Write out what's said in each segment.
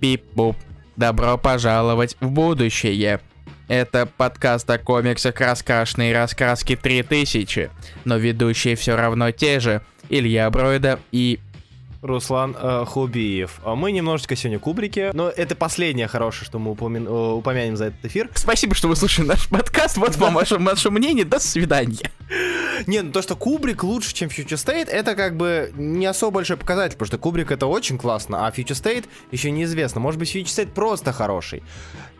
Пип-пуп. Добро пожаловать в будущее. Это подкаст о комиксах «Раскрашенные раскраски 3000», но ведущие все равно те же. Илья Бройда и Руслан э, Хубиев. А Мы немножечко сегодня кубрики, но это последнее хорошее, что мы упомя- э, упомянем за этот эфир. Спасибо, что вы слушали наш подкаст. Вот вам ваше, ваше мнение. До свидания. Не, ну то, что Кубрик лучше, чем Future State, это как бы не особо большой показатель, потому что Кубрик это очень классно, а Future State еще неизвестно. Может быть, Future State просто хороший.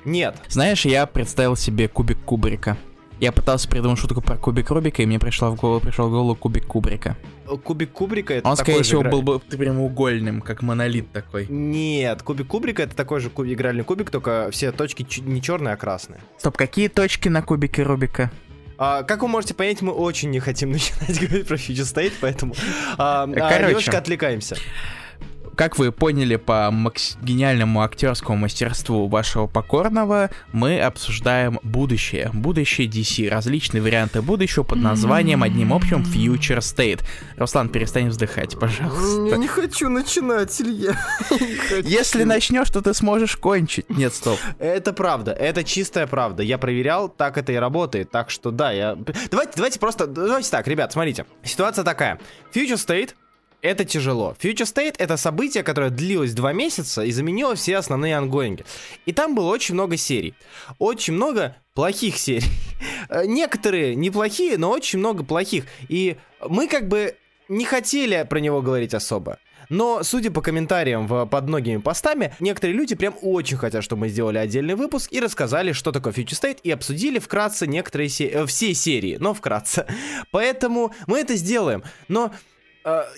Нет. Знаешь, я представил себе кубик Кубрика. Я пытался придумать шутку про кубик Рубика, и мне пришла в голову, пришел в голову кубик Кубрика. Кубик Кубрика это Он, скорее всего, игра- был бы прямоугольным, как монолит такой. Нет, кубик Кубрика это такой же куб- игральный кубик, только все точки не черные, а красные. Стоп, какие точки на кубике Рубика? А, как вы можете понять, мы очень не хотим начинать говорить про Future State, поэтому а, а, Короче. немножечко отвлекаемся. Как вы поняли по макс- гениальному актерскому мастерству вашего покорного, мы обсуждаем будущее. Будущее DC, различные варианты будущего под названием одним общим Future State. Руслан, перестань вздыхать, пожалуйста. не хочу начинать, Илья. Если начнешь, то ты сможешь кончить. Нет, стоп. Это правда, это чистая правда. Я проверял, так это и работает. Так что да, я. Давайте, давайте просто. Давайте так, ребят, смотрите. Ситуация такая. Future State это тяжело. Future State это событие, которое длилось два месяца и заменило все основные ангоинги. И там было очень много серий. Очень много плохих серий. Некоторые неплохие, но очень много плохих. И мы как бы не хотели про него говорить особо. Но, судя по комментариям в, под многими постами, некоторые люди прям очень хотят, чтобы мы сделали отдельный выпуск и рассказали, что такое Future State, и обсудили вкратце некоторые се- э, все серии, но вкратце. Поэтому мы это сделаем. Но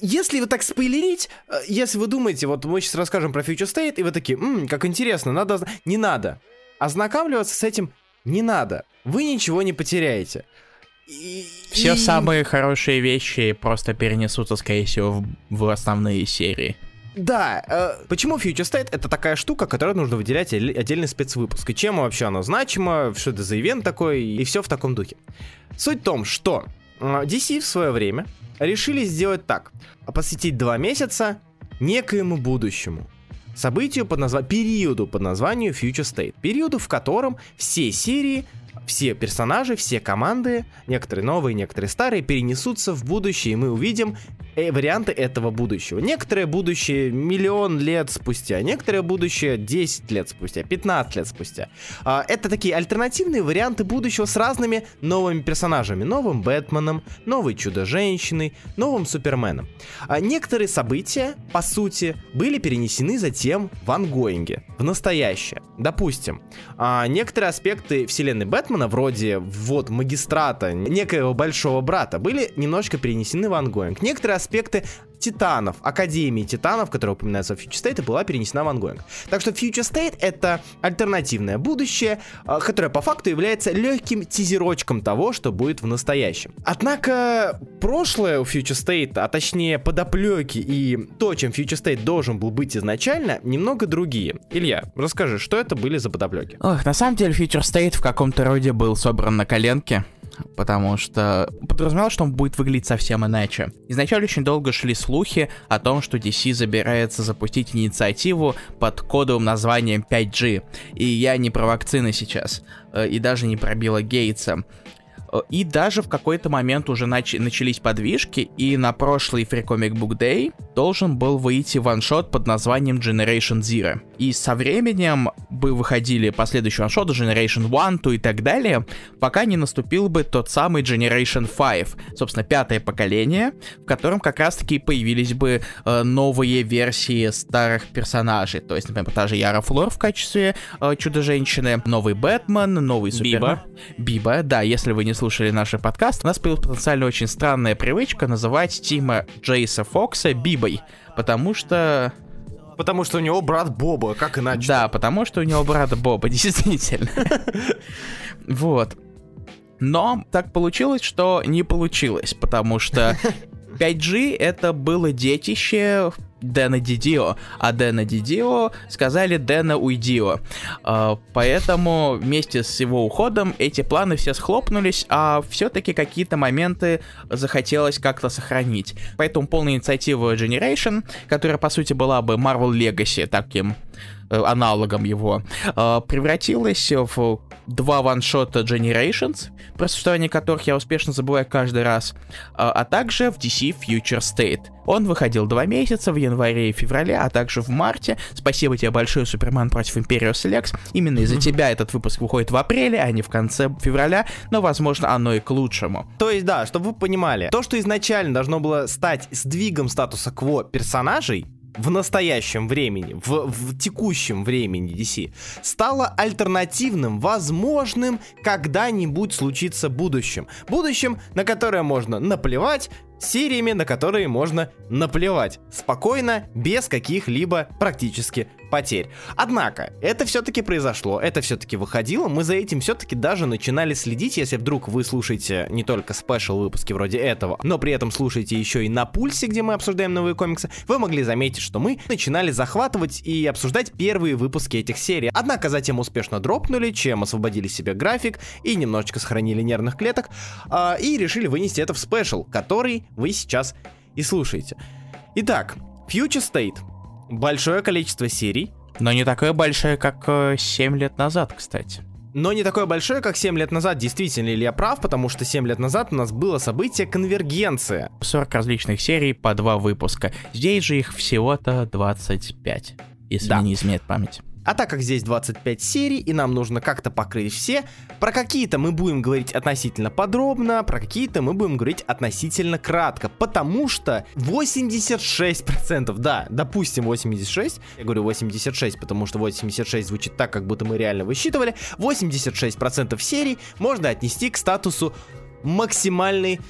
если вы так спойлерить, э, если вы думаете, вот мы сейчас расскажем про Future State, и вы такие, «М, как интересно, надо... зна-». Не надо. Ознакомливаться с этим не надо. Вы ничего не потеряете. И- Все и- самые хорошие вещи просто перенесутся, скорее всего, в, в основные серии. Да, э, почему Future State это такая штука, которую нужно выделять отдель- отдельный спецвыпуск? И чем вообще оно значимо, что это за ивент такой, и все в таком духе. Суть в том, что DC в свое время решили сделать так. Посвятить два месяца некоему будущему. Событию под названием, периоду под названием Future State. Периоду, в котором все серии, все персонажи, все команды, некоторые новые, некоторые старые, перенесутся в будущее, и мы увидим э, варианты этого будущего. Некоторое будущее миллион лет спустя, некоторое будущее 10 лет спустя, 15 лет спустя. А, это такие альтернативные варианты будущего с разными новыми персонажами. Новым Бэтменом, новой Чудо-женщиной, новым Суперменом. А некоторые события, по сути, были перенесены затем в ongoing е, в настоящее. Допустим, а, некоторые аспекты вселенной Бэтмена, вроде вот магистрата, некоего большого брата, были немножко перенесены в ongoing. Некоторые аспекты Титанов, Академии Титанов, которая упоминается в Future State, была перенесена в ongoing. Так что Future State это альтернативное будущее, а, которое по факту является легким тизерочком того, что будет в настоящем. Однако прошлое у Future State, а точнее подоплеки и то, чем Future State должен был быть изначально, немного другие. Илья, расскажи, что это были за подоплеки? Ох, на самом деле Future State в каком-то роде был собран на коленке, потому что подразумевал, что он будет выглядеть совсем иначе. Изначально очень долго шли слухи о том, что DC забирается запустить инициативу под кодовым названием 5G. И я не про вакцины сейчас, э, и даже не про Билла Гейтса. Э, И даже в какой-то момент уже нач- начались подвижки, и на прошлый Free Comic Book Day должен был выйти ваншот под названием Generation Zero. И со временем бы выходили последующие ваншоты Generation One, то и так далее, пока не наступил бы тот самый Generation 5, собственно, пятое поколение, в котором как раз-таки появились бы э, новые версии старых персонажей. То есть, например, та же Яра Флор в качестве э, Чудо-женщины, новый Бэтмен, новый Супермен. Биба, да, если вы не слушали наши подкасты, у нас появилась потенциально очень странная привычка называть Тима Джейса Фокса Бибой, потому что... Потому что у него брат Боба, как иначе? Да, потому что у него брат Боба, действительно. Вот. Но так получилось, что не получилось, потому что 5G это было детище Дэна Дидио, а Дэна Дидио сказали Дэна Уйдио. А, Поэтому вместе с его уходом эти планы все схлопнулись, а все-таки какие-то моменты захотелось как-то сохранить. Поэтому полная инициатива Generation, которая по сути была бы Marvel Legacy таким аналогом его, э, превратилась в два ваншота Generations, про существование которых я успешно забываю каждый раз, а, а также в DC Future State. Он выходил два месяца в январе и феврале, а также в марте. Спасибо тебе большое, Супермен против Империус Лекс. Именно из-за тебя этот выпуск выходит в апреле, а не в конце февраля, но, возможно, оно и к лучшему. То есть, да, чтобы вы понимали, то, что изначально должно было стать сдвигом статуса кво персонажей, в настоящем времени, в, в текущем времени DC, стало альтернативным, возможным когда-нибудь случиться будущим. Будущим, на которое можно наплевать, сериями, на которые можно наплевать. Спокойно, без каких-либо практически потерь. Однако, это все-таки произошло, это все-таки выходило, мы за этим все-таки даже начинали следить, если вдруг вы слушаете не только спешл выпуски вроде этого, но при этом слушаете еще и на пульсе, где мы обсуждаем новые комиксы, вы могли заметить, что мы начинали захватывать и обсуждать первые выпуски этих серий. Однако затем успешно дропнули, чем освободили себе график и немножечко сохранили нервных клеток, э, и решили вынести это в спешл, который вы сейчас и слушаете. Итак, Future State большое количество серий. Но не такое большое, как э, 7 лет назад, кстати. Но не такое большое, как 7 лет назад. Действительно ли я прав? Потому что 7 лет назад у нас было событие конвергенция. 40 различных серий по два выпуска. Здесь же их всего-то 25, если да. не изменяет память. А так как здесь 25 серий, и нам нужно как-то покрыть все, про какие-то мы будем говорить относительно подробно, про какие-то мы будем говорить относительно кратко, потому что 86%, да, допустим 86, я говорю 86, потому что 86 звучит так, как будто мы реально высчитывали, 86% серий можно отнести к статусу максимальный...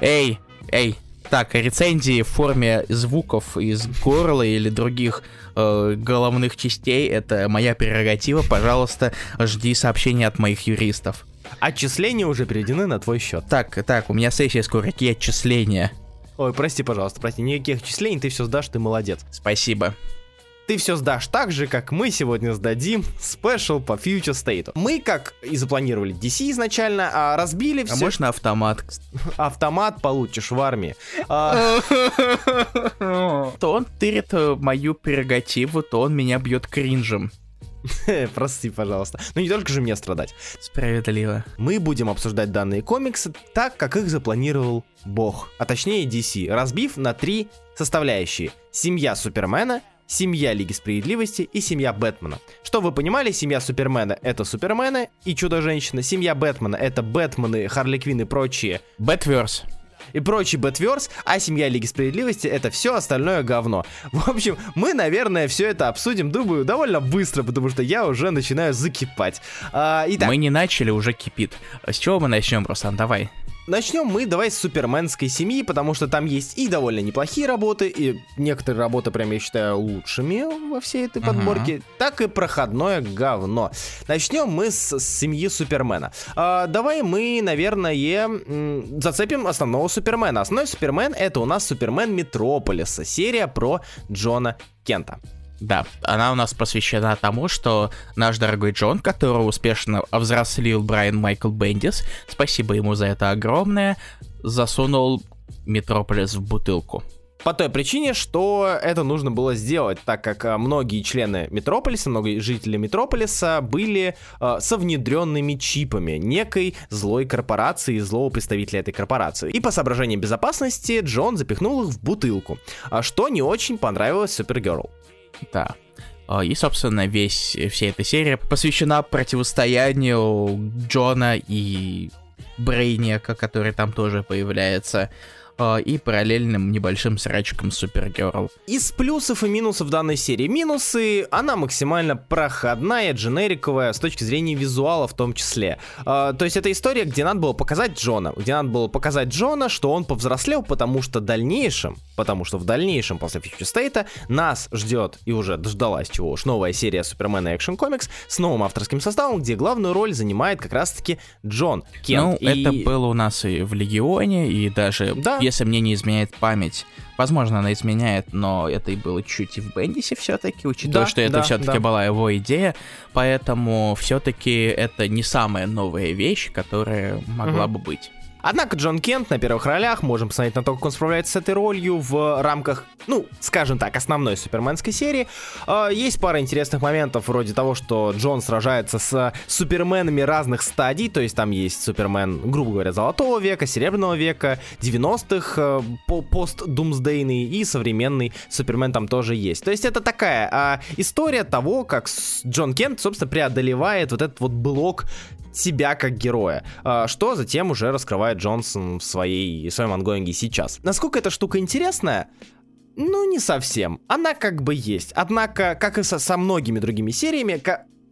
Эй, эй, так, рецензии в форме звуков из горла или других э, головных частей это моя прерогатива. Пожалуйста, жди сообщения от моих юристов. Отчисления уже переведены на твой счет. Так, так, у меня сессия скоро, какие отчисления? Ой, прости, пожалуйста, прости, никаких отчислений, ты все сдашь, ты молодец. Спасибо ты все сдашь так же, как мы сегодня сдадим спешл по Future State. Мы, как и запланировали DC изначально, а разбили все... А можно автомат? Автомат получишь в армии. А то он тырит э, мою прерогативу, то он меня бьет кринжем. Прости, пожалуйста. Но не только же мне страдать. Справедливо. Мы будем обсуждать данные комиксы так, как их запланировал Бог, а точнее DC, разбив на три составляющие. Семья Супермена, семья Лиги Справедливости и семья Бэтмена. Чтоб вы понимали, семья Супермена это Супермены и Чудо-женщина, семья Бэтмена это Бэтмены, Харли Квин и прочие. Batverse и прочий Бэтверс, а семья Лиги Справедливости это все остальное говно. В общем, мы, наверное, все это обсудим, думаю, довольно быстро, потому что я уже начинаю закипать. А, итак. Мы не начали, уже кипит. С чего мы начнем, Руслан, давай. Начнем мы давай с суперменской семьи, потому что там есть и довольно неплохие работы, и некоторые работы, прям я считаю, лучшими во всей этой подборке, uh-huh. так и проходное говно. Начнем мы с, с семьи Супермена. А, давай мы, наверное, м- зацепим основного Супермена. Основной Супермен это у нас Супермен Метрополиса, серия про Джона Кента. Да, она у нас посвящена тому, что наш дорогой Джон, которого успешно взрослил Брайан Майкл Бендис, спасибо ему за это огромное, засунул Метрополис в бутылку. По той причине, что это нужно было сделать, так как а, многие члены Метрополиса, многие жители Метрополиса были э, со внедренными чипами некой злой корпорации, злого представителя этой корпорации. И по соображениям безопасности Джон запихнул их в бутылку, что не очень понравилось Супергерл. Да. А, и, собственно, весь, вся эта серия посвящена противостоянию Джона и Брейника, который там тоже появляется. А, и параллельным небольшим срачком Супергерл. Из плюсов и минусов данной серии. Минусы, она максимально проходная, дженериковая, с точки зрения визуала в том числе. А, то есть это история, где надо было показать Джона, где надо было показать Джона, что он повзрослел, потому что в дальнейшем, потому что в дальнейшем после Future State нас ждет, и уже дождалась чего уж, новая серия Супермена Action Comics с новым авторским составом, где главную роль занимает как раз-таки Джон Кент. Ну, и... это было у нас и в Легионе, и даже да, если мне не изменяет память. Возможно, она изменяет, но это и было чуть и в Бендисе все-таки, учитывая, да, что это да, все-таки да. была его идея, поэтому все-таки это не самая новая вещь, которая могла угу. бы быть. Однако Джон Кент на первых ролях, можем посмотреть на то, как он справляется с этой ролью в рамках, ну, скажем так, основной суперменской серии. Э, есть пара интересных моментов, вроде того, что Джон сражается с суперменами разных стадий, то есть там есть супермен, грубо говоря, золотого века, серебряного века, 90-х, э, пост-думсдейный и современный супермен там тоже есть. То есть это такая а, история того, как Джон Кент, собственно, преодолевает вот этот вот блок себя как героя, а, что затем уже раскрывает Джонсон в, своей, в своем ангоинге сейчас. Насколько эта штука интересная? Ну, не совсем. Она как бы есть. Однако, как и со, со многими другими сериями,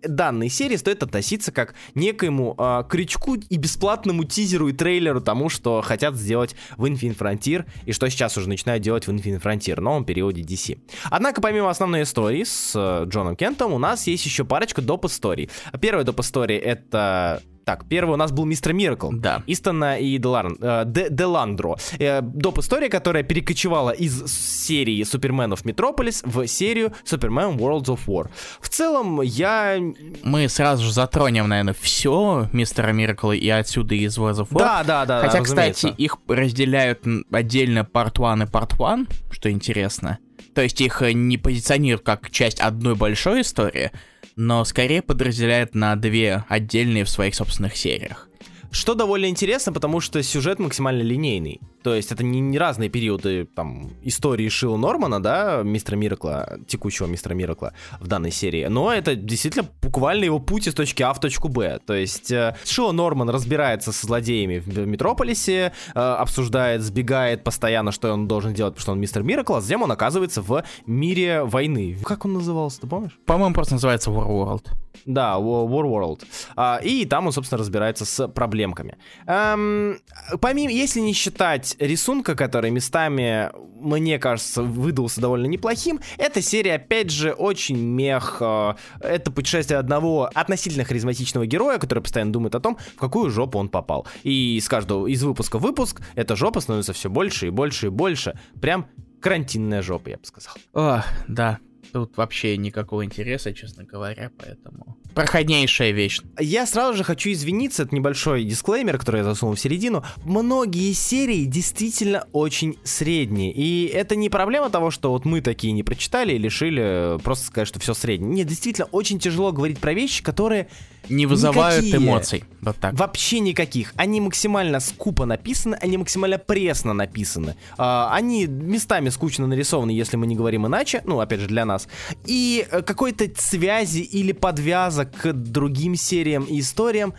данной серии стоит относиться как некоему э, крючку и бесплатному тизеру и трейлеру тому, что хотят сделать в Infinite Frontier и что сейчас уже начинают делать в Infinite Frontier, новом периоде DC. Однако, помимо основной истории с э, Джоном Кентом, у нас есть еще парочка доп. историй. Первая доп. история это так, первый у нас был Мистер Миракл. Да. Истона и Делар... э, Де, Деландро. Э, доп. история, которая перекочевала из серии Суперменов Метрополис в серию Супермен Worlds of War. В целом, я... Мы сразу же затронем, наверное, все Мистера Миракла и отсюда из Worlds of War. Да, да, да. Хотя, да, кстати, их разделяют отдельно Part 1 и Part 1, что интересно. То есть их не позиционируют как часть одной большой истории, но скорее подразделяет на две отдельные в своих собственных сериях. Что довольно интересно, потому что сюжет максимально линейный. То есть это не, не разные периоды там истории Шила Нормана, да, мистера Миракла, текущего мистера Миракла в данной серии, но это действительно буквально его путь из точки А в точку Б. То есть э, Шила Норман разбирается со злодеями в Метрополисе, э, обсуждает, сбегает постоянно, что он должен делать, потому что он мистер Миракл, а затем он оказывается в мире войны. Как он назывался, ты помнишь? По-моему, просто называется War World. Да, War World. А, и там он, собственно, разбирается с проблемками. Эм, помимо, если не считать рисунка, который местами, мне кажется, выдался довольно неплохим, эта серия, опять же, очень мех. Э, это путешествие одного относительно харизматичного героя, который постоянно думает о том, в какую жопу он попал. И с каждого из выпуска в выпуск эта жопа становится все больше и больше и больше. Прям карантинная жопа, я бы сказал. О, да, тут вообще никакого интереса, честно говоря, поэтому... Проходнейшая вещь. Я сразу же хочу извиниться, это небольшой дисклеймер, который я засунул в середину. Многие серии действительно очень средние, и это не проблема того, что вот мы такие не прочитали и решили просто сказать, что все среднее. Нет, действительно, очень тяжело говорить про вещи, которые не вызывают никакие. эмоций. Вот так. Вообще никаких. Они максимально скупо написаны, они максимально пресно написаны. А, они местами скучно нарисованы, если мы не говорим иначе, ну, опять же, для нас. И э, какой-то связи или подвязок к другим сериям и историям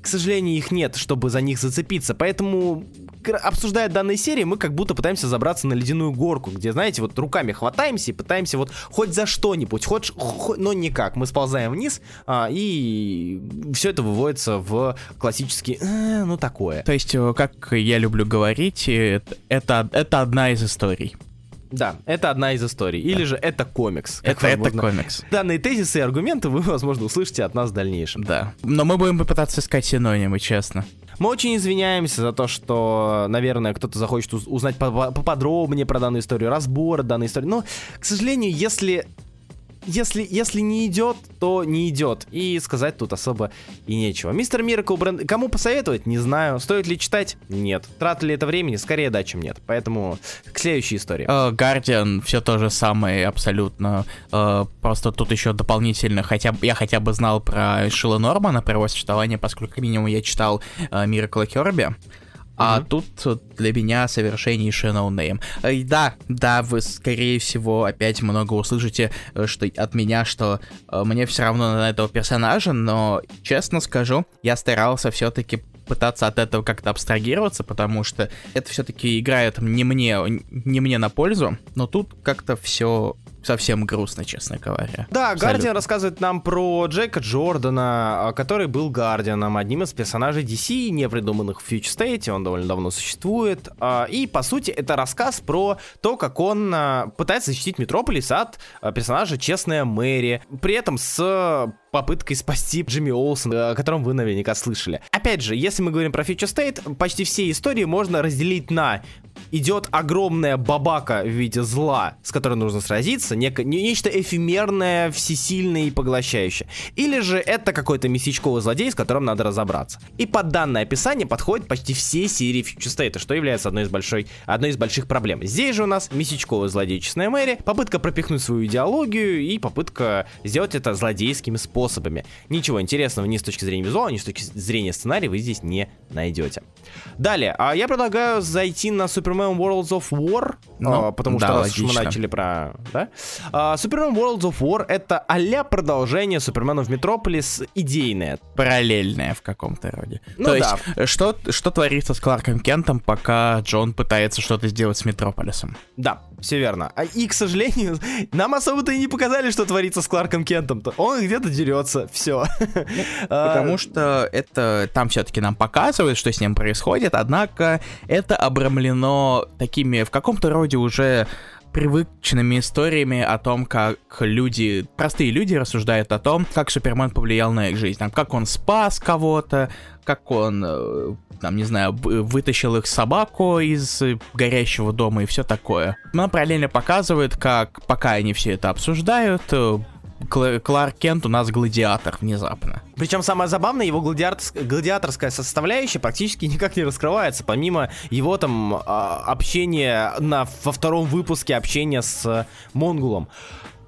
к сожалению, их нет, чтобы за них зацепиться. Поэтому, обсуждая данные серии, мы как будто пытаемся забраться на ледяную горку, где, знаете, вот руками хватаемся и пытаемся вот хоть за что-нибудь, хоть, хоть но никак. Мы сползаем вниз, а, и все это выводится в классический, э, ну такое. То есть, э, как я люблю говорить, э, это, это одна из историй. Да, это одна из историй. Или же это комикс. Это, это комикс. Данные тезисы и аргументы вы, возможно, услышите от нас в дальнейшем. Да. Но мы будем попытаться искать синонимы, честно. Мы очень извиняемся за то, что, наверное, кто-то захочет узнать поподробнее про данную историю, разбор данной истории. Но, к сожалению, если если, если не идет, то не идет. И сказать тут особо и нечего. Мистер Миракл бренд... Кому посоветовать? Не знаю. Стоит ли читать? Нет. Тратили ли это времени? Скорее да, чем нет. Поэтому к следующей истории. Guardian uh, все то же самое абсолютно. Uh, просто тут еще дополнительно хотя я хотя бы знал про Шила Нормана, про его существование, поскольку минимум я читал uh, Миракла Керби. А тут для меня совершеннейший ноунейм. И да, да, вы, скорее всего, опять много услышите э, что, от меня, что э, мне все равно на этого персонажа, но, честно скажу, я старался все-таки пытаться от этого как-то абстрагироваться, потому что это все-таки играет не мне, не мне на пользу, но тут как-то все совсем грустно, честно говоря. Да, Гардиан рассказывает нам про Джека Джордана, а, который был Гардианом, одним из персонажей DC, не придуманных в Future State, он довольно давно существует. А, и, по сути, это рассказ про то, как он а, пытается защитить Метрополис от персонажа Честная Мэри, при этом с попыткой спасти Джимми Олсона, о котором вы наверняка слышали. Опять же, если мы говорим про Future State, почти все истории можно разделить на идет огромная бабака в виде зла, с которой нужно сразиться, неко, нечто эфемерное, всесильное и поглощающее. Или же это какой-то местечковый злодей, с которым надо разобраться. И под данное описание подходят почти все серии Future State, что является одной из, большой, одной из больших проблем. Здесь же у нас местечковая злодейческая Мэри, попытка пропихнуть свою идеологию и попытка сделать это злодейскими способами. Ничего интересного ни с точки зрения визуала, ни с точки зрения сценария вы здесь не найдете. Далее, а я предлагаю зайти на Superman Worlds of War, ну, а, потому да, что раз мы начали про... Да? А, Superman Worlds of War это а продолжение Супермена в Метрополис идейное. Параллельное в каком-то роде. Ну, То да. есть, что, что творится с Кларком Кентом, пока Джон пытается что-то сделать с Метрополисом? Да, все верно. А, и, к сожалению, нам особо-то и не показали, что творится с Кларком Кентом-то. Он где-то дерется, все. Потому что это там все-таки нам показывают, что с ним происходит, однако это обрамлено такими в каком-то роде уже привычными историями о том, как люди, простые люди рассуждают о том, как Супермен повлиял на их жизнь. Там, как он спас кого-то, как он, э, там, не знаю, вытащил их собаку из горящего дома и все такое. Но параллельно показывает, как пока они все это обсуждают, э, Кларк Кент у нас гладиатор внезапно. Причем самое забавное, его гладиаторская, гладиаторская составляющая практически никак не раскрывается, помимо его там а, общения на, во втором выпуске общения с Монгулом.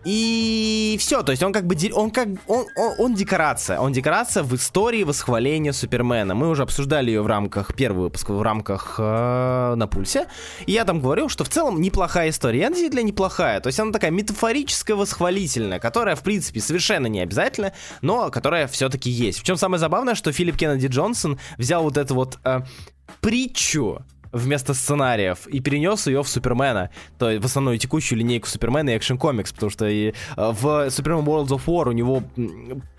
И все, то есть он как бы он как он, он, он декорация, он декорация в истории восхваления Супермена. Мы уже обсуждали ее в рамках первого выпуска, в рамках э, на пульсе. И я там говорил, что в целом неплохая история. она действительно неплохая. То есть она такая метафорическая, восхвалительная, которая в принципе совершенно не обязательно, но которая все-таки есть. В чем самое забавное, что Филипп Кеннеди Джонсон взял вот эту вот э, притчу вместо сценариев и перенес ее в Супермена, то есть в основную текущую линейку Супермена и Action Comics, потому что и э, в Superman Worlds of War у него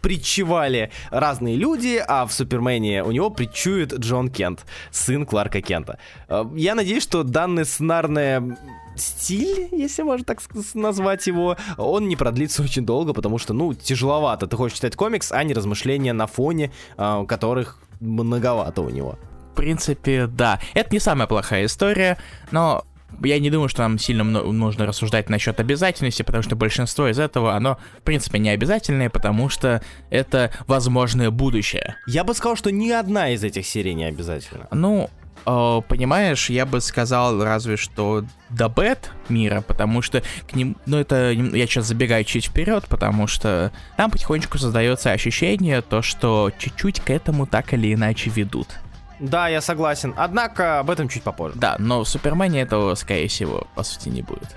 притчевали разные люди, а в Супермене у него притчует Джон Кент, сын Кларка Кента. Э, я надеюсь, что данный сценарный стиль, если можно так назвать его, он не продлится очень долго, потому что, ну, тяжеловато. Ты хочешь читать комикс, а не размышления на фоне, э, которых многовато у него в принципе, да. Это не самая плохая история, но я не думаю, что нам сильно нужно рассуждать насчет обязательности, потому что большинство из этого, оно, в принципе, не обязательное, потому что это возможное будущее. Я бы сказал, что ни одна из этих серий не обязательна. Ну, э, понимаешь, я бы сказал разве что до бет мира, потому что к ним, ну это, я сейчас забегаю чуть вперед, потому что там потихонечку создается ощущение, то, что чуть-чуть к этому так или иначе ведут. Да, я согласен. Однако об этом чуть попозже. Да, но в Супермене этого, скорее всего, по сути, не будет.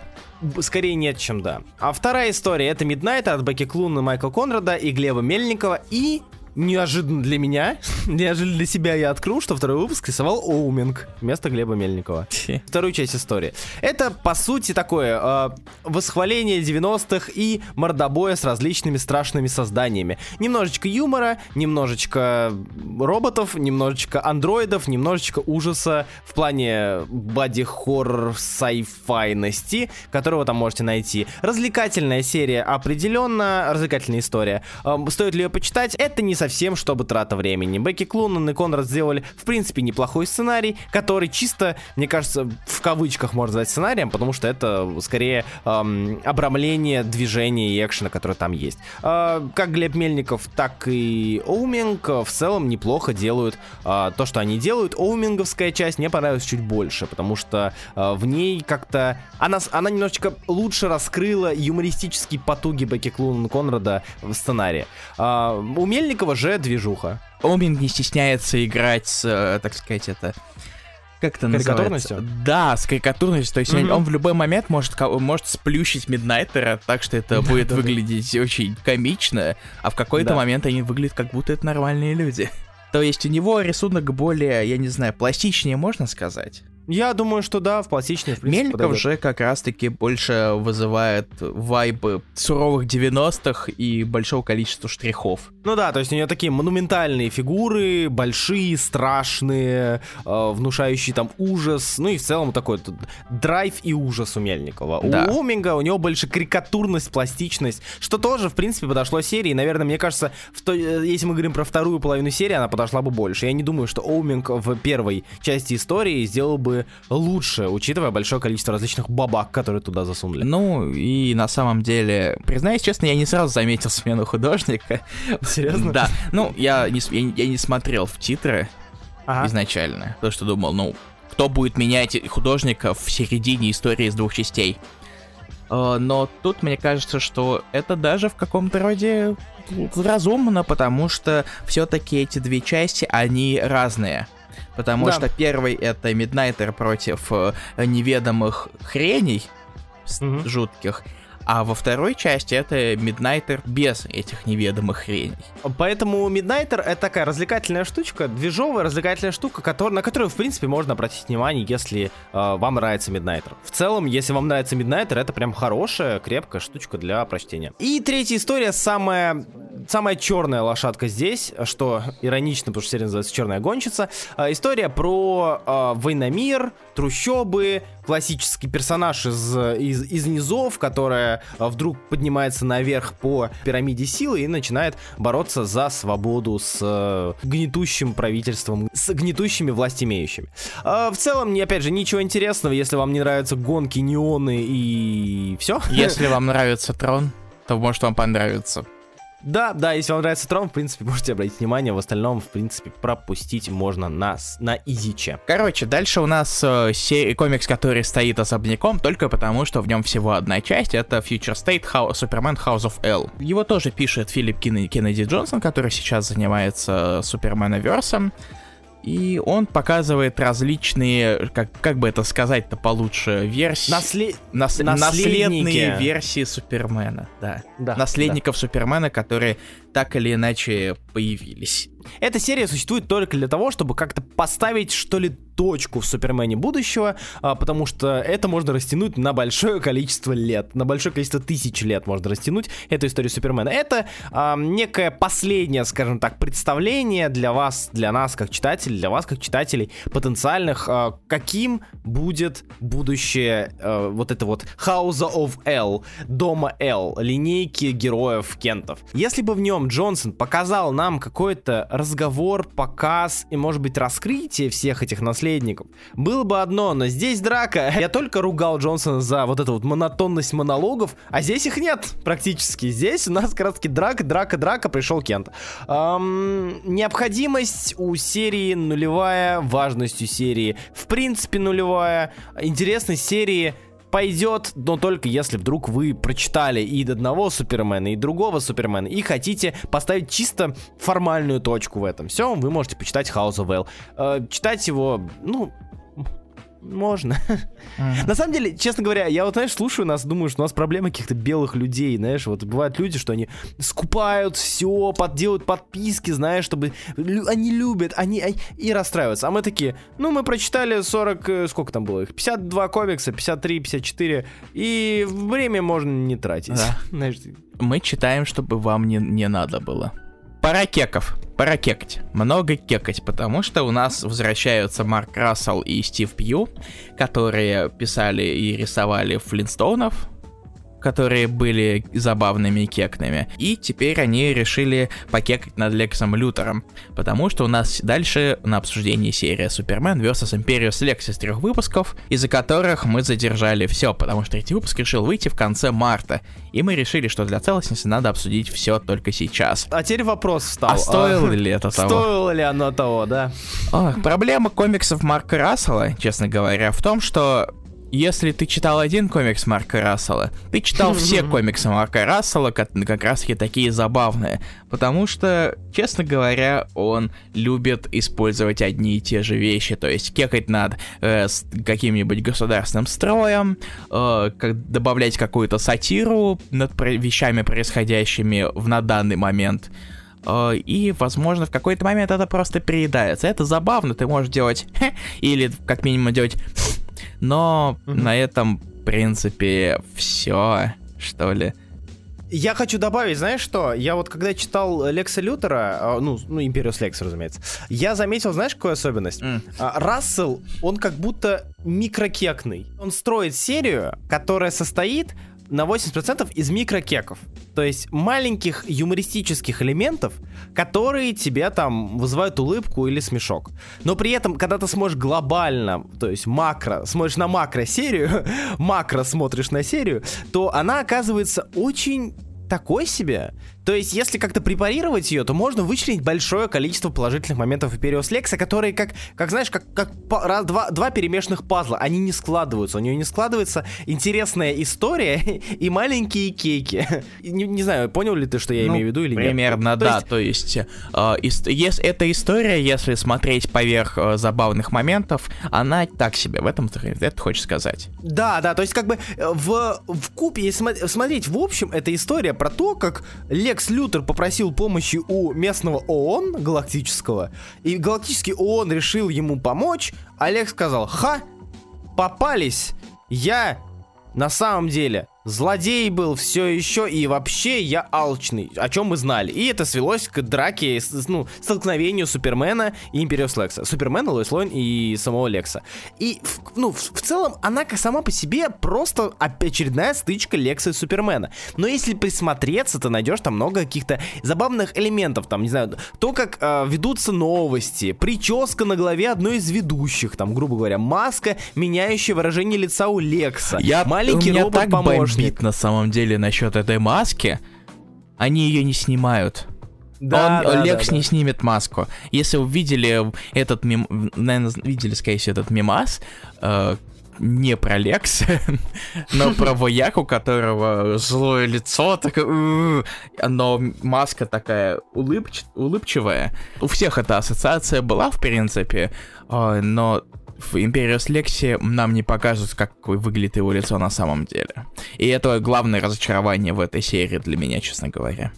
Скорее нет, чем да. А вторая история это Midnight от Бекки Клуна, Майкла Конрада и Глеба Мельникова. И неожиданно для меня, неожиданно для себя я открыл, что второй выпуск рисовал Оуминг вместо Глеба Мельникова. Вторую часть истории. Это, по сути, такое э, восхваление 90-х и мордобоя с различными страшными созданиями. Немножечко юмора, немножечко роботов, немножечко андроидов, немножечко ужаса в плане боди-хоррор сайфайности, которого там можете найти. Развлекательная серия определенно, развлекательная история. Э, стоит ли ее почитать? Это не совсем, чтобы трата времени. Бекки Клунан и Конрад сделали, в принципе, неплохой сценарий, который чисто, мне кажется, в кавычках можно назвать сценарием, потому что это скорее эм, обрамление движения и экшена, который там есть. Э, как Глеб Мельников, так и Оуминг в целом неплохо делают э, то, что они делают. Оуминговская часть мне понравилась чуть больше, потому что э, в ней как-то... Она, она немножечко лучше раскрыла юмористические потуги Бекки Клунан Конрада в сценарии. Э, у Мельникова же движуха. Омин не стесняется играть с, э, так сказать, это... Как это называется? Да, с карикатурностью. То есть mm-hmm. он в любой момент может, может сплющить Миднайтера, так что это будет выглядеть очень комично, а в какой-то момент они выглядят как будто это нормальные люди. То есть у него рисунок более, я не знаю, пластичнее, можно сказать? Я думаю, что да, в пластичный, в принципе, Мельников подойдет. же как раз-таки больше вызывает вайбы суровых 90-х и большого количества штрихов. Ну да, то есть у нее такие монументальные фигуры, большие, страшные, э, внушающие там ужас, ну и в целом такой тут драйв и ужас у Мельникова. Да. У Оминга у него больше карикатурность, пластичность, что тоже, в принципе, подошло серии. Наверное, мне кажется, в то, э, если мы говорим про вторую половину серии, она подошла бы больше. Я не думаю, что Оуминг в первой части истории сделал бы бы лучше, учитывая большое количество различных бабак, которые туда засунули. Ну, и на самом деле, признаюсь честно, я не сразу заметил смену художника. Серьезно? Да. Ну, я не, я, я не смотрел в титры Ага. изначально, потому что думал, ну, кто будет менять художника в середине истории из двух частей. Э, Но тут мне кажется, что это даже в каком-то роде разумно, потому что все-таки эти две части, они разные. Потому Да. что первый это Миднайтер против э, неведомых хреней Мгм. жутких, а во второй части это Миднайтер без этих неведомых хреней. Поэтому Midnighter это такая развлекательная штучка, движовая развлекательная штука, котор- на которую, в принципе, можно обратить внимание, если э, вам нравится Midnighter. В целом, если вам нравится Midnighter, это прям хорошая, крепкая штучка для прочтения. И третья история, самая, самая черная лошадка здесь, что иронично, потому что серия называется «Черная гонщица». Э, история про э, войномир, трущобы, классический персонаж из, из, из низов, которая э, вдруг поднимается наверх по пирамиде силы и начинает бороться за свободу с э, гнетущим правительством, с гнетущими властимеющими. Э, в целом, опять же, ничего интересного, если вам не нравятся гонки, неоны и все. Если вам нравится трон, то может вам понравится. Да, да, если вам нравится Трон, в принципе, можете обратить внимание, в остальном, в принципе, пропустить можно на, с- на изиче. Короче, дальше у нас э, се- комикс, который стоит особняком, только потому, что в нем всего одна часть, это Future State Hou- Superman House of L. Его тоже пишет Филипп Кеннеди Джонсон, который сейчас занимается Супермена-версом. И он показывает различные, как, как бы это сказать-то получше, версии... Насле... Нас- наследники. наследные версии Супермена, да. Да, Наследников Супермена, которые так или иначе появились. Эта серия существует только для того, чтобы как-то поставить, что ли, точку в Супермене будущего, а, потому что это можно растянуть на большое количество лет, на большое количество тысяч лет можно растянуть эту историю Супермена. Это а, некое последнее, скажем так, представление для вас, для нас как читателей, для вас как читателей потенциальных, а, каким будет будущее а, вот это вот House of L, Дома L, линейки героев Кентов. Если бы в нем Джонсон показал нам какой-то разговор, показ и, может быть, раскрытие всех этих наследников, было бы одно, но здесь драка. Я только ругал Джонсона за вот эту вот монотонность монологов, а здесь их нет практически. Здесь у нас как раз таки драка, драка, драка, пришел Кент. Ам, необходимость у серии нулевая, важность у серии в принципе нулевая, интересность серии пойдет, но только если вдруг вы прочитали и одного Супермена, и другого Супермена, и хотите поставить чисто формальную точку в этом всем, вы можете почитать House of L. Э, читать его, ну, можно. На самом деле, честно говоря, я вот, знаешь, слушаю нас, думаю, что у нас проблема каких-то белых людей, знаешь, вот бывают люди, что они скупают все, подделают подписки, знаешь, чтобы лю- они любят, они, и расстраиваются. А мы такие, ну, мы прочитали 40, э, сколько там было их, 52 комикса, 53, 54, и время можно не тратить. Да. Знаешь, Мы читаем, чтобы вам не, не надо было. Пора кеков. Пора кекать. Много кекать, потому что у нас возвращаются Марк Рассел и Стив Пью, которые писали и рисовали Флинстоунов, которые были забавными и кекными. И теперь они решили покекать над Лексом Лютером, потому что у нас дальше на обсуждении серия Супермен vs. Империус Лекс из трех выпусков, из-за которых мы задержали все, потому что третий выпуск решил выйти в конце марта, и мы решили, что для целостности надо обсудить все только сейчас. А теперь вопрос встал. А стоило ли это того? Стоило ли оно того, да? Ох, проблема комиксов Марка Рассела, честно говоря, в том, что если ты читал один комикс Марка Рассела, ты читал все комиксы Марка Рассела, как, как раз таки такие забавные. Потому что, честно говоря, он любит использовать одни и те же вещи. То есть кекать над э, каким-нибудь государственным строем, э, как добавлять какую-то сатиру над вещами, происходящими в, на данный момент. Э, И, возможно, в какой-то момент это просто переедается. Это забавно, ты можешь делать или как минимум делать но на этом, в принципе, все, что ли. Я хочу добавить, знаешь что? Я вот когда читал Лекса Лютера, а, ну, ну, Империус Лекс, разумеется, я заметил, знаешь, какую особенность? А, Рассел, он как будто микрокекный. Он строит серию, которая состоит на 80% из микрокеков. То есть маленьких юмористических элементов, которые тебе там вызывают улыбку или смешок. Но при этом, когда ты смотришь глобально, то есть макро, смотришь на макро-серию, макро смотришь на серию, то она оказывается очень такой себе. То есть, если как-то препарировать ее, то можно вычленить большое количество положительных моментов Империус Лекса, которые, как, как знаешь, как, как раз, два, два перемешанных пазла, они не складываются. У нее не складывается интересная история и маленькие кейки. Не, не знаю, понял ли ты, что я ну, имею в виду или примерно, нет? Примерно, да. То есть, э, ис- ес, эта история, если смотреть поверх э, забавных моментов, она так себе, в этом это хочешь сказать. Да, да, то есть, как бы э, в, в купе, если смотреть, в общем, эта история про то, как Лекс Лекс Лютер попросил помощи у местного ООН галактического, и галактический ООН решил ему помочь, Олег сказал, ха, попались, я на самом деле злодей был все еще, и вообще я алчный, о чем мы знали. И это свелось к драке, ну, столкновению Супермена и Империус Лекса. Супермена, Лоис Лойн и самого Лекса. И, ну, в, в целом, она сама по себе просто очередная стычка Лекса и Супермена. Но если присмотреться, ты найдешь там много каких-то забавных элементов, там, не знаю, то, как э, ведутся новости, прическа на голове одной из ведущих, там, грубо говоря, маска, меняющая выражение лица у Лекса, Я, маленький робот-помощник бомбит на самом деле насчет этой маски. Они ее не снимают. Да, Он, да, Лекс да, да. не снимет маску. Если вы видели этот мем, наверное, видели, скорее всего, этот мемас, э, не про Лекс, но про вояк, у которого злое лицо, такое, но маска такая улыбч, улыбчивая. У всех эта ассоциация была, в принципе, э, но в Империус Лекси нам не покажут, как выглядит его лицо на самом деле. И это главное разочарование в этой серии для меня, честно говоря.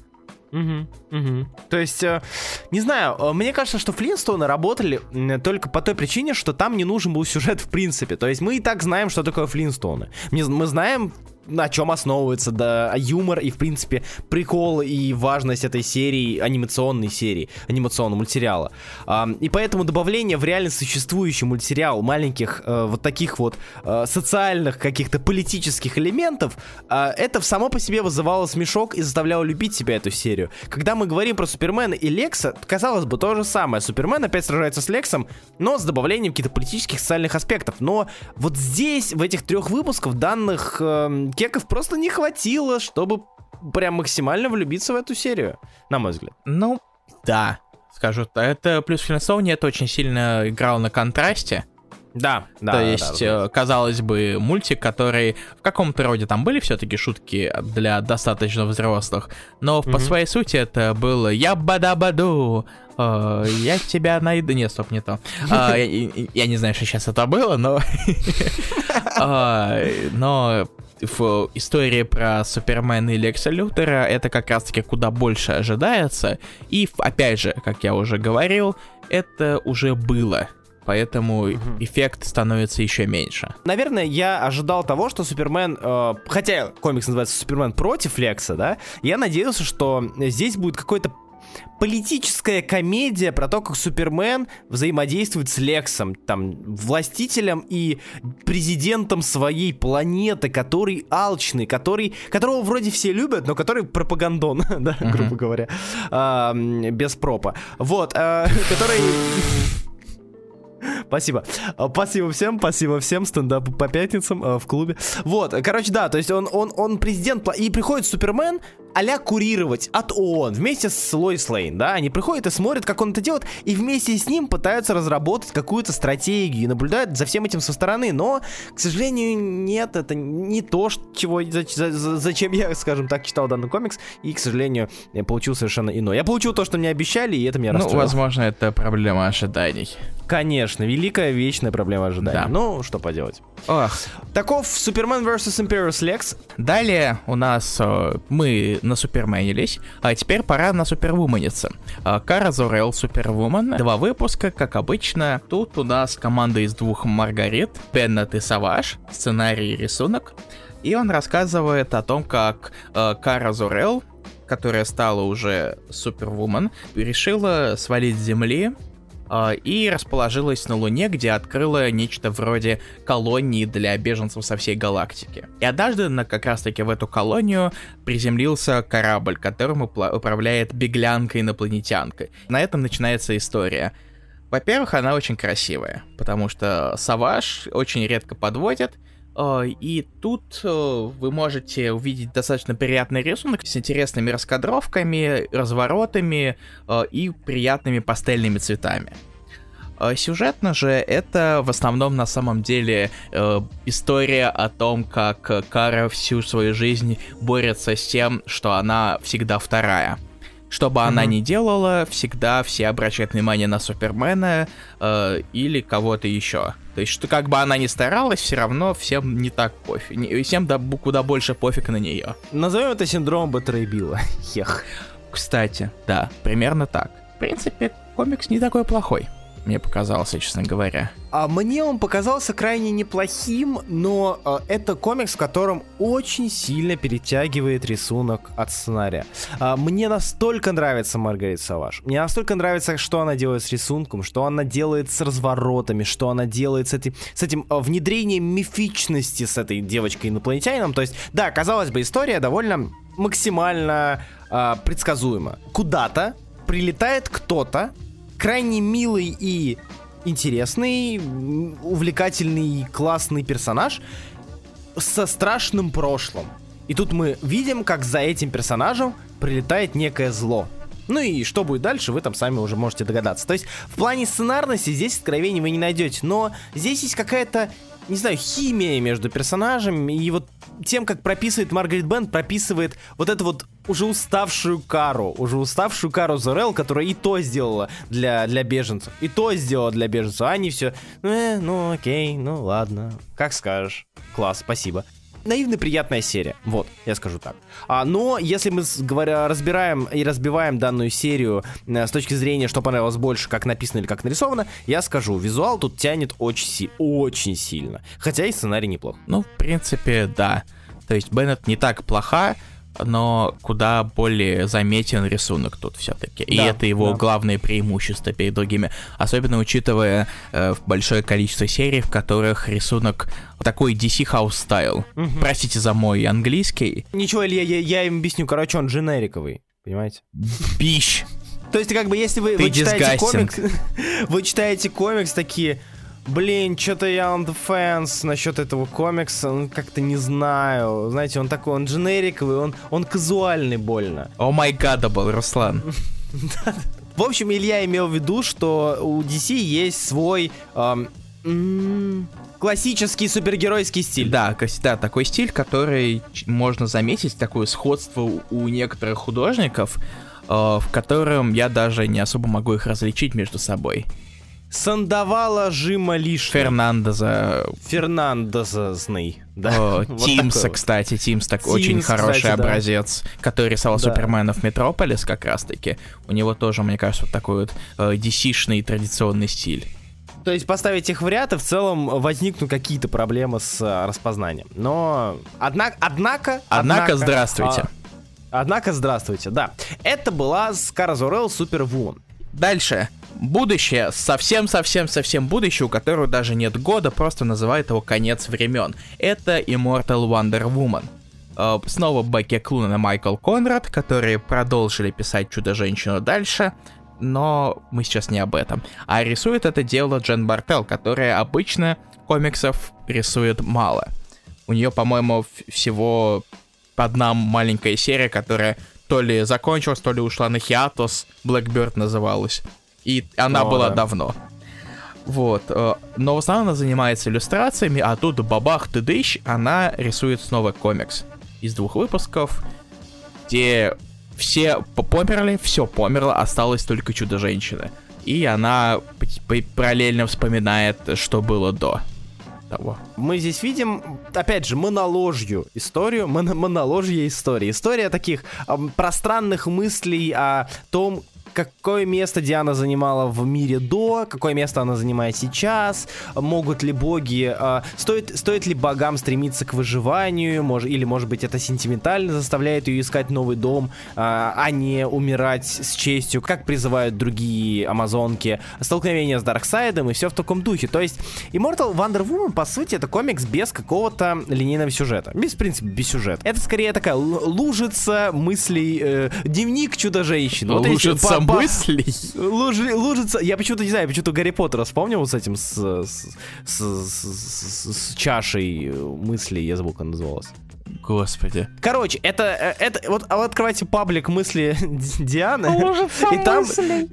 Угу, угу. То есть, э, не знаю, э, мне кажется, что Флинстоуны работали только по той причине, что там не нужен был сюжет в принципе. То есть мы и так знаем, что такое Флинстоуны. Мы знаем на чем основывается, да, юмор и, в принципе, прикол и важность этой серии, анимационной серии, анимационного мультсериала. А, и поэтому добавление в реально существующий мультсериал маленьких э, вот таких вот э, социальных каких-то политических элементов, э, это само по себе вызывало смешок и заставляло любить себя эту серию. Когда мы говорим про Супермена и Лекса, казалось бы, то же самое. Супермен опять сражается с Лексом, но с добавлением каких-то политических социальных аспектов. Но вот здесь, в этих трех выпусках, данных э, кеков просто не хватило, чтобы прям максимально влюбиться в эту серию, на мой взгляд. Ну, да, скажу. Это плюс Флинстоуни это очень сильно играл на контрасте. Да, да. То есть, да, да. казалось бы, мультик, который в каком-то роде там были все-таки шутки для достаточно взрослых, но mm-hmm. по своей сути это было я бада-баду, э, я тебя найду. Нет, стоп, не то. А, я не знаю, что сейчас это было, но... А, но в истории про Супермена и Лекса Лютера это как раз-таки куда больше ожидается. И, опять же, как я уже говорил, это уже было. Поэтому угу. эффект становится еще меньше. Наверное, я ожидал того, что Супермен, э, хотя комикс называется Супермен против Лекса, да, я надеялся, что здесь будет какой-то политическая комедия про то, как Супермен взаимодействует с Лексом, там, властителем и президентом своей планеты, который алчный, который, которого вроде все любят, но который пропагандон, да, грубо говоря, а, без пропа. Вот, а, который... Спасибо. Спасибо всем, спасибо всем. Стендап по пятницам э, в клубе. Вот, короче, да, то есть он, он, он президент, и приходит Супермен, а курировать от ООН вместе с Лоис Лейн, да, они приходят и смотрят, как он это делает, и вместе с ним пытаются разработать какую-то стратегию, и наблюдают за всем этим со стороны, но, к сожалению, нет, это не то, чего, за, за, зачем я, скажем так, читал данный комикс, и, к сожалению, я получил совершенно иное. Я получил то, что мне обещали, и это меня Ну, возможно, это проблема ожиданий. Конечно, великая вечная проблема ожидания. Да. Ну, что поделать. Ох. Таков Супермен vs. Imperius Lex. Далее у нас э, мы на Суперменились, а теперь пора на Супервумениться. Э, Кара Зорел Супервумен. Два выпуска, как обычно. Тут у нас команда из двух Маргарит, Пеннет и Саваш, сценарий и рисунок. И он рассказывает о том, как э, Кара Зорел, которая стала уже Супервумен, решила свалить с земли и расположилась на Луне, где открыла нечто вроде колонии для беженцев со всей галактики. И однажды на, как раз-таки в эту колонию приземлился корабль, которым управляет беглянка-инопланетянка. На этом начинается история. Во-первых, она очень красивая, потому что Саваш очень редко подводит, и тут э, вы можете увидеть достаточно приятный рисунок с интересными раскадровками, разворотами э, и приятными пастельными цветами. Сюжетно же это в основном на самом деле э, история о том, как Кара всю свою жизнь борется с тем, что она всегда вторая. Что бы mm-hmm. она ни делала, всегда все обращают внимание на Супермена э, или кого-то еще. То есть, что как бы она ни старалась, все равно всем не так пофиг. Не, всем да, куда больше пофиг на нее. Назовем это синдром Батрейбила. Хех. Кстати, да, примерно так. В принципе, комикс не такой плохой мне показался, честно говоря. А мне он показался крайне неплохим, но э, это комикс, в котором очень сильно перетягивает рисунок от сценария. А, мне настолько нравится Маргарита Саваш. Мне настолько нравится, что она делает с рисунком, что она делает с разворотами, что она делает с этим, с этим э, внедрением мифичности с этой девочкой-инопланетянином. То есть, да, казалось бы, история довольно максимально э, предсказуема. Куда-то прилетает кто-то, крайне милый и интересный, увлекательный, классный персонаж со страшным прошлым. И тут мы видим, как за этим персонажем прилетает некое зло. Ну и что будет дальше, вы там сами уже можете догадаться. То есть в плане сценарности здесь откровений вы не найдете, но здесь есть какая-то не знаю, химия между персонажами, и вот тем, как прописывает Маргарет Бенд, прописывает вот эту вот уже уставшую Кару, уже уставшую Кару Зорел, которая и то сделала для, для беженцев, и то сделала для беженцев, а они все, э, ну окей, ну ладно, как скажешь. Класс, спасибо наивно приятная серия. Вот, я скажу так. А, но если мы, говоря, разбираем и разбиваем данную серию э, с точки зрения, что понравилось больше, как написано или как нарисовано, я скажу, визуал тут тянет очень, си очень сильно. Хотя и сценарий неплох. Ну, в принципе, да. То есть Беннет не так плоха, но куда более заметен рисунок тут все-таки. И да, это его да. главное преимущество перед другими. Особенно учитывая э, большое количество серий, в которых рисунок такой DC House стайл. Угу. Простите за мой английский. Ничего, Илья, я, я им объясню. Короче, он дженериковый. Понимаете? Бищ. То есть, как бы, если вы, вы читаете комикс, вы читаете комикс такие, Блин, что-то я on the fence насчет этого комикса, ну, как-то не знаю. Знаете, он такой, он дженериковый, он, он казуальный больно. Oh my God, блин, Руслан. В общем, Илья имел в виду, что у DC есть свой классический супергеройский стиль. Да, да, такой стиль, который можно заметить, такое сходство у некоторых художников, э, в котором я даже не особо могу их различить между собой. Сандавала Жима лишь. Фернандеза. Фернандезный. Да. вот Тимса, вот. кстати, Тимс так Тимс, очень хороший кстати, образец, да. который рисовал да. Супермена в Метрополис как раз-таки. У него тоже, мне кажется, вот такой вот э, DC-шный традиционный стиль. То есть поставить их в ряд, и в целом возникнут какие-то проблемы с а, распознанием. Но, однако, однако... Однако, здравствуйте. А, однако, здравствуйте, да. Это была Скара Зорел Супервумен. Дальше. Будущее, совсем-совсем-совсем будущее, у которого даже нет года, просто называет его конец времен. Это Immortal Wonder Woman. Э, снова Бекки Клунан и Майкл Конрад, которые продолжили писать Чудо-женщину дальше, но мы сейчас не об этом. А рисует это дело Джен Бартел, которая обычно комиксов рисует мало. У нее, по-моему, всего одна маленькая серия, которая то ли закончилась, то ли ушла на хиатус, Blackbird называлась. И она О, была да. давно. Вот. Э, но в основном она занимается иллюстрациями, а тут бабах ты дыщ, она рисует снова комикс из двух выпусков, где все померли, все померло, осталось только Чудо-женщина. И она параллельно вспоминает, что было до того. Мы здесь видим, опять же, моноложью историю, мон моноложье истории. История таких э, пространных мыслей о том, какое место Диана занимала в мире до, какое место она занимает сейчас, могут ли боги, э, стоит, стоит ли богам стремиться к выживанию, мож, или, может быть, это сентиментально заставляет ее искать новый дом, э, а не умирать с честью, как призывают другие амазонки, столкновение с Дарксайдом и все в таком духе. То есть Immortal Wonder Woman, по сути, это комикс без какого-то линейного сюжета. Без, в принципе, без сюжета. Это скорее такая лужица мыслей, э, дневник чудо-женщины. Вот лужица мыслей? Луж, лужица, я почему-то не знаю, почему-то Гарри Поттера вспомнил вот с этим, с, с, с, с, с чашей мыслей, я забыл, как она называлась. Господи. Короче, это, э, это вот, а вы открывайте паблик мысли Дианы. Лужица и там, мыслей.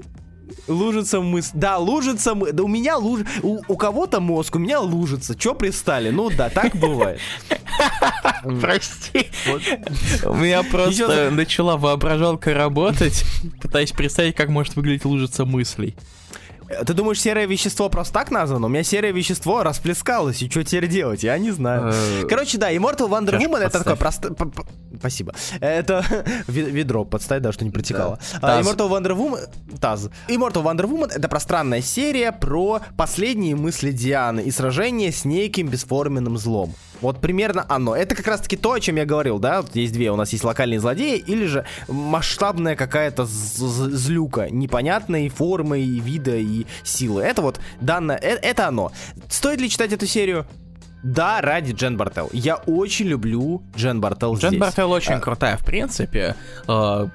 Лужица мысль. Да, лужица мы. Да у меня луж. У, у кого-то мозг, у меня лужица. Чё пристали? Ну да, так бывает. Прости. У меня просто начала воображалка работать, пытаясь представить, как может выглядеть лужица мыслей. Ты думаешь, серое вещество просто так названо? У меня серое вещество расплескалось, и что теперь делать? Я не знаю. Э, Короче, да, Immortal Wonder Woman это такое просто... Спасибо. Это ведро подставь, да, что не протекало. Immortal Wonder Woman... Таз. Immortal Wonder Woman это пространная серия про последние мысли Дианы и сражение с неким бесформенным злом. Вот примерно оно. Это как раз-таки то, о чем я говорил, да? Вот есть две. У нас есть локальные злодеи или же масштабная какая-то злюка непонятной формы и вида и силы. Это вот данное, э, это оно. Стоит ли читать эту серию? Да, ради Джен Бартел. Я очень люблю Джен Бартел Джен здесь. Бартел очень а... крутая, в принципе. Э,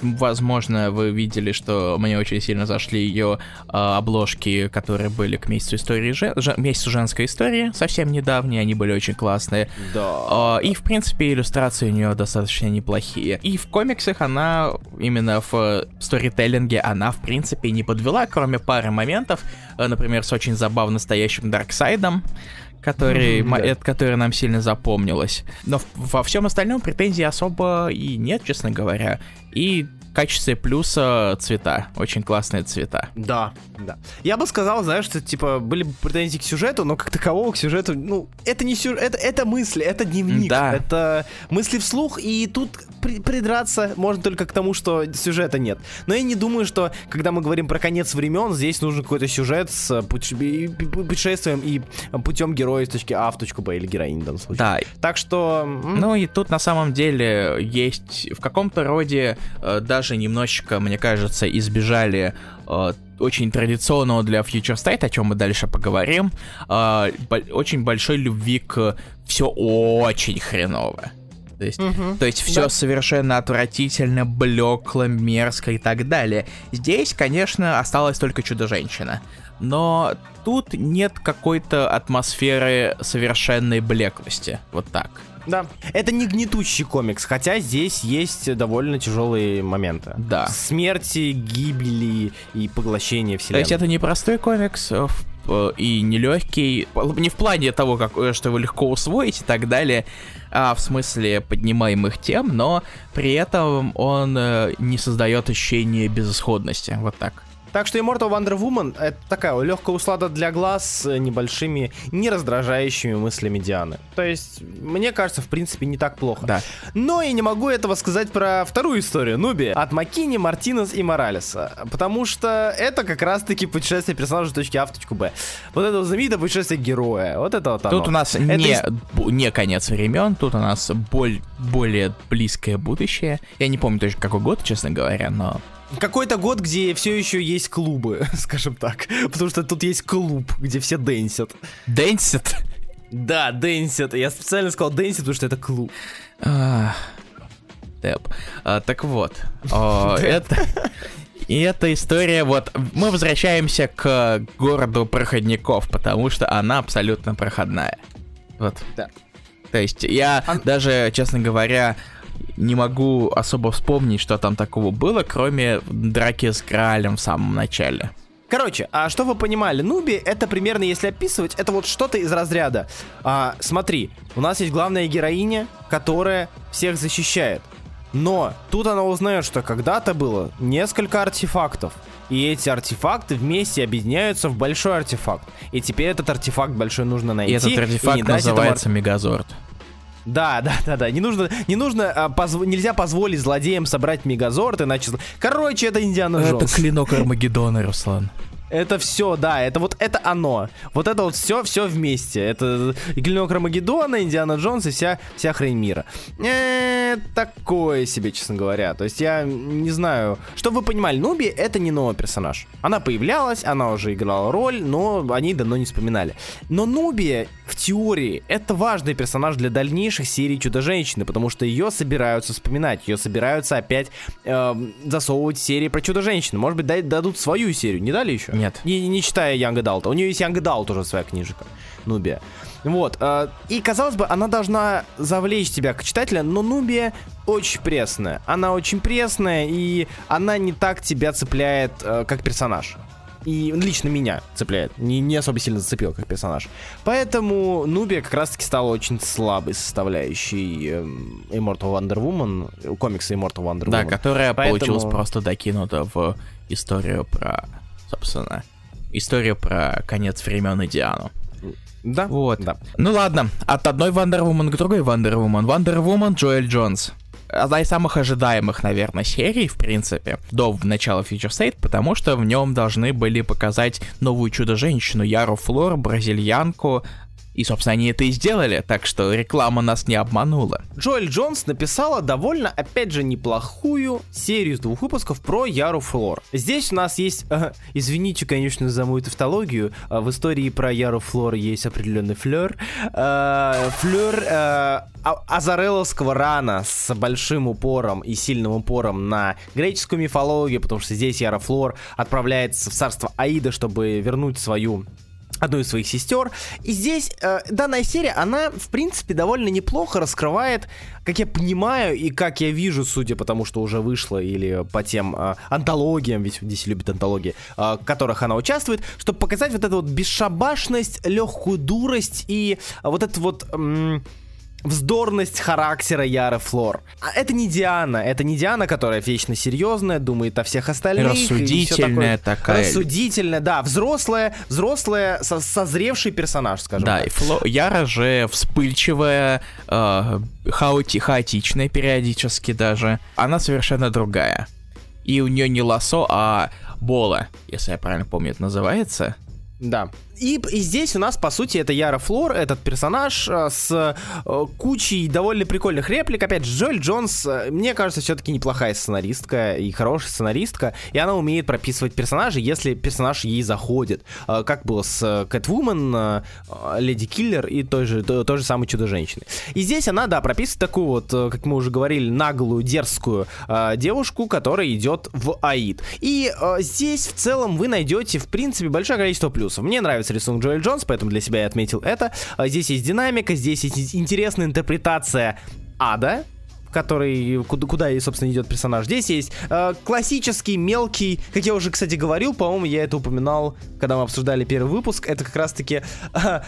возможно, вы видели, что мне очень сильно зашли ее э, обложки, которые были к месяцу истории, жен... месяцу женской истории, совсем недавние, они были очень классные. Да. Э, и, в принципе, иллюстрации у нее достаточно неплохие. И в комиксах она, именно в сторителлинге, она, в принципе, не подвела, кроме пары моментов, например, с очень забавно стоящим Дарксайдом, который, mm-hmm, да. который нам сильно запомнилось. Но во всем остальном претензий особо и нет, честно говоря. И качестве плюса цвета. Очень классные цвета. Да, да. Я бы сказал, знаешь, что, типа, были бы претензии к сюжету, но как такового к сюжету, ну, это не сюжет, это, это мысли, это дневник. Да. Это мысли вслух, и тут при, придраться можно только к тому, что сюжета нет. Но я не думаю, что, когда мы говорим про конец времен, здесь нужен какой-то сюжет с путешествием и путем героя из точки А в точку Б, или героини в данном случае. Да. Так что... Ну и тут на самом деле есть в каком-то роде э, даже даже немножечко, мне кажется, избежали э, очень традиционного для Future State, о чем мы дальше поговорим, э, бо- очень большой любви к все очень хреново. То есть, угу, то есть все да. совершенно отвратительно, блекло, мерзко и так далее. Здесь, конечно, осталась только Чудо-женщина. Но тут нет какой-то атмосферы совершенной блеклости. Вот так. Да. Это не гнетущий комикс, хотя здесь есть довольно тяжелые моменты. Да. Смерти, гибели и поглощения вселенной. То есть это не простой комикс э, э, и нелегкий, не в плане того, как, э, что его легко усвоить и так далее, а в смысле поднимаемых тем, но при этом он не создает ощущение безысходности. Вот так. Так что Immortal Wonder Woman это такая легкая услада для глаз с небольшими, не раздражающими мыслями Дианы. То есть, мне кажется, в принципе, не так плохо. Да. Но я не могу этого сказать про вторую историю Нуби от Макини, Мартинес и Моралеса. Потому что это как раз-таки путешествие персонажа с точки А в точку Б. Вот это знаменитое путешествие героя. Вот это вот оно. Тут у нас это не, из... не конец времен, тут у нас боль, более близкое будущее. Я не помню точно какой год, честно говоря, но какой-то год, где все еще есть клубы, скажем так. Потому что тут есть клуб, где все дэнсят. Дэнсят? Да, дэнсят. Я специально сказал дэнсят, потому что это клуб. Тэп. А, так вот. это... И эта история, вот, мы возвращаемся к городу проходников, потому что она абсолютно проходная. Вот. Да. То есть я а... даже, честно говоря, не могу особо вспомнить, что там такого было, кроме драки с Граалем в самом начале. Короче, а что вы понимали, Нуби это примерно, если описывать, это вот что-то из разряда. А, смотри, у нас есть главная героиня, которая всех защищает. Но тут она узнает, что когда-то было несколько артефактов. И эти артефакты вместе объединяются в большой артефакт. И теперь этот артефакт большой нужно найти. И этот артефакт и называется этому... Мегазорд. Да, да, да, да. Не нужно, не нужно, а, позв... нельзя позволить злодеям собрать мегазорд, иначе... Короче, это Индиана Джонс. Это клинок Армагеддона, Руслан. Это все, да, это вот это оно. Вот это вот все, все вместе. Это и Клинок Рамагеддона, Индиана Джонс и вся, вся хрень мира. Э, такое себе, честно говоря. То есть я не знаю. Чтобы вы понимали, Нуби это не новый персонаж. Она появлялась, она уже играла роль, но они давно не вспоминали. Но Нуби в теории это важный персонаж для дальнейших серий Чудо-женщины, потому что ее собираются вспоминать, ее собираются опять э, засовывать в серии про Чудо-женщину. Может быть, дадут свою серию, не дали еще? Нет. Не, не читая Янга Далта. У нее есть Янга Далт уже своя книжка. Нубия. Вот. Э, и, казалось бы, она должна завлечь тебя к читателя, но Нубия очень пресная. Она очень пресная, и она не так тебя цепляет, э, как персонаж. И лично меня цепляет. Не, не особо сильно зацепил как персонаж. Поэтому Нубия как раз-таки стала очень слабой составляющей э, Immortal Wonder Woman, комикса Immortal Wonder Woman. Да, которая Поэтому... получилась просто докинута в историю про собственно, история про конец времен и Диану. Да. Вот. Да. Ну ладно, от одной Woman к другой. Wonder Woman Джоэль Джонс. Одна из самых ожидаемых, наверное, серий, в принципе, до начала Future State, потому что в нем должны были показать новую чудо-женщину Яру Флор, бразильянку, и, собственно, они это и сделали, так что реклама нас не обманула. Джоэль Джонс написала довольно, опять же, неплохую серию из двух выпусков про Яру Флор. Здесь у нас есть, э, извините, конечно, за мою тавтологию, э, в истории про Яру Флор есть определенный флер. Э, флер э, а, азареловского рана с большим упором и сильным упором на греческую мифологию, потому что здесь Яра Флор отправляется в царство Аида, чтобы вернуть свою одну из своих сестер. И здесь э, данная серия, она, в принципе, довольно неплохо раскрывает, как я понимаю и как я вижу, судя по тому, что уже вышло, или по тем э, антологиям, ведь здесь любят антологии, э, в которых она участвует, чтобы показать вот эту вот бесшабашность, легкую дурость и вот это вот... Э, вздорность характера Яры Флор. А это не Диана, это не Диана, которая вечно серьезная, думает о всех остальных. Рассудительная такая. Рассудительная, да, взрослая, взрослая, со созревший персонаж, скажем да, так. Да, и Фло... Яра же вспыльчивая, э, хаоти... хаотичная периодически даже. Она совершенно другая. И у нее не лосо, а бола, если я правильно помню, это называется. Да. И, и здесь у нас, по сути, это Яра Флор, этот персонаж э, с э, кучей довольно прикольных реплик. Опять же, Джоэль Джонс, э, мне кажется, все-таки неплохая сценаристка и хорошая сценаристка, и она умеет прописывать персонажей, если персонаж ей заходит. Как было с Кэтвумен, Леди Киллер и той же, то, той же самой Чудо-женщины. И здесь она, да, прописывает такую вот, как мы уже говорили, наглую, дерзкую девушку, которая идет в Аид. И здесь в целом вы найдете, в принципе, большое количество плюсов. Мне нравится рисунок Джоэль Джонс, поэтому для себя я отметил это. А здесь есть динамика, здесь есть интересная интерпретация ада, который, куда, куда собственно, идет персонаж. Здесь есть э, классический, мелкий, как я уже, кстати, говорил, по-моему, я это упоминал, когда мы обсуждали первый выпуск, это как раз-таки э, э,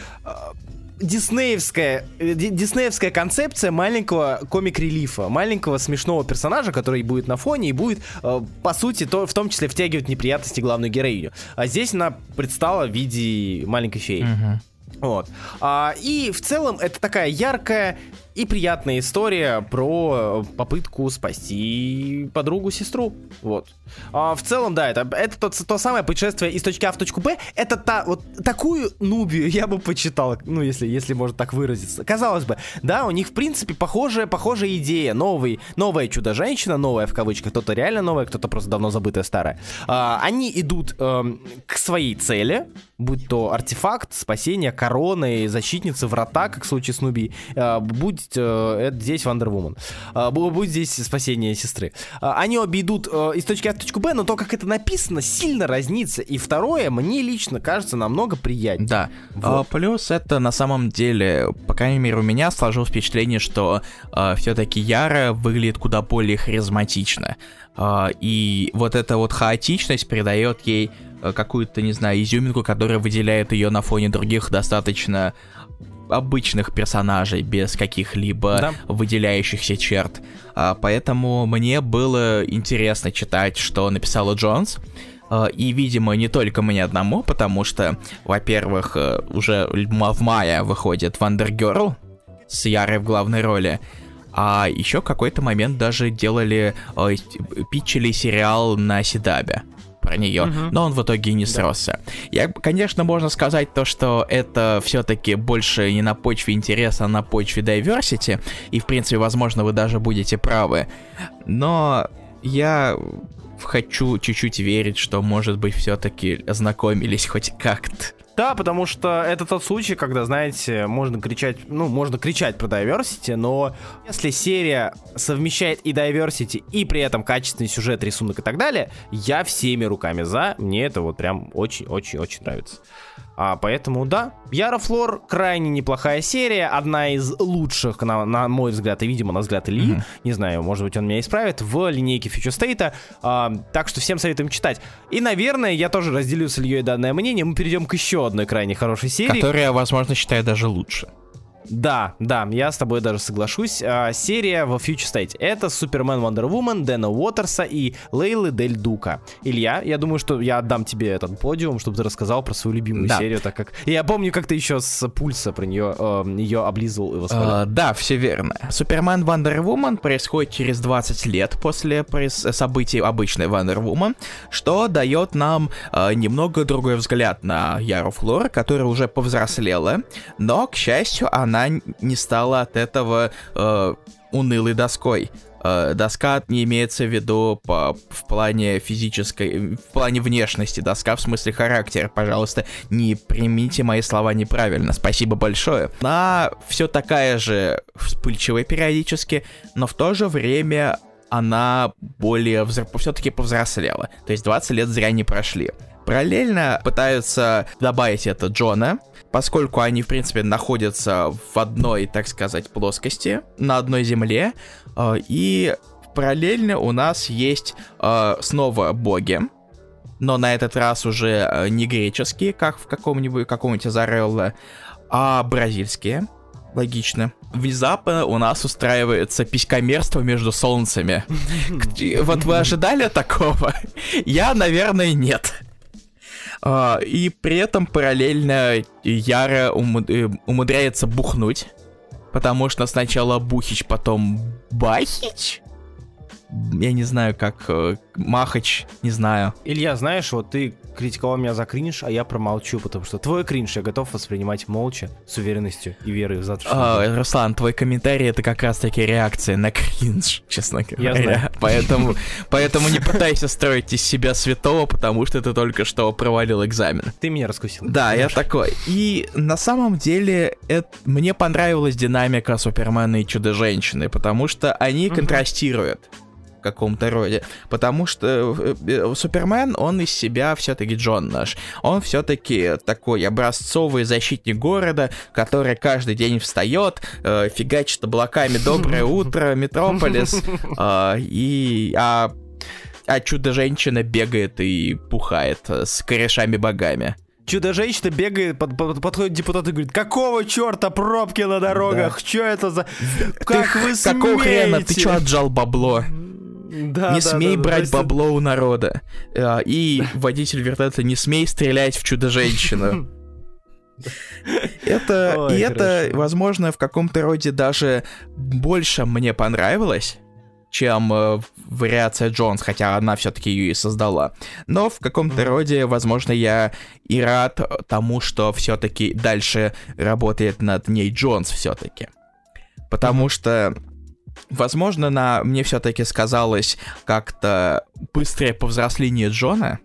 диснеевская, э, диснеевская концепция маленького комик-релифа, маленького смешного персонажа, который будет на фоне и будет, э, по сути, то, в том числе втягивать неприятности главную героиню. А здесь она предстала в виде маленькой феи. Uh-huh. Вот. А, и в целом это такая яркая и приятная история про попытку спасти подругу-сестру. Вот. А, в целом, да, это, это то, то самое путешествие из точки А в точку Б. Это та, вот такую нубию я бы почитал, ну, если, если можно так выразиться. Казалось бы, да, у них, в принципе, похожая, похожая идея. Новый, новая чудо-женщина, новая в кавычках, кто-то реально новая, кто-то просто давно забытая старая. А, они идут эм, к своей цели, будь то артефакт, спасение, короны, защитницы, врата, как в случае с Нуби, э, будь есть э, это здесь Wonder Woman. Э, будет здесь спасение сестры. Э, они обе идут э, из точки А в точку Б, но то, как это написано, сильно разнится. И второе, мне лично кажется намного приятнее. Да. Вот. Плюс это на самом деле, по крайней мере, у меня сложилось впечатление, что э, все-таки Яра выглядит куда более харизматично. Э, и вот эта вот хаотичность придает ей какую-то, не знаю, изюминку, которая выделяет ее на фоне других достаточно обычных персонажей без каких-либо да. выделяющихся черт. А, поэтому мне было интересно читать, что написала Джонс. А, и, видимо, не только мне одному, потому что, во-первых, э, уже в мае выходит Girl, с Ярой в главной роли. А еще какой-то момент даже делали, э, питчили сериал на Сидабе про нее, uh-huh. но он в итоге не сросся. Да. Я, конечно, можно сказать то, что это все-таки больше не на почве интереса, а на почве diversity, и, в принципе, возможно, вы даже будете правы. Но я хочу чуть-чуть верить, что, может быть, все-таки ознакомились хоть как-то. Да, потому что это тот случай, когда, знаете, можно кричать, ну, можно кричать про diversity, но если серия совмещает и diversity, и при этом качественный сюжет, рисунок и так далее, я всеми руками за, мне это вот прям очень-очень-очень нравится. А, поэтому, да, Яра Флор крайне неплохая серия, одна из лучших, на, на мой взгляд, и, видимо, на взгляд Ильи, mm-hmm. не знаю, может быть, он меня исправит, в линейке Future State, а, так что всем советуем читать. И, наверное, я тоже разделю с Ильей данное мнение, мы перейдем к еще одной крайне хорошей серии. Которая, возможно, считаю даже лучше. Да, да, я с тобой даже соглашусь. А, серия в Future State. Это Супермен Wonder Woman, Дэна Уотерса и Лейлы Дель Дука. Илья, я думаю, что я отдам тебе этот подиум, чтобы ты рассказал про свою любимую да. серию, так как... Я помню, как ты еще с пульса про нее, э, ее облизывал и восхвалял. Uh, да, все верно. Супермен Wonder Woman происходит через 20 лет после событий обычной Wonder Woman, что дает нам uh, немного другой взгляд на Яру Флор, которая уже повзрослела, но, к счастью, она она не стала от этого э, унылой доской. Э, доска не имеется в виду по, в плане физической, в плане внешности, доска в смысле характера. Пожалуйста, не примите мои слова неправильно. Спасибо большое. Она все такая же вспыльчивая периодически, но в то же время она более взр... все-таки повзрослела. То есть 20 лет зря не прошли. Параллельно пытаются добавить это Джона, поскольку они, в принципе, находятся в одной, так сказать, плоскости, на одной земле, э, и параллельно у нас есть э, снова боги, но на этот раз уже э, не греческие, как в каком-нибудь каком-нибудь Азарелло, а бразильские. Логично. Внезапно у нас устраивается писькомерство между солнцами. Вот вы ожидали такого? Я, наверное, нет. А, и при этом параллельно Яра э, умудряется бухнуть. Потому что сначала Бухич, потом Бахич? Я не знаю, как э, Махач, не знаю. Илья, знаешь, вот ты критиковал меня за кринж, а я промолчу, потому что твой кринж я готов воспринимать молча, с уверенностью и верой в завтрашний а, Руслан, твой комментарий это как раз-таки реакция на кринж, честно говоря. Я знаю. Поэтому, поэтому не пытайся строить из себя святого, потому что ты только что провалил экзамен. Ты меня раскусил. Да, я такой. И на самом деле мне понравилась динамика Супермена и Чудо-женщины, потому что они контрастируют каком-то роде. Потому что э, э, Супермен, он из себя все-таки Джон наш. Он все-таки такой образцовый защитник города, который каждый день встает, э, фигачит облаками «Доброе утро, Метрополис», э, и... А, а Чудо-женщина бегает и пухает с корешами-богами. Чудо-женщина бегает, под, под, подходит депутат и говорит, какого черта пробки на дорогах? Да. Что это за... Как ты, вы смеете? Какого хрена? Ты что отжал бабло? Да, не да, смей да, брать да, бабло у народа. А, и водитель вертолета, не смей стрелять в чудо-женщину. Это, и это, возможно, в каком-то роде даже больше мне понравилось, чем э, вариация Джонс, хотя она все-таки ее и создала. Но в каком-то mm-hmm. роде, возможно, я и рад тому, что все-таки дальше работает над ней Джонс все-таки. Потому mm-hmm. что Возможно, на мне все-таки сказалось как-то быстрое повзросление Джона,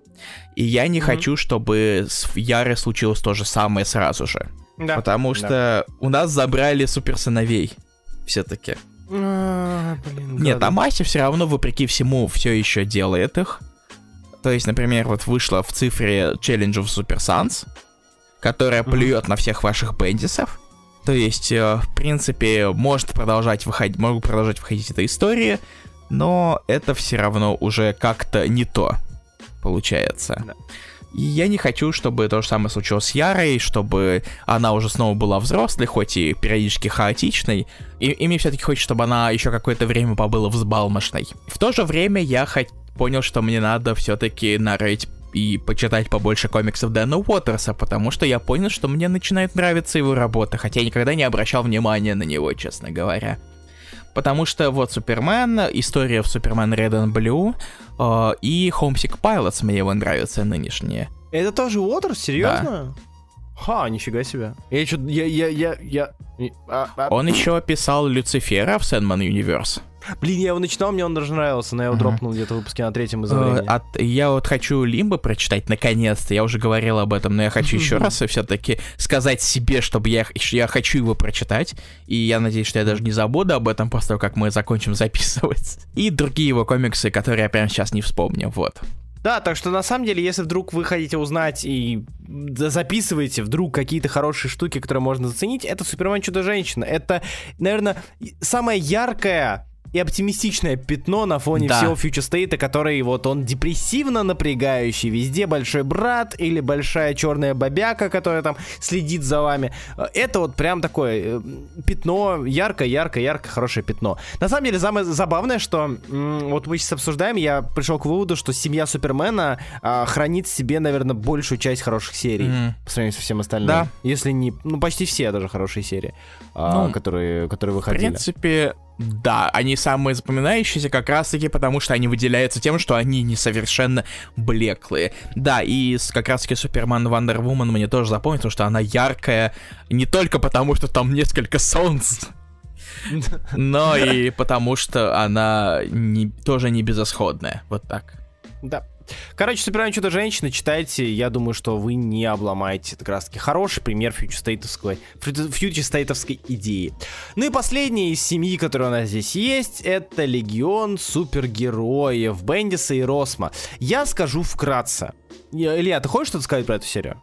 и я не mm-hmm. хочу, чтобы с Ярой случилось то же самое сразу же. Да. Потому что да. у нас забрали суперсыновей все-таки. А, блин, Нет, да, а Мася все равно, вопреки всему, все еще делает их. То есть, например, вот вышла в цифре of Super Sons, которая mm-hmm. плюет на всех ваших бендисов. То есть, э, в принципе, может продолжать выходить, могут продолжать выходить эта история, но это все равно уже как-то не то получается. Да. И я не хочу, чтобы то же самое случилось с Ярой, чтобы она уже снова была взрослой, хоть и периодически хаотичной. И, и мне все-таки хочется, чтобы она еще какое-то время побыла взбалмошной. В то же время я хоть понял, что мне надо все-таки нарыть и почитать побольше комиксов Дэна Уотерса, потому что я понял, что мне начинает нравиться его работа, хотя я никогда не обращал внимания на него, честно говоря. Потому что вот Супермен, история в Супермен Red and Blue э, и Homesick Pilots мне его нравятся нынешние. Это тоже Уотерс? Серьезно? Да. Ха, нифига себе. Я что я, я, я, я... А, а... Он еще писал Люцифера в Sandman Universe. Блин, я его начинал, мне он даже нравился, но я его uh-huh. дропнул где-то в выпуске на третьем измерении. Uh, от, я вот хочу Лимбо прочитать наконец-то, я уже говорил об этом, но я хочу еще раз все-таки сказать себе, чтобы я, я хочу его прочитать, и я надеюсь, что я даже не забуду об этом после того, как мы закончим записывать. И другие его комиксы, которые я прямо сейчас не вспомню, вот. Да, так что на самом деле, если вдруг вы хотите узнать и записываете вдруг какие-то хорошие штуки, которые можно заценить, это Супермен Чудо-женщина. Это, наверное, самая яркая и оптимистичное пятно на фоне да. всего Future State, который вот он депрессивно напрягающий, везде большой брат или большая черная бабяка, которая там следит за вами. Это вот прям такое э, пятно, ярко-ярко-ярко хорошее пятно. На самом деле, самое забавное, что вот мы сейчас обсуждаем, я пришел к выводу, что семья Супермена а, хранит в себе, наверное, большую часть хороших серий mm. по сравнению со всем остальным. Да. Если не, ну почти все даже хорошие серии, а, ну, которые, которые выходили. В принципе, да, они самые запоминающиеся как раз-таки потому, что они выделяются тем, что они несовершенно блеклые. Да, и как раз-таки Супермен Вандер Вумен мне тоже запомнил, потому что она яркая не только потому, что там несколько солнц, но и потому, что она не, тоже не безысходная. Вот так. Да. Короче, Супермен Чудо-женщина, читайте, я думаю, что вы не обломаете. Это как раз таки хороший пример фьючерстейтовской, фьючерстейтовской идеи. Ну и последний из семьи, которая у нас здесь есть, это Легион супергероев Бендиса и Росма. Я скажу вкратце. Илья, ты хочешь что-то сказать про эту серию?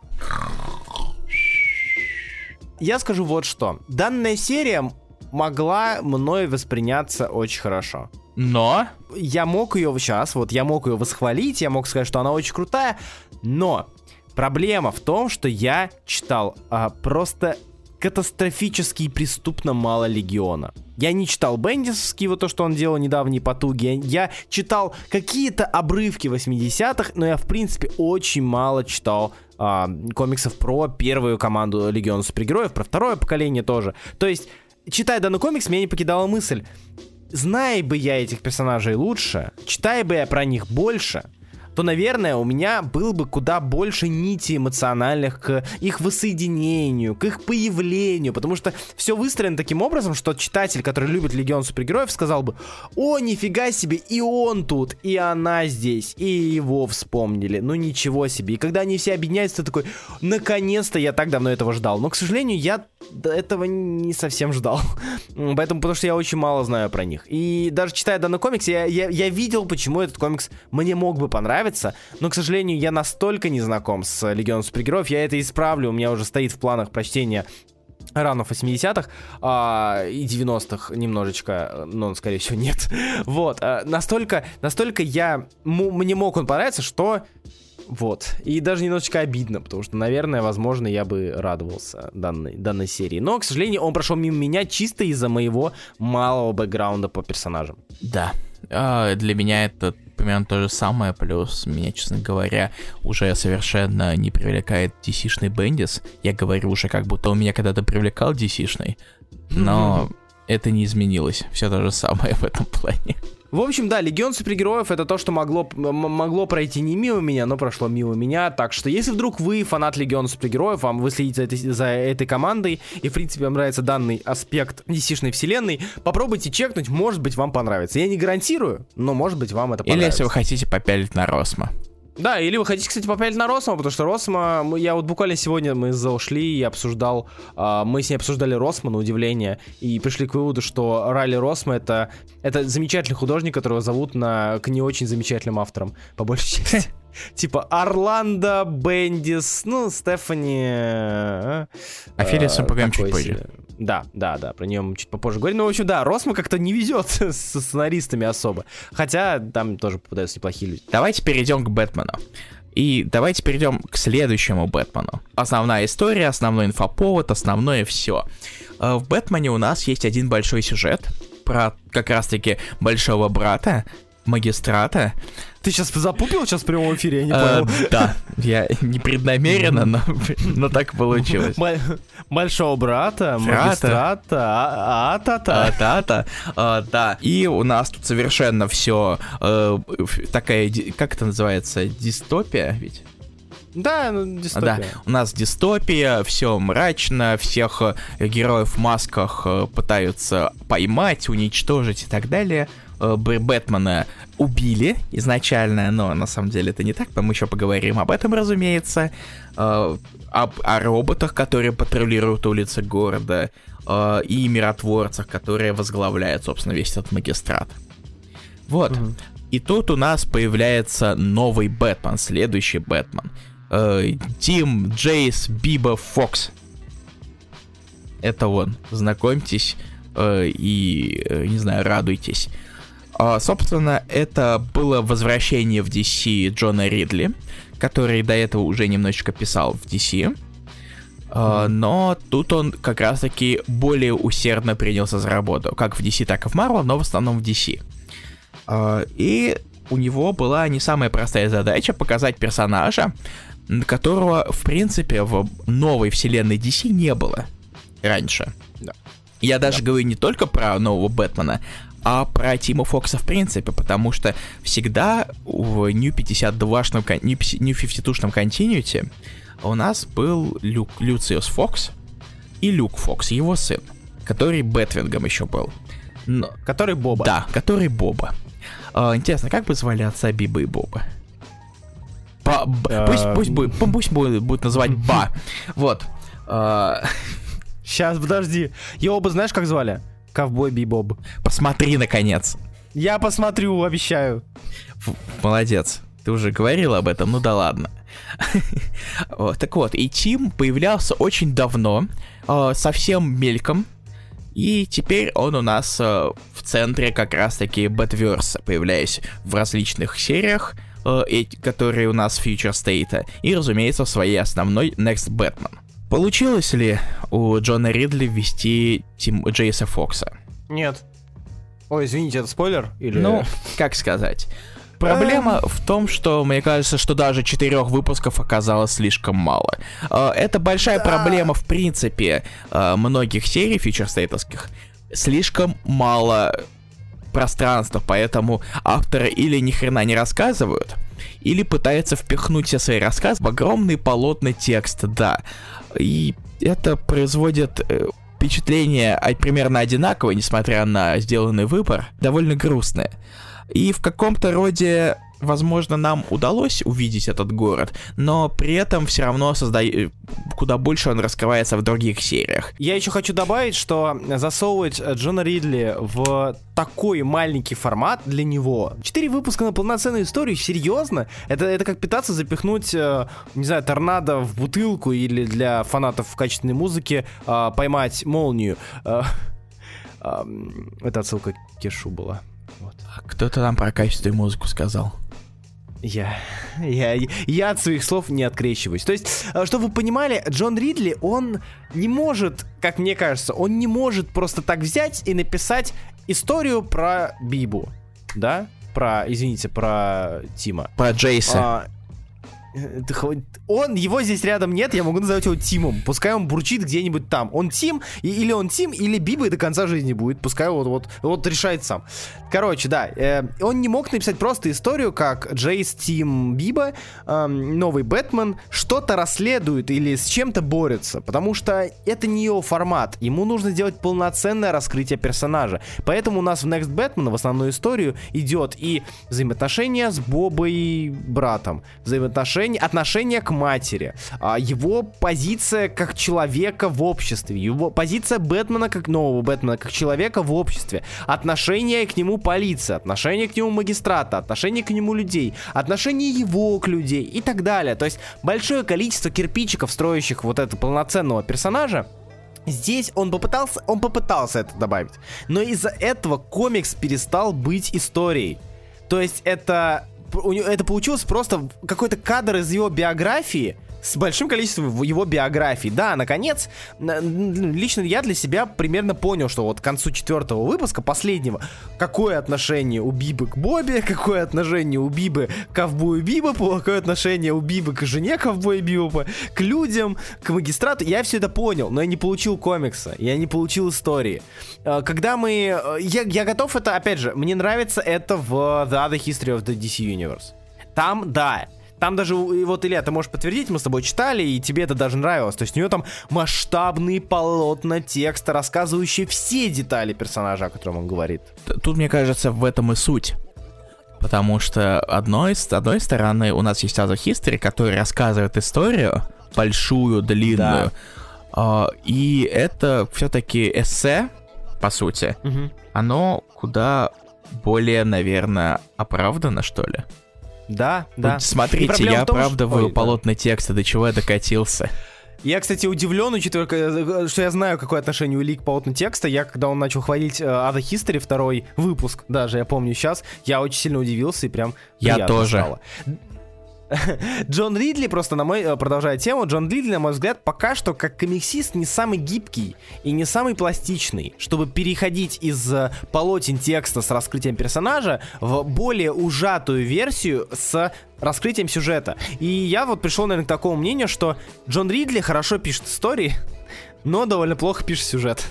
Я скажу вот что. Данная серия могла мной восприняться очень хорошо. Но? Я мог ее сейчас, вот я мог ее восхвалить, я мог сказать, что она очень крутая, но проблема в том, что я читал а, просто катастрофически и преступно мало Легиона. Я не читал Бендисовский, вот то, что он делал недавние потуги. Я читал какие-то обрывки 80-х, но я, в принципе, очень мало читал а, комиксов про первую команду Легиона супергероев, про второе поколение тоже. То есть, читая данный комикс, меня не покидала мысль зная бы я этих персонажей лучше, читая бы я про них больше, то, наверное, у меня было бы куда больше нити эмоциональных к их воссоединению, к их появлению, потому что все выстроено таким образом, что читатель, который любит Легион супергероев, сказал бы, о, нифига себе, и он тут, и она здесь, и его вспомнили, ну ничего себе. И когда они все объединяются, ты такой, наконец-то я так давно этого ждал. Но, к сожалению, я этого не совсем ждал. Поэтому, потому что я очень мало знаю про них. И даже читая данный комикс, я, я, я видел, почему этот комикс мне мог бы понравиться, нравится, но, к сожалению, я настолько не знаком с Легионом супергероев, я это исправлю, у меня уже стоит в планах прочтения ранов 80-х а, и 90-х немножечко, но, скорее всего, нет. Вот, а, настолько, настолько я, мне мог он понравиться, что вот. И даже немножечко обидно, потому что, наверное, возможно, я бы радовался данной, данной серии. Но, к сожалению, он прошел мимо меня чисто из-за моего малого бэкграунда по персонажам. Да. А, для меня это примерно то же самое, плюс меня, честно говоря, уже совершенно не привлекает DC-шный Бендис. Я говорю уже, как будто он меня когда-то привлекал DC-шный, но это не изменилось. Все то же самое в этом плане. В общем, да, Легион супергероев это то, что могло, могло пройти не мимо меня, но прошло мимо меня. Так что, если вдруг вы фанат Легиона супергероев, вам вы следите за этой, за этой командой, и, в принципе, вам нравится данный аспект DC-шной вселенной, попробуйте чекнуть, может быть, вам понравится. Я не гарантирую, но, может быть, вам это понравится. Или если вы хотите попялить на Росма. Да, или вы хотите, кстати, попялить на Росма, потому что Росма, я вот буквально сегодня мы зашли и обсуждал, э, мы с ней обсуждали Росма, на удивление, и пришли к выводу, что Райли Росма это, это замечательный художник, которого зовут на, к не очень замечательным авторам, по большей части. Типа Орландо, Бендис, ну, Стефани... А, а Филлипсом поговорим чуть позже. Да, да, да, про нее мы чуть попозже говорим. Ну, в общем, да, Росма как-то не везет со сценаристами особо. Хотя там тоже попадаются неплохие люди. Давайте перейдем к Бэтмену. И давайте перейдем к следующему Бэтмену. Основная история, основной инфоповод, основное все. Э, в Бэтмене у нас есть один большой сюжет про как раз-таки большого брата, магистрата. Ты сейчас запупил сейчас в прямом эфире, я не Э, понял. Да, я непреднамеренно, но, но так получилось. Большого брата, магистрата, а- а-та-та. А, да, а, да. И у нас тут совершенно все такая, ди- как это называется, дистопия ведь? Да, ну, Да, дистопия. у нас дистопия, все мрачно, всех э, героев в масках э, пытаются поймать, уничтожить и так далее. Э, Бэтмена убили изначально, но на самом деле это не так, мы еще поговорим об этом, разумеется. Э, об, о роботах, которые патрулируют улицы города, э, и миротворцах, которые возглавляют, собственно, весь этот магистрат. Вот. Мгм. И тут у нас появляется новый Бэтмен, следующий Бэтмен. Тим Джейс Биба Фокс. Это он. Знакомьтесь и, не знаю, радуйтесь. А, собственно, это было возвращение в DC Джона Ридли, который до этого уже немножечко писал в DC. А, но тут он как раз-таки более усердно принялся за работу, как в DC, так и в Marvel, но в основном в DC. А, И у него была не самая простая задача показать персонажа, которого, в принципе, в новой вселенной DC не было раньше. Да. Я даже говорю не только про нового Бэтмена, а про Тима Фокса в принципе, потому что всегда в New 52-шном, кон- New 50 New 52-шном континьюте у нас был Люк, Люциус Фокс и Люк Фокс, его сын, который Бэтвингом еще был. Но, Который Боба. да, который Боба. А, интересно, как бы звали отца Биба и Боба? Ба- б- А, пусть, пусть, будет, пусть будет, будет называть Ба. Вот. А, Сейчас, подожди. Его бы знаешь, как звали? Ковбой Бибоб. посмотри, наконец. Я посмотрю, обещаю. Фу, Молодец. Ты уже говорил об этом, ну да ладно. Так вот, и Тим появлялся очень давно, э, совсем мельком, и теперь он у нас э, в центре как раз-таки Бэтверса, появляясь в различных сериях, э, которые у нас Future State, и, разумеется, в своей основной Next Batman. Получилось ли у Джона Ридли ввести Тим Джейса Фокса? Нет. Ой, извините, это спойлер? Или... Ну, как сказать. Проблема в том, что мне кажется, что даже четырех выпусков оказалось слишком мало. Э, Это большая проблема, в принципе, э, многих серий фьючерстейтовских. Слишком мало пространства, поэтому авторы или ни хрена не рассказывают, или пытаются впихнуть все свои рассказы в огромные полотна текста, да. И это производит э, впечатление примерно одинаковое, несмотря на сделанный выбор, довольно грустное. И в каком-то роде, возможно, нам удалось увидеть этот город, но при этом все равно созда- куда больше он раскрывается в других сериях. Я еще хочу добавить, что засовывать э, Джона Ридли в такой маленький формат для него. Четыре выпуска на полноценную историю, серьезно? Это, это как пытаться запихнуть, э, не знаю, торнадо в бутылку или для фанатов качественной музыки э, поймать молнию. Э, ам, это отсылка к Кешу была. Вот. Кто-то там про качество и музыку сказал. Я, я, я от своих слов не открещиваюсь. То есть, э, чтобы вы понимали, Джон Ридли, он не может, как мне кажется, он не может просто так взять и написать историю про Бибу, да? Про, извините, про Тима. Про Джейса. А, он, его здесь рядом нет, я могу называть его Тимом. Пускай он бурчит где-нибудь там. Он Тим, и- или он Тим, или Биба и до конца жизни будет. Пускай вот, вот, вот решает сам. Короче, да, э, он не мог написать просто историю, как Джейс Тим Биба, эм, новый Бэтмен, что-то расследует или с чем-то борется, потому что это не его формат. Ему нужно сделать полноценное раскрытие персонажа. Поэтому у нас в Next Batman в основную историю идет и взаимоотношения с Бобой братом, взаимоотношения, отношения к матери, а, его позиция как человека в обществе, его позиция Бэтмена как нового Бэтмена как человека в обществе, отношение к нему полиции, отношение к нему магистрата, отношение к нему людей, отношение его к людей и так далее. То есть большое количество кирпичиков, строящих вот этого полноценного персонажа, Здесь он попытался, он попытался это добавить, но из-за этого комикс перестал быть историей. То есть это у него- это получилось просто какой-то кадр из его биографии, с большим количеством его биографий. Да, наконец, лично я для себя примерно понял, что вот к концу четвертого выпуска, последнего, какое отношение у Бибы к Бобби, какое отношение у Бибы к ковбою Бибопу, какое отношение у Бибы к жене ковбоя Бибопа, к людям, к магистрату. Я все это понял, но я не получил комикса, я не получил истории. А, когда мы... Э, я, я готов это, опять же, мне нравится это в The Other History of the DC Universe. Там, да, там даже, вот, Илья, ты можешь подтвердить, мы с тобой читали, и тебе это даже нравилось. То есть у нее там масштабные полотна текста, рассказывающие все детали персонажа, о котором он говорит. Тут, мне кажется, в этом и суть. Потому что одной, с одной стороны у нас есть Other History, который рассказывает историю, большую, длинную. Да. Uh, и это все-таки эссе, по сути. Угу. Оно куда более, наверное, оправдано, что ли. Да, да. Вот смотрите, я том, оправдываю Ой, полотна да. текста, до чего я докатился. Я, кстати, удивлен, учитывая, что я знаю, какое отношение у Ли к полотну текста. Я, когда он начал хвалить uh, Other History, второй выпуск, даже я помню сейчас, я очень сильно удивился и прям Я тоже. Стало. Джон Ридли, просто на мой, э, продолжая тему, Джон Ридли, на мой взгляд, пока что как комиксист не самый гибкий и не самый пластичный, чтобы переходить из э, полотен текста с раскрытием персонажа в более ужатую версию с раскрытием сюжета. И я вот пришел, наверное, к такому мнению, что Джон Ридли хорошо пишет истории, но довольно плохо пишет сюжет.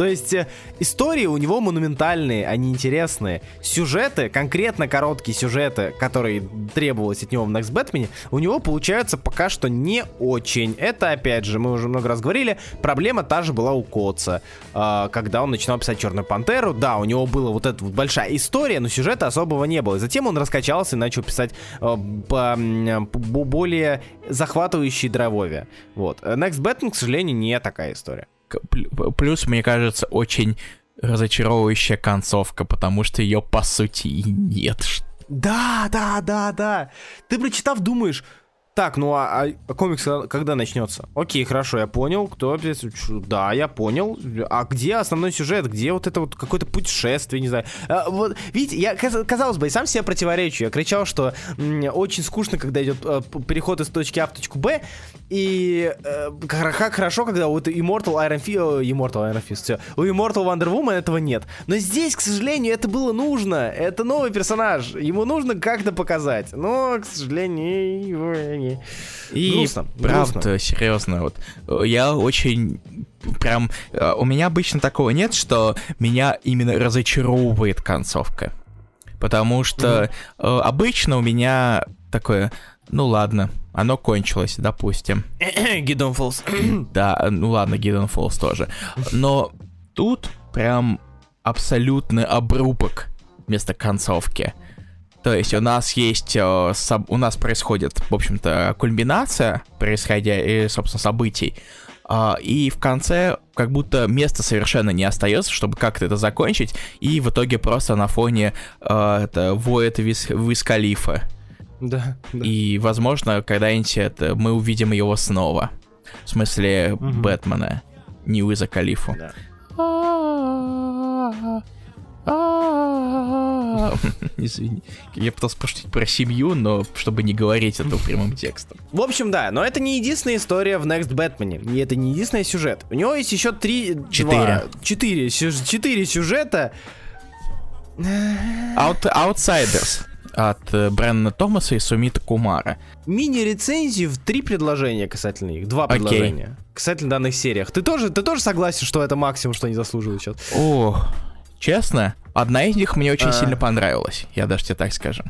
То есть э, истории у него монументальные, они интересные. Сюжеты, конкретно короткие сюжеты, которые требовалось от него в Next Batman, у него получаются пока что не очень. Это, опять же, мы уже много раз говорили, проблема та же была у Котца. Э, когда он начинал писать Черную Пантеру, да, у него была вот эта вот большая история, но сюжета особого не было. И затем он раскачался и начал писать э, по, по более захватывающие дровове. Вот. Next Batman, к сожалению, не такая история. Плюс, мне кажется, очень разочаровывающая концовка, потому что ее по сути и нет. Да, да, да, да. Ты прочитав, думаешь, так, ну а, а комикс когда начнется? Окей, хорошо, я понял, кто Да, я понял. А где основной сюжет? Где вот это вот какое-то путешествие, не знаю. А, вот, видите, я, казалось бы, и сам себе противоречу. Я кричал, что очень скучно, когда идет э, переход из точки А в точку Б. И э, как хорошо, когда у Immortal Iron Fist, Immortal Iron Fist, все, у Immortal Wonder Woman этого нет. Но здесь, к сожалению, это было нужно. Это новый персонаж. Ему нужно как-то показать. Но, к сожалению, не... И грустно, правда, грустно. серьезно, вот я очень прям... Э, у меня обычно такого нет, что меня именно разочаровывает концовка. Потому что mm-hmm. обычно у меня такое, ну ладно, оно кончилось, допустим. Гидон Фолс. да, ну ладно, Гидон Фолс тоже. Но тут прям абсолютный обрубок вместо концовки. То есть у нас есть, э, у нас происходит, в общем-то, кульминация, происходя, собственно, событий. А, и в конце как будто места совершенно не остается, чтобы как-то это закончить, и в итоге просто на фоне uh, это воет Виз Калифа. Да, да. И, возможно, когда-нибудь это, мы увидим его снова. В смысле, угу. Бэтмена, не Уиза Калифу. Да. Извини. Я пытался пошутить про семью, но чтобы не говорить это прямым текстом. В общем, да, но это не единственная история в Next Batman. И это не единственный сюжет. У него есть еще три... Четыре. четыре, четыре сюжета. Out, Outsiders от э, Брэнна Томаса и Сумита Кумара. Мини-рецензии в три предложения касательно их. Два предложения. Okay. Касательно данных сериях. Ты тоже, ты тоже согласен, что это максимум, что они заслуживают сейчас? О, Честно, одна из них мне очень а... сильно понравилась, я даже тебе так скажу.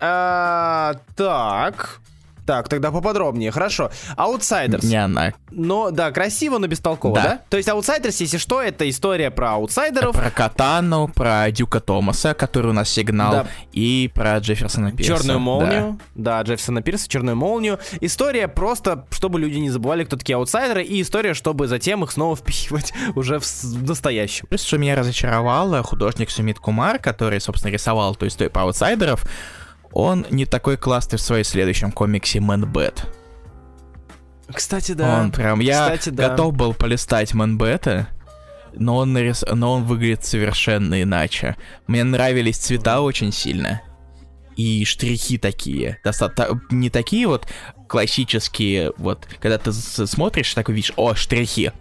А, так. Так, тогда поподробнее. Хорошо. Outsiders. Не она. Но, да, красиво, но бестолково, да? да? То есть Outsiders, если что, это история про аутсайдеров. Про Катану, про Дюка Томаса, который у нас сигнал, да. и про Джефферсона Пирса. Черную молнию. Да. да, Джефферсона Пирса, черную молнию. История просто, чтобы люди не забывали, кто такие аутсайдеры, и история, чтобы затем их снова впихивать уже в настоящем. Плюс, что меня разочаровало, художник Сумит Кумар, который, собственно, рисовал эту историю про аутсайдеров, он не такой классный в своем следующем комиксе Man Bad. Кстати, да. Он прям, я Кстати, да. готов был полистать Манбета, но он, нарис... но он выглядит совершенно иначе. Мне нравились цвета очень сильно. и штрихи такие. Доста- не такие вот классические, вот, когда ты смотришь, такой видишь, о, штрихи.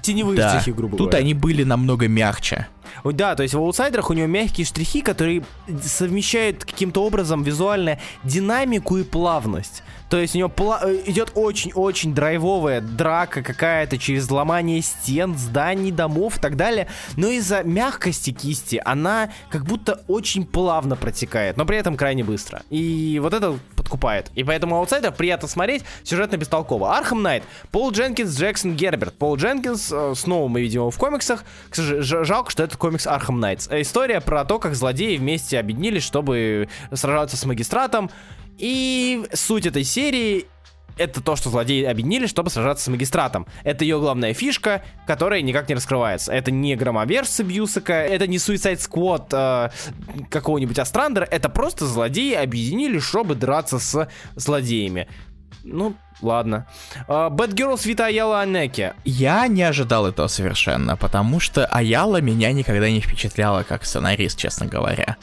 Теневые да. штрихи, грубо Тут говоря. они были намного мягче. Да, то есть в аутсайдерах у него мягкие штрихи, которые совмещают каким-то образом визуально динамику и плавность. То есть у него пла- э, идет очень-очень драйвовая драка какая-то через ломание стен, зданий, домов и так далее. Но из-за мягкости кисти она как будто очень плавно протекает, но при этом крайне быстро. И вот это подкупает. И поэтому аутсайдер приятно смотреть, сюжетно бестолково. Arkham Knight, Пол Дженкинс, Джексон Герберт. Пол Дженкинс, э, снова мы видим его в комиксах. К сожалению, жалко, что это комикс Arkham Knights. История про то, как злодеи вместе объединились, чтобы сражаться с магистратом. И суть этой серии это то, что злодеи объединились, чтобы сражаться с магистратом. Это ее главная фишка, которая никак не раскрывается. Это не Громовержцы Бьюсика, это не Suicide Squad э, какого-нибудь Острандера, это просто злодеи объединились, чтобы драться с злодеями. Ну, ладно. Bad Girls Вита Аяла Анеки. Я не ожидал этого совершенно, потому что Аяла меня никогда не впечатляла как сценарист, честно говоря.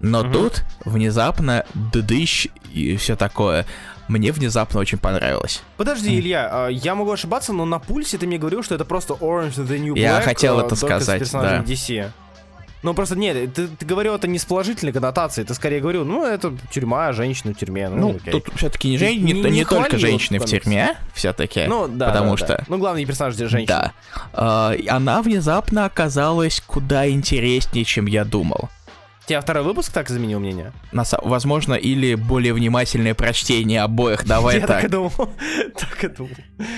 Но угу. тут внезапно дыдыщ и все такое. Мне внезапно очень понравилось. Подожди, Илья, я могу ошибаться, но на пульсе ты мне говорил, что это просто Orange the New Black. Я хотел это сказать, да. DC. Ну просто нет, ты, ты говорил это не с положительной коннотацией, ты скорее говорил, ну это тюрьма, женщина в тюрьме. Ну, ну тут все-таки не, жен... не, не, не только женщины в тюрьме, все-таки. Ну да. Потому да, что. Да. Ну главный персонаж здесь женщина. Да. Э, она внезапно оказалась куда интереснее, чем я думал. Тебя второй выпуск так изменил мнение? На, возможно, или более внимательное прочтение обоих. Давай Я так. так и думал. так и думал.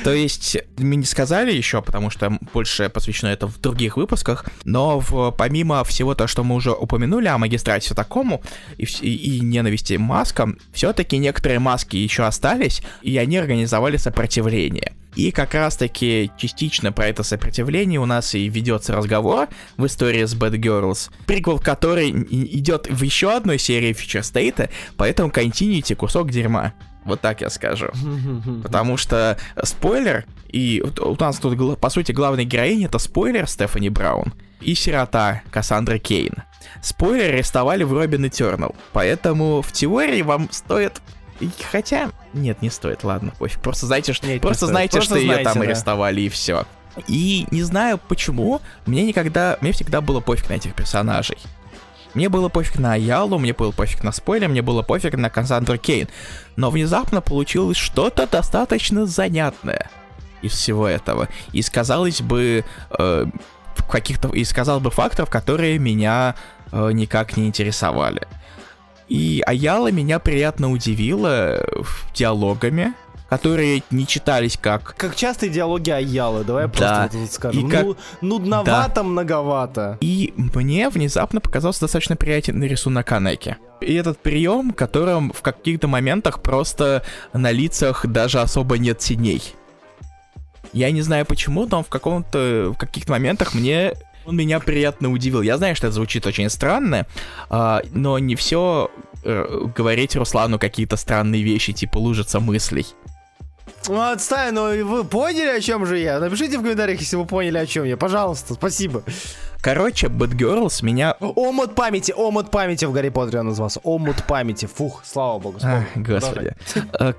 То есть, мы не сказали еще, потому что больше посвящено это в других выпусках, но в, помимо всего того, что мы уже упомянули о магистрате такому и, и, и ненависти маскам, все-таки некоторые маски еще остались, и они организовали сопротивление. И как раз-таки частично про это сопротивление у нас и ведется разговор в истории с Bad Girls, приквел который идет в еще одной серии Future State, поэтому континуйте кусок дерьма. Вот так я скажу. Потому что спойлер, и у нас тут, по сути, главная героиня это спойлер Стефани Браун и сирота Кассандра Кейн. Спойлер арестовали в Робин Eternal, поэтому в теории вам стоит Хотя, нет, не стоит, ладно, пофиг. Просто знаете, что, нет, просто знаете, просто что знаете, ее там да. арестовали и все. И не знаю почему, мне никогда, мне всегда было пофиг на этих персонажей. Мне было пофиг на Аялу, мне было пофиг на спойлер, мне было пофиг на Кассандру Кейн. Но внезапно получилось что-то достаточно занятное из всего этого. И сказалось бы, э, каких-то, и сказал бы факторов, которые меня э, никак не интересовали. И Аяла меня приятно удивила диалогами, которые не читались как... Как часто диалоги Аялы, давай да. просто вот скажем. И как... ну, нудновато, да. многовато. И мне внезапно показался достаточно приятен рисунок Канеки. И этот прием, которым в каких-то моментах просто на лицах даже особо нет теней. Я не знаю почему, но в каком-то в каких-то моментах мне он меня приятно удивил. Я знаю, что это звучит очень странно, э, но не все э, говорить Руслану какие-то странные вещи, типа лужица мыслей. Ну, отстань, но вы поняли, о чем же я? Напишите в комментариях, если вы поняли, о чем я. Пожалуйста, спасибо. Короче, Bad Girls меня... Омут памяти, омут памяти в Гарри Поттере он назывался. Омут памяти, фух, слава богу. А, господи.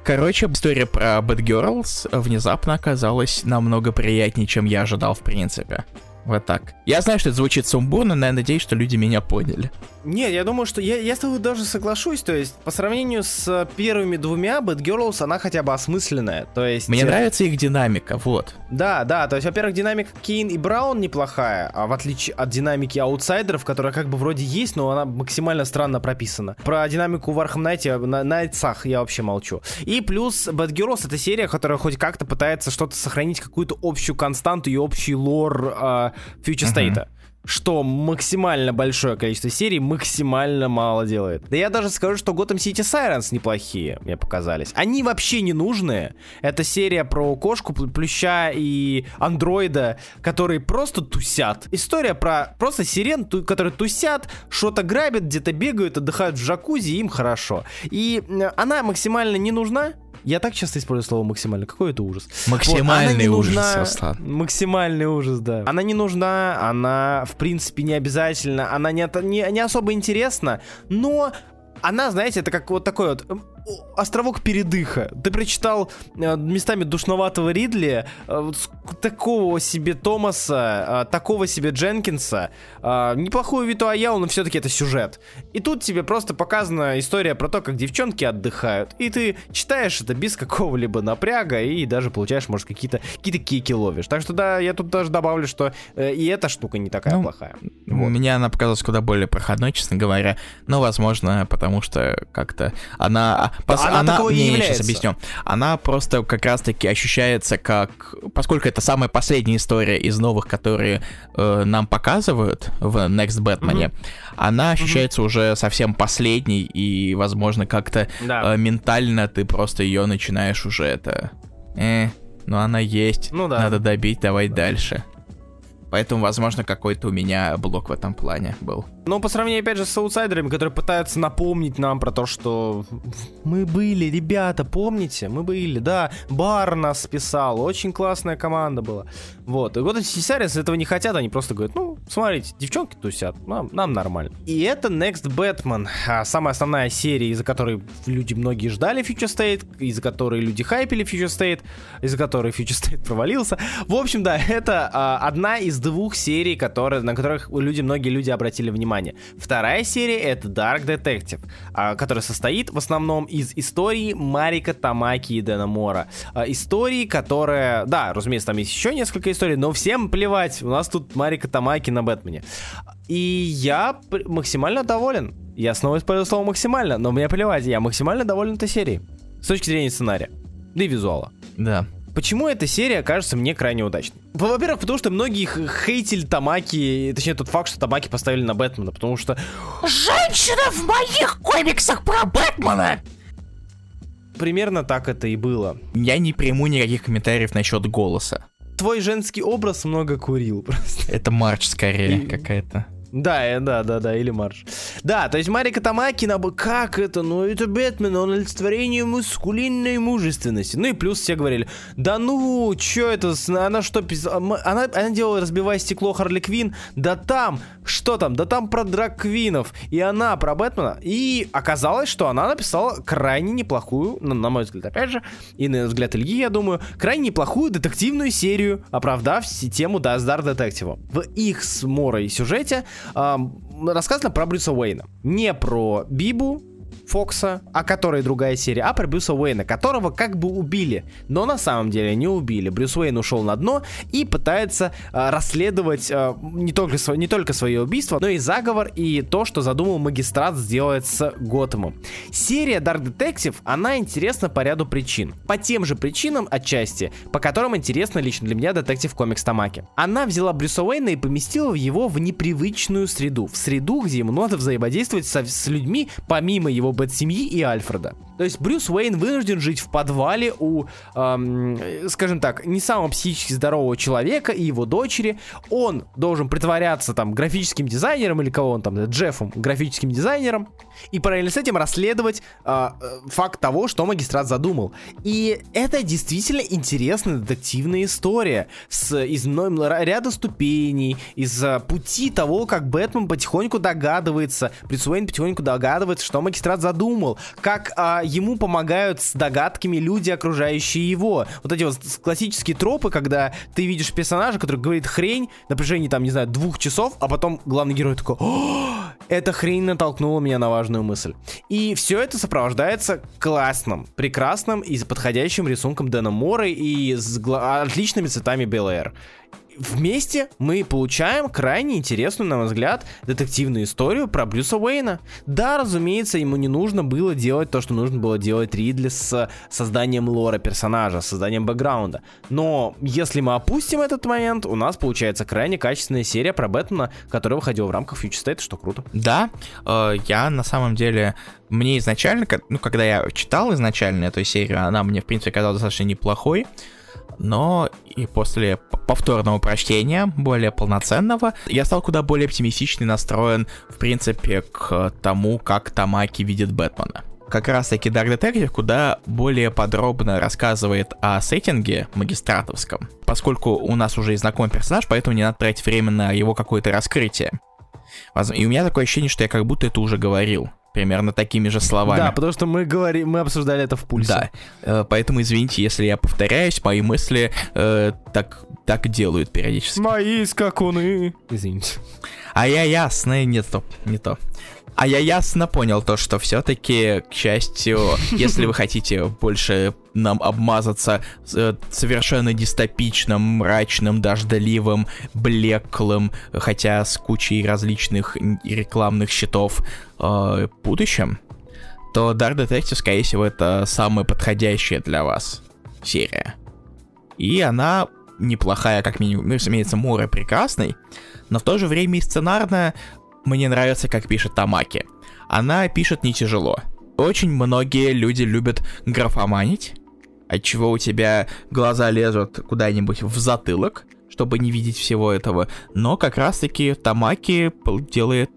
Короче, история про Bad Girls внезапно оказалась намного приятнее, чем я ожидал в принципе. Вот так. Я знаю, что это звучит сумбурно, но я надеюсь, что люди меня поняли. Нет, я думаю, что я, я с тобой даже соглашусь. То есть, по сравнению с первыми двумя, Batgirls, она хотя бы осмысленная. То есть... Мне нравится их динамика, вот. Да, да, то есть, во-первых, динамика Кейн и Браун неплохая, а в отличие от динамики аутсайдеров, которая как бы вроде есть, но она максимально странно прописана. Про динамику в Архам Найте, на Найтсах я вообще молчу. И плюс Batgirls это серия, которая хоть как-то пытается что-то сохранить, какую-то общую константу и общий лор э, Future State. Uh-huh что максимально большое количество серий максимально мало делает. Да я даже скажу, что Gotham City Sirens неплохие, мне показались. Они вообще не нужные. Это серия про кошку, плюща и андроида, которые просто тусят. История про просто сирен, которые тусят, что-то грабят, где-то бегают, отдыхают в джакузи, им хорошо. И она максимально не нужна, я так часто использую слово максимально. Какой это ужас? Максимальный вот, ужас, нужна... Руслан. Максимальный ужас, да. Она не нужна, она, в принципе, не обязательно, она не, не, не особо интересна, но она, знаете, это как вот такой вот островок передыха. Ты прочитал э, местами душноватого Ридли, э, такого себе Томаса, э, такого себе Дженкинса, неплохую Виту Аяу, но все-таки это сюжет. И тут тебе просто показана история про то, как девчонки отдыхают. И ты читаешь это без какого-либо напряга и даже получаешь, может, какие-то какие кики ловишь. Так что да, я тут даже добавлю, что и эта штука не такая ну, плохая. Вот. Мне она показалась куда более проходной, честно говоря. Но, возможно, потому что как-то она Пос... Она, она такой не, не, сейчас объясню. Она просто как раз-таки ощущается как... Поскольку это самая последняя история из новых, которые э, нам показывают в Next Batman, mm-hmm. она ощущается mm-hmm. уже совсем последней, и, возможно, как-то да. э, ментально ты просто ее начинаешь уже это... Э, ну она есть, ну, да. надо добить, давай дальше. Поэтому, возможно, какой-то у меня блок в этом плане был. Но по сравнению, опять же, с аутсайдерами, которые пытаются напомнить нам про то, что мы были, ребята, помните? Мы были, да. Бар нас списал, очень классная команда была. Вот. И вот эти Сисарис этого не хотят, они просто говорят, ну, смотрите, девчонки тусят, нам, нам нормально. И это Next Batman, а, самая основная серия, из-за которой люди многие ждали Future State, из-за которой люди хайпили Future State, из-за которой Future State провалился. В общем, да, это а, одна из двух серий, которые, на которых люди, многие люди обратили внимание внимание. Вторая серия это Dark Detective, а, которая состоит в основном из истории Марика Тамаки и Дэна Мора. А, истории, которая... Да, разумеется, там есть еще несколько историй, но всем плевать. У нас тут Марика Тамаки на Бэтмене. И я максимально доволен. Я снова использую слово максимально, но мне плевать, я максимально доволен этой серией. С точки зрения сценария. Да и визуала. Да. Почему эта серия кажется мне крайне удачной? Во-первых, потому что многие хейтили Тамаки, точнее тот факт, что Тамаки поставили на Бэтмена, потому что... Женщина в моих комиксах про Бэтмена! Примерно так это и было. Я не приму никаких комментариев насчет голоса. Твой женский образ много курил просто. Это Марч скорее и... какая-то. Да, э, да, да, да, или марш. Да, то есть Марика Тамаки, как это, ну это Бэтмен, он олицетворение мускулинной мужественности. Ну и плюс все говорили, да ну, чё это, она что, она, она делала разбивая стекло Харли Квин, да там, что там, да там про драг-квинов, и она про Бэтмена, и оказалось, что она написала крайне неплохую, на, на мой взгляд, опять же, и на взгляд Ильи, я думаю, крайне неплохую детективную серию, оправдав тему Даздар Детектива. В их с Морой сюжете рассказано про Брюса Уэйна. Не про Бибу, Фокса, о которой другая серия, а про Брюса Уэйна, которого как бы убили, но на самом деле не убили. Брюс Уэйн ушел на дно и пытается э, расследовать э, не, только сво- не только свое убийство, но и заговор и то, что задумал магистрат сделать с Готэмом. Серия Dark Detective, она интересна по ряду причин. По тем же причинам отчасти, по которым интересна лично для меня детектив комикс Тамаки. Она взяла Брюса Уэйна и поместила его в непривычную среду, в среду, где ему надо взаимодействовать со, с людьми, помимо его Бэт-семьи и Альфреда. То есть Брюс Уэйн вынужден жить в подвале у, эм, скажем так, не самого психически здорового человека и его дочери. Он должен притворяться там графическим дизайнером или кого он там, Джеффом, графическим дизайнером, и параллельно с этим расследовать э, факт того, что магистрат задумал. И это действительно интересная детективная история с из ряда ступеней, из пути того, как Бэтмен потихоньку догадывается, Брюс потихоньку догадывается, что магистрат задумал, как э, ему помогают с догадками люди, окружающие его. Вот эти вот классические тропы, когда ты видишь персонажа, который говорит хрень на протяжении, там, не знаю, двух часов, а потом главный герой такой, О, эта хрень натолкнула меня на важную мысль. И все это сопровождается классным, прекрасным и подходящим рисунком Дэна Мора и с отличными цветами Белэр вместе мы получаем крайне интересную, на мой взгляд, детективную историю про Брюса Уэйна. Да, разумеется, ему не нужно было делать то, что нужно было делать Ридли с созданием лора персонажа, созданием бэкграунда. Но если мы опустим этот момент, у нас получается крайне качественная серия про Бэтмена, которая выходила в рамках Future State, что круто. Да, э, я на самом деле, мне изначально, ну, когда я читал изначально эту серию, она мне, в принципе, казалась достаточно неплохой но и после повторного прочтения, более полноценного, я стал куда более оптимистичный настроен, в принципе, к тому, как Тамаки видит Бэтмена. Как раз таки Dark Detective куда более подробно рассказывает о сеттинге магистратовском, поскольку у нас уже и знакомый персонаж, поэтому не надо тратить время на его какое-то раскрытие. И у меня такое ощущение, что я как будто это уже говорил примерно такими же словами. Да, потому что мы говорим, мы обсуждали это в пульсе. Да, э, поэтому извините, если я повторяюсь, мои мысли э, так, так делают периодически. Мои скакуны. Извините. А я ясно, не то, не то. А я ясно понял то, что все-таки, к счастью, если вы хотите больше нам обмазаться э, совершенно дистопичным, мрачным, дождливым, блеклым, хотя с кучей различных рекламных щитов э, будущем, то Dark Detective, скорее всего, это самая подходящая для вас серия. И она неплохая, как минимум, ну, разумеется, море прекрасный, но в то же время и сценарная мне нравится, как пишет Тамаки. Она пишет не тяжело. Очень многие люди любят графоманить, отчего у тебя глаза лезут куда-нибудь в затылок, чтобы не видеть всего этого. Но как раз-таки Тамаки делает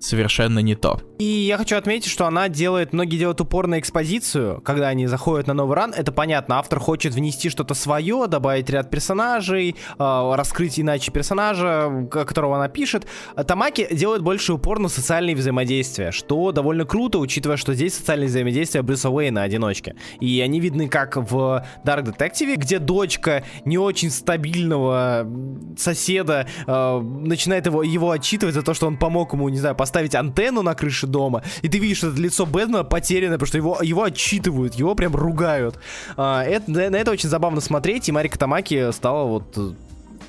совершенно не то. И я хочу отметить, что она делает, многие делают упор на экспозицию, когда они заходят на новый ран, это понятно, автор хочет внести что-то свое, добавить ряд персонажей, э, раскрыть иначе персонажа, которого она пишет. Тамаки делает больше упор на социальные взаимодействия, что довольно круто, учитывая, что здесь социальные взаимодействия Брюса Уэйна одиночки. И они видны как в Dark Detective, где дочка не очень стабильного соседа э, начинает его, его отчитывать за то, что он помог ему, не знаю, поставить антенну на крыше дома, и ты видишь, что это лицо Бэтмена потеряно, потому что его, его отчитывают, его прям ругают. А, это, на это очень забавно смотреть, и Марика Тамаки стала вот э,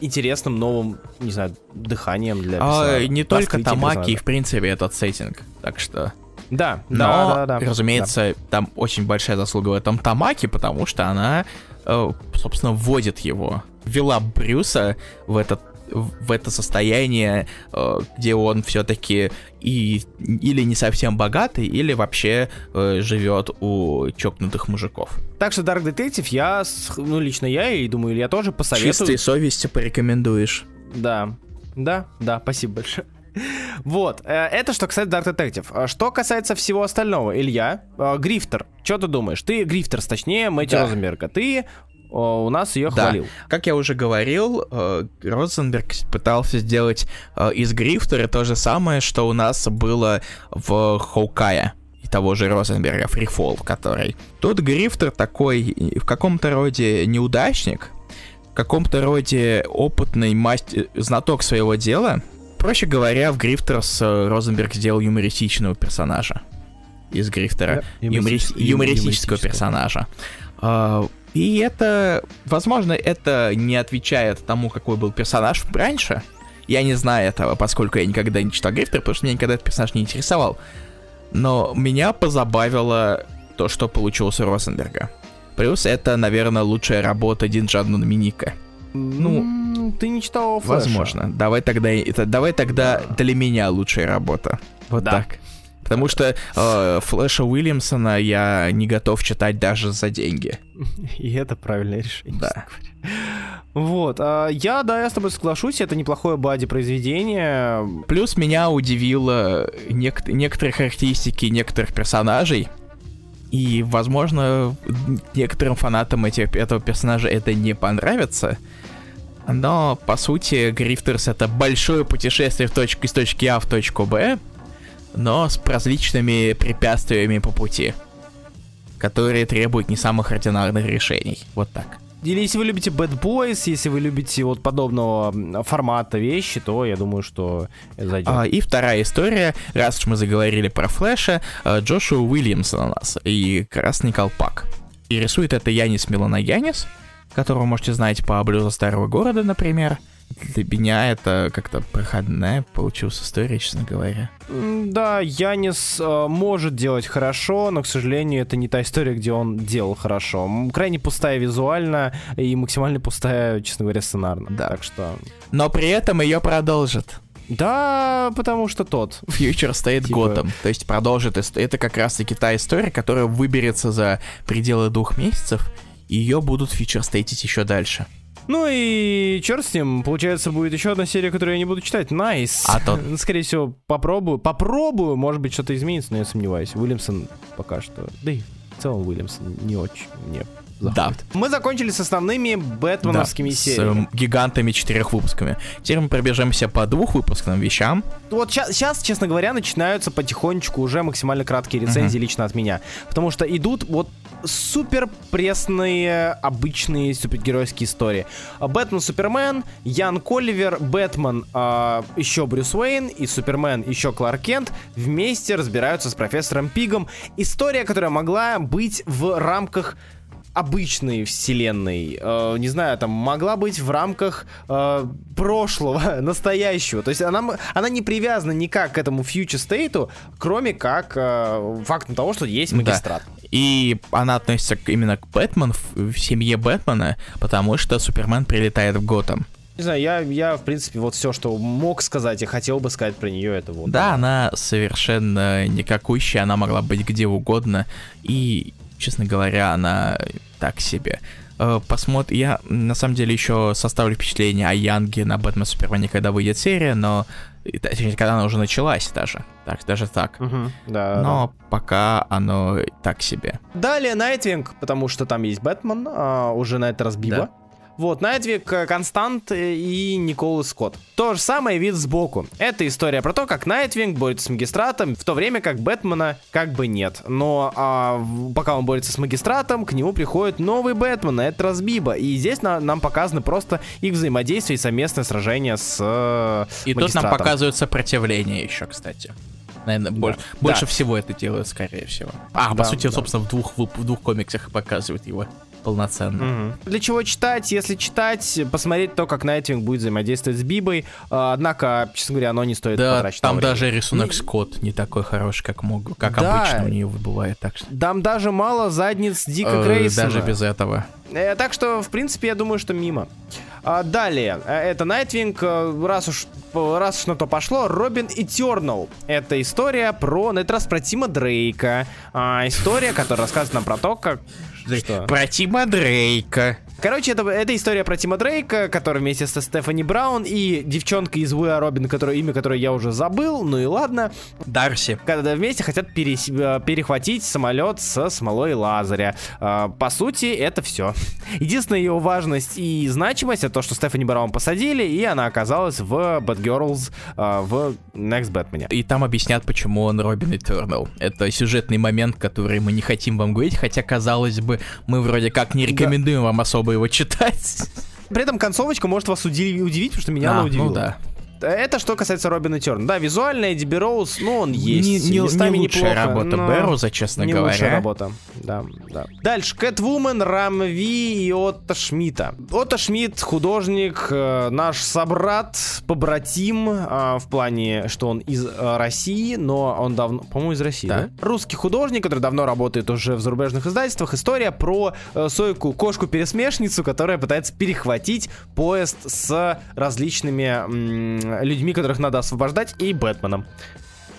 интересным новым, не знаю, дыханием для а, Не только Тамаки, в принципе, этот сеттинг. Так что... Да, Но, да, да, да. разумеется, да. там очень большая заслуга в этом Тамаки, потому что она, э, собственно, вводит его. Вела Брюса в этот в это состояние, э, где он все-таки и или не совсем богатый, или вообще э, живет у чокнутых мужиков. Так что Dark Detective я, ну лично я и думаю, я тоже посоветую. Чистой совестью порекомендуешь. Да, да, да, спасибо большое. Вот, э, это что касается Dark Detective. А что касается всего остального, Илья, Грифтер, что ты думаешь? Ты Грифтерс, точнее, Мэтью да. Розенберга. Ты у нас ее да. хвалил. Как я уже говорил, э, Розенберг пытался сделать э, из Грифтера то же самое, что у нас было в Хоукае и того же Розенберга, Фрифол, который. Тут Грифтер такой в каком-то роде неудачник, в каком-то роде опытный мастер, знаток своего дела. Проще говоря, в Грифтерс Розенберг сделал юмористичного персонажа из Грифтера. Да, юмористического, юмористического персонажа. А, и это, возможно, это не отвечает тому, какой был персонаж раньше. Я не знаю этого, поскольку я никогда не читал Грифтер, потому что меня никогда этот персонаж не интересовал. Но меня позабавило то, что получилось у Росенберга. Плюс это, наверное, лучшая работа Динджану Доминика. Ну, ты не читал Флэша. Возможно. Давай тогда, это, давай тогда для меня лучшая работа. Вот да. так. Потому что э, Флэша Уильямсона я не готов читать даже за деньги. И это правильное решение. Да. Вот, а, я, да, я с тобой соглашусь, это неплохое бади произведение. Плюс меня удивило нек- некоторые характеристики некоторых персонажей. И, возможно, некоторым фанатам этих, этого персонажа это не понравится. Но, по сути, Грифтерс это большое путешествие в точку, из точки А в точку Б, но с различными препятствиями по пути, которые требуют не самых ординарных решений. Вот так. Или если вы любите Bad Boys, если вы любите вот подобного формата вещи, то я думаю, что зайдет. А, и вторая история, раз уж мы заговорили про Флэша, а, Джошуа Уильямсон у нас и Красный Колпак. И рисует это Янис Милана Янис, которого можете знать по Блюзу Старого Города, например для меня это как-то проходная получилась история, честно говоря. Да, Янис э, может делать хорошо, но, к сожалению, это не та история, где он делал хорошо. Крайне пустая визуально и максимально пустая, честно говоря, сценарно. Да. Так что... Но при этом ее продолжит. Да, потому что тот. Фьючер стоит типа... годом. То есть продолжит. Это как раз-таки та история, которая выберется за пределы двух месяцев. И ее будут Future State ить еще дальше. Ну и черт с ним, получается, будет еще одна серия, которую я не буду читать. Nice. А то... Скорее всего, попробую. Попробую, может быть, что-то изменится, но я сомневаюсь. Уильямсон пока что... Да и в целом Уильямсон не очень мне Да. Мы закончили с основными бэтменовскими Да, с сериями. э, гигантами четырех выпусками. Теперь мы пробежимся по двух выпускным вещам. Вот сейчас, честно говоря, начинаются потихонечку уже максимально краткие рецензии лично от меня. Потому что идут вот супер пресные обычные супергеройские истории. Бэтмен, Супермен, Ян Колливер, Бэтмен, а, еще Брюс Уэйн и Супермен, еще Кларк Кент вместе разбираются с профессором Пигом. История, которая могла быть в рамках обычной вселенной, э, не знаю, там могла быть в рамках э, прошлого, настоящего. То есть она, она не привязана никак к этому future state, кроме как э, фактом того, что есть магистрат. И она относится именно к Бэтмен, в, в семье Бэтмена, потому что Супермен прилетает в Готэм. Не знаю, я, я, в принципе, вот все, что мог сказать и хотел бы сказать про нее, это вот. Да, она совершенно никакущая, она могла быть где угодно, и, честно говоря, она так себе. Посмотрим, я на самом деле еще составлю впечатление о Янге на Бэтмен Супермене, когда выйдет серия, но когда она уже началась даже, так, даже так. Мгм, да, Но пока оно так себе. Далее Найтвинг, потому что там есть Бэтмен, а, уже на этот раз Биба. Да. Вот, Найтвинг, э, Констант э, и Николас Скотт. То же самое вид сбоку. Это история про то, как Найтвинг борется с магистратом, в то время как Бэтмена как бы нет. Но а, пока он борется с магистратом, к нему приходит новый Бэтмен, на этот раз Биба. И здесь на- нам показаны просто их взаимодействие и совместное сражение с э, И тут нам показывают сопротивление еще, кстати. Наверное, больше, больше Да. всего это делают, скорее всего. А, по Да, сути, да. собственно, в двух, в двух комиксах показывают его полноценно. Мгм. Для чего читать? Если читать, посмотреть то, как Найтвинг будет взаимодействовать с Бибой. А, Однако, честно говоря, оно не стоит Да, там времени. даже рисунок Не- Скотт не такой хороший, как мог, как Да. обычно у нее бывает, так что. Там даже мало задниц Дика э, Грейсона. даже без этого. Э, так что, в принципе, я думаю, что мимо. А, далее, э, это Найтвинг, э, раз уж, раз уж на то пошло, Робин Eternal. Это история про, на этот раз про Тима Дрейка. А, история, которая рассказывает нам про то, как... Что? Про Тима Дрейка. Короче, это, это история про Тима Дрейка, который вместе со Стефани Браун и девчонкой из We Are Robin, которое, имя которой я уже забыл, ну и ладно, Дарси. когда вместе хотят перес- э, перехватить самолет со смолой Лазаря. А, По сути, это все. Единственная его важность и значимость это то, что Стефани Браун посадили, и она оказалась в Bad Girls а, в Next Batman. И там объяснят, почему он Робин Этернал. Это сюжетный момент, который мы не хотим вам говорить, хотя, казалось бы, мы вроде как не рекомендуем вам особо его читать. При этом концовочка может вас уди- удивить, потому что меня А, она удивила. ну да. Это что касается Робина Терна. Да, визуально Эдди Роуз, ну, он есть. Не, не- местами не лучшая неплохо, работа но Берруза, честно не говоря. лучшая работа. Да, да. Дальше. Кэтвумен, Рамви и Отто Шмидта. Отто Шмидт, художник, э, наш собрат, побратим, э, в плане, что он из э, России, но он давно, по-моему, из России, да? Да. Русский художник, который давно работает уже в зарубежных издательствах. История про Сойку, кошку-пересмешницу, которая пытается перехватить поезд с различными людьми, которых надо освобождать, и Бэтменом.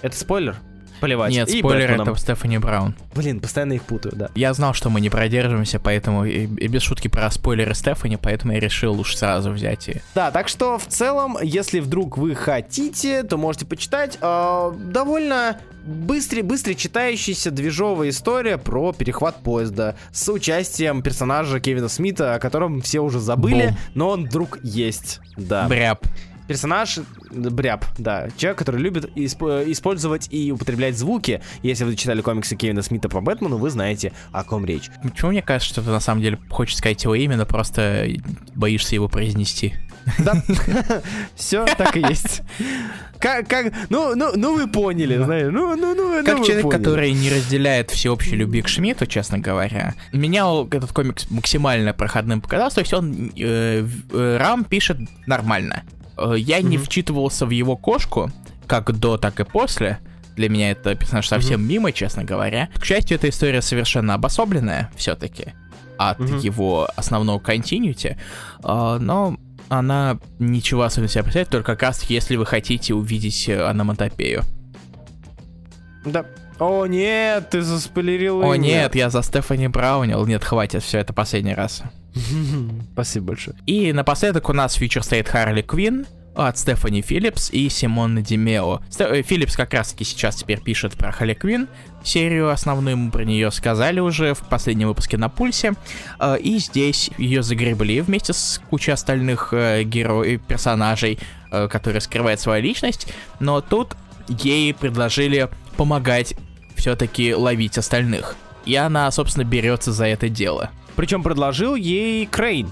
Это спойлер? Поливать. Нет, и спойлер, Бэтменом. это Стефани Браун. Блин, постоянно их путаю, да. Я знал, что мы не продержимся, поэтому и, и без шутки про спойлеры Стефани, поэтому я решил уж сразу взять и... Да, так что в целом, если вдруг вы хотите, то можете почитать. Э, довольно быстрый, быстро читающаяся движовая история про перехват поезда с участием персонажа Кевина Смита, о котором все уже забыли, Бум. но он вдруг есть. Да. Бряп. Персонаж э, Бряб, да. Человек, который любит исп- использовать и употреблять звуки. Если вы читали комиксы Кевина Смита по Бэтмену, вы знаете, о ком речь. Почему мне кажется, что ты на самом деле хочешь сказать его имя, но просто боишься его произнести? Да, все так и есть. Как, как, ну, ну, ну вы поняли, знаете, ну, ну, ну, ну Как вы человек, поняли. который не разделяет всеобщей любви к Шмидту, честно говоря, меня этот комикс максимально проходным показался, то есть он э, э, Рам пишет нормально. Э, я не Мгм. вчитывался в его кошку, как до, так и после. Для меня это персонаж совсем мимо, честно говоря. К счастью, эта история совершенно обособленная все-таки от Мгм. его основного континьюти, э, но она ничего особенно себя представляет, только как раз если вы хотите увидеть э, аноматопею. Да. О, нет, ты заспойлерил О имя. нет, я за Стефани Браунил. Нет, хватит, все это последний раз. Спасибо большое. И напоследок у нас Future State Харли Квин. от Стефани Филлипс и Симона Димео. Сте- Филлипс как раз таки сейчас теперь пишет про Харли Квин, серию основную мы про нее сказали уже в последнем выпуске на Пульсе. Э, И здесь ее загребли вместе с кучей остальных э, героев, персонажей, э, которые скрывают свою личность. Но тут ей предложили помогать все-таки ловить остальных. И она, собственно, берется за это дело. Причем предложил ей Крейн,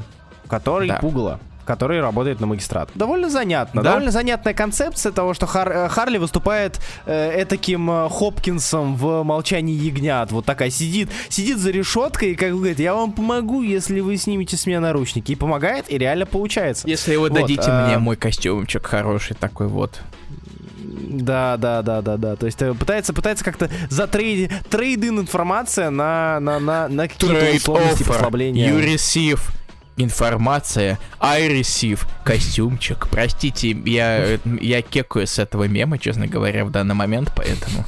который Да. пугало который работает на магистрат. Довольно занятно. Да. Довольно занятная концепция того, что Хар- э, Харли выступает э, этаким э, Хопкинсом в «Молчании ягнят». Вот такая сидит, сидит за решеткой и как бы говорит, я вам помогу, если вы снимете с меня наручники. И помогает, и реально получается. Если вы Вот, дадите а- мне мой костюмчик хороший такой вот. Да, да, да, да, да. То есть э, пытается, пытается как-то затрейдить трейдин информация на, на, на, на какие-то условности послабления. You receive. Информация. I receive. Костюмчик. Простите, я, я кекаю с этого мема, честно говоря, в данный момент, поэтому...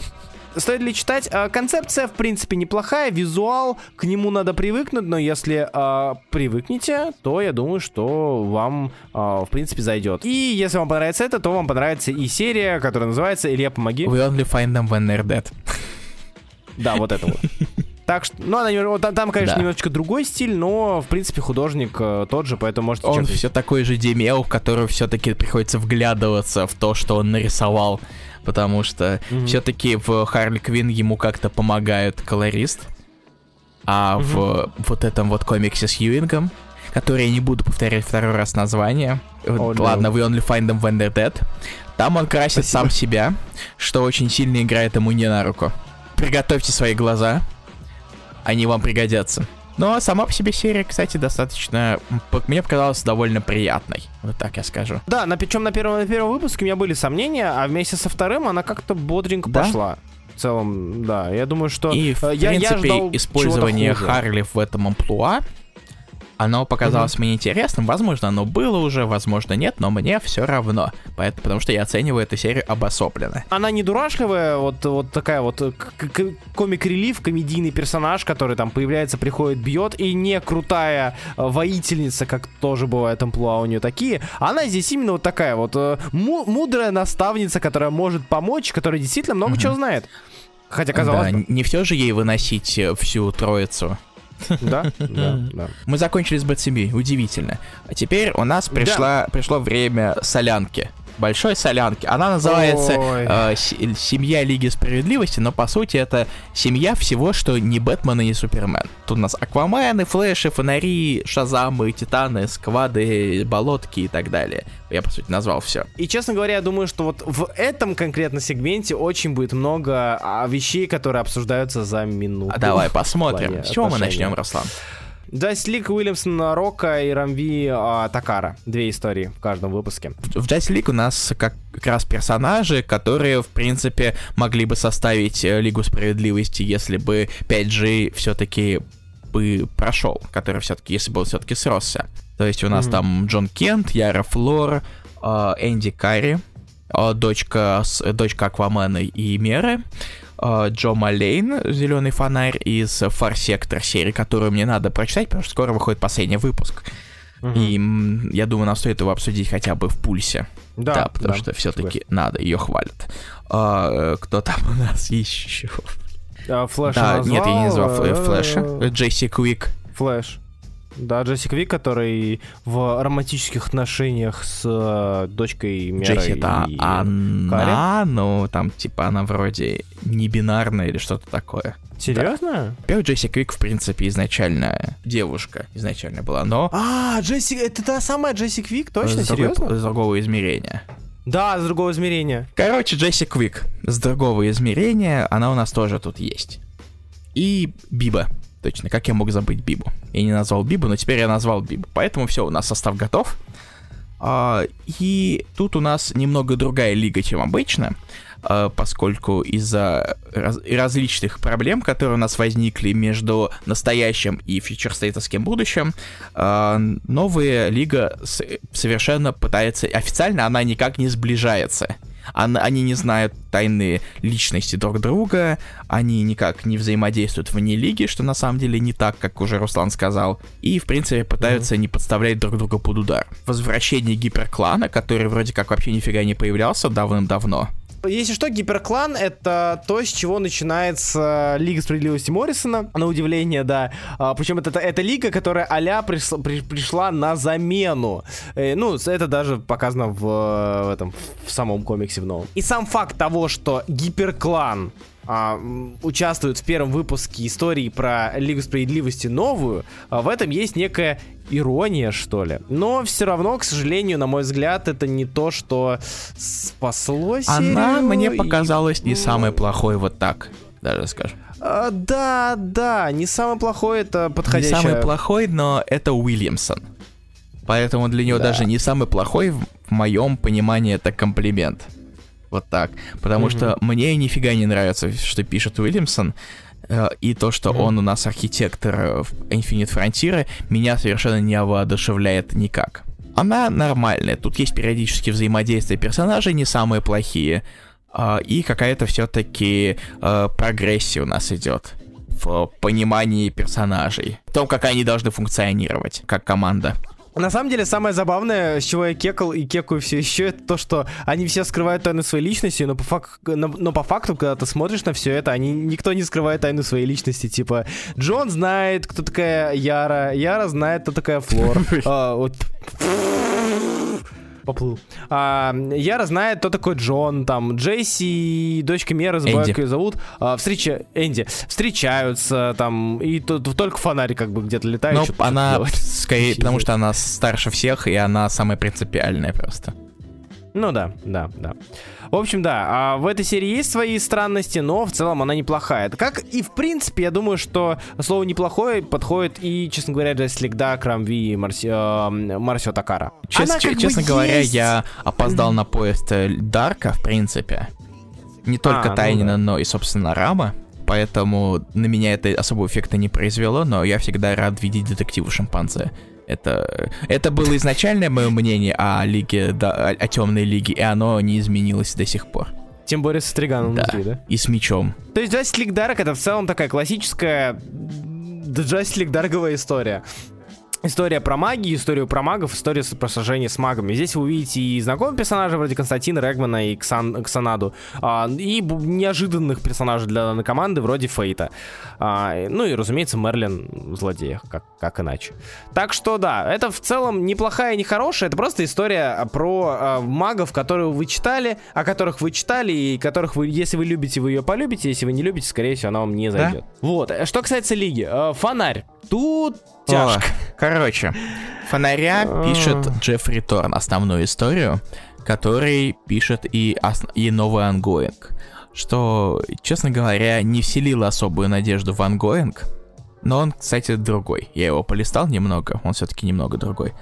Стоит ли читать? А, Концепция, в принципе, неплохая. Визуал, к нему надо привыкнуть, но если а, привыкнете, то я думаю, что вам, а, в принципе, зайдет. И если вам понравится это, то вам понравится и серия, которая называется «Илья, помоги». We only find them when they're dead. Да, вот это вот. Так что, ну, она, там, там, конечно, Да. немножечко другой стиль, но, в принципе, художник э, тот же, поэтому можете Он все такой же Демео, в который все-таки приходится вгляделываться в то, что он нарисовал. Потому что Мгм. все-таки в Харли Квин ему как-то помогает колорист. А в вот этом вот комиксе с Юингом, который я не буду повторять второй раз название. Да. Ладно, we only find them when they're dead. Там он красит Спасибо. сам себя, что очень сильно играет ему не на руку. Приготовьте свои глаза, они вам пригодятся. Но сама по себе серия, кстати, достаточно, мне показалась довольно приятной. Вот так я скажу. Да, на, причем на первом, на первом выпуске у меня были сомнения, а вместе со вторым она как-то бодренько Да? пошла. В целом, да, я думаю, что... И, в э, я, я принципе, ждал использование. Харли в этом амплуа, оно показалось мне интересным. Возможно, оно было уже, возможно, нет, но мне все равно. Поэтому, потому что я оцениваю эту серию обособленно. Она не дурашливая, вот, вот такая вот э, комик-релив, комедийный персонаж, который там появляется, приходит, бьет, и не крутая э, воительница, как тоже бывает амплуа у нее такие. Она здесь именно вот такая вот э, му- мудрая наставница, которая может помочь, которая действительно много чего знает. Хотя, казалось Да, бы, не все же ей выносить всю троицу. Да, да, да. Мы закончили с Бэтсими, удивительно. А теперь у нас пришла, пришло время солянки. Большой солянки. Она называется Ой. э, Семья Лиги Справедливости, но по сути это семья всего, что не Бэтмен и не Супермен. Тут у нас Аквамены, Флэши, Фонари, Шазамы, Титаны, Сквады, Болотки и так далее. Я по сути назвал все. И, честно говоря, я думаю, что вот в этом конкретно сегменте очень будет много а, вещей, которые обсуждаются за минуту. А давай посмотрим. С чего мы отношения. начнем, Руслан? Джастис Лик, Уильямсон, Рока и Рамви а, Такара. Две истории в каждом выпуске. В Justice League у нас как, раз персонажи, которые, в принципе, могли бы составить э, Лигу Справедливости, если бы 5G все-таки бы прошел, который все-таки, если бы он все-таки сросся. То есть у нас Мгм. там Джон Кент, Яра Флор, э, Энди Карри, э, дочка, дочка Аквамена и Меры, Джо Малейн, Зеленый фонарь из Фар Сектор серии, которую мне надо прочитать, потому что скоро выходит последний выпуск. И м, я думаю, нам стоит его обсудить хотя бы в пульсе. Да, потому что все-таки надо, ее хвалят. А, э, кто там у нас еще? А, Флэш Да, назвал, нет, я не назвал Флэ- э, Флэша. Джесси Куик. Флэш. Да, Джесси Квик, который в романтических отношениях с э, дочкой Мерой Джесси это и она, ну там типа она вроде не бинарная или что-то такое. Серьезно? Первый Джесси Квик, в принципе, изначально девушка изначально была, но А, Джесси, это та самая Джесси Квик, точно, с, серьезно? с другого измерения. Да, с другого измерения. Короче, Джесси Квик с другого измерения, она у нас тоже тут есть. И Биба. Точно, как я мог забыть Бибу? Я не назвал Бибу, но теперь я назвал Бибу. Поэтому все, у нас состав готов. А, и тут у нас немного другая лига, чем обычно, а, поскольку из-за раз- различных проблем, которые у нас возникли между настоящим и фьючерстейтовским будущим, а, новая лига совершенно пытается, официально она никак не сближается. Они не знают тайны личности друг друга, они никак не взаимодействуют вне лиги, что на самом деле не так, как уже Руслан сказал, и, в принципе, пытаются не подставлять друг друга под удар. Возвращение гиперклана, который вроде как вообще нифига не появлялся давным-давно, Если что, Гиперклан — это то, с чего начинается Лига Справедливости Моррисона, на удивление, да. А, причем это, это лига, которая а-ля прис- при- пришла на замену. Э, ну, это даже показано в, в этом, в самом комиксе в новом. И сам факт того, что Гиперклан а, м, участвует в первом выпуске истории про Лигу Справедливости новую, а, в этом есть некая ирония, что ли. Но все равно, к сожалению, на мой взгляд, это не то, что спасло Она серию, мне и- показалась не ну, самой плохой вот так, даже скажем. а, да, да, не самый плохой, это Не подходящее. самый плохой, но это Уильямсон. Поэтому для него Да. даже не самый плохой, в моем понимании, это комплимент. Вот так. Потому что мне нифига не нравится, что пишет Уильямсон. э, И то, что он у нас архитектор э, в Infinite Frontier, меня совершенно не воодушевляет никак. Она нормальная. Тут есть периодически взаимодействие персонажей, не самые плохие. а, И какая-то все-таки прогрессия у нас идет в понимании персонажей. В том, как они должны функционировать, как команда. На самом деле, самое забавное, с чего я кекал и кекаю все еще, это то, что они все скрывают тайну своей личности, но по, фак- но, но по факту, когда ты смотришь на все это, они, никто не скрывает тайну своей личности. Типа, Джон знает, кто такая Яра, Яра знает, кто такая Флор. А, вот. Поплыл. А, Яра знает, кто такой Джон, там, Джесси и дочка Меры, забываю, как ее зовут, а, встреча... Энди, встречаются, там, и тут только фонарик как бы где-то летает. Что-то она скорее, потому что она старше всех, и она самая принципиальная просто. Ну да, да, да. В общем, да, а в этой серии есть свои странности, но в целом она неплохая. Как и в принципе, я думаю, что слово неплохое подходит и, честно говоря, для Слегда, Крамви и Марси, э, Марсио Такара. Чес- Она как бы честно говоря, есть. я опоздал на поезд э, Дарка, в принципе. Не только А, ну Тайнина, да. но и, собственно, Рама. Поэтому на меня это особого эффекта не произвело, но я всегда рад видеть детектива шимпанзе. Это, это было изначальное мое мнение о лиге, да, о, о темной лиге, и оно не изменилось до сих пор. Тем более со Стриганом Да. внутри, да? И с мечом. То есть Justice League Dark это в целом такая классическая Justice League Дарговая история. История про магию, историю про магов, история про сражение с магами. Здесь вы увидите и знакомых персонажей вроде Константина Регмана и Ксан, Ксанаду, а, и неожиданных персонажей для данной команды вроде Фейта. А, ну и, разумеется, Мерлин злодея, как, как иначе. Так что да, это в целом неплохая и не хорошая, это просто история про а, магов, которые вы читали, о которых вы читали, и которых вы, если вы любите, вы ее полюбите, если вы не любите, скорее всего, она вам не Да? зайдет. Вот, э, что касается лиги, э, фонарь. Тут тяжко. О, короче, фонаря пишет Джеффри Торн основную историю, который пишет и, ос- и новый ангоинг. Что, честно говоря, не вселило особую надежду в ангоинг. Но он, кстати, другой. Я его полистал немного, он все-таки немного другой.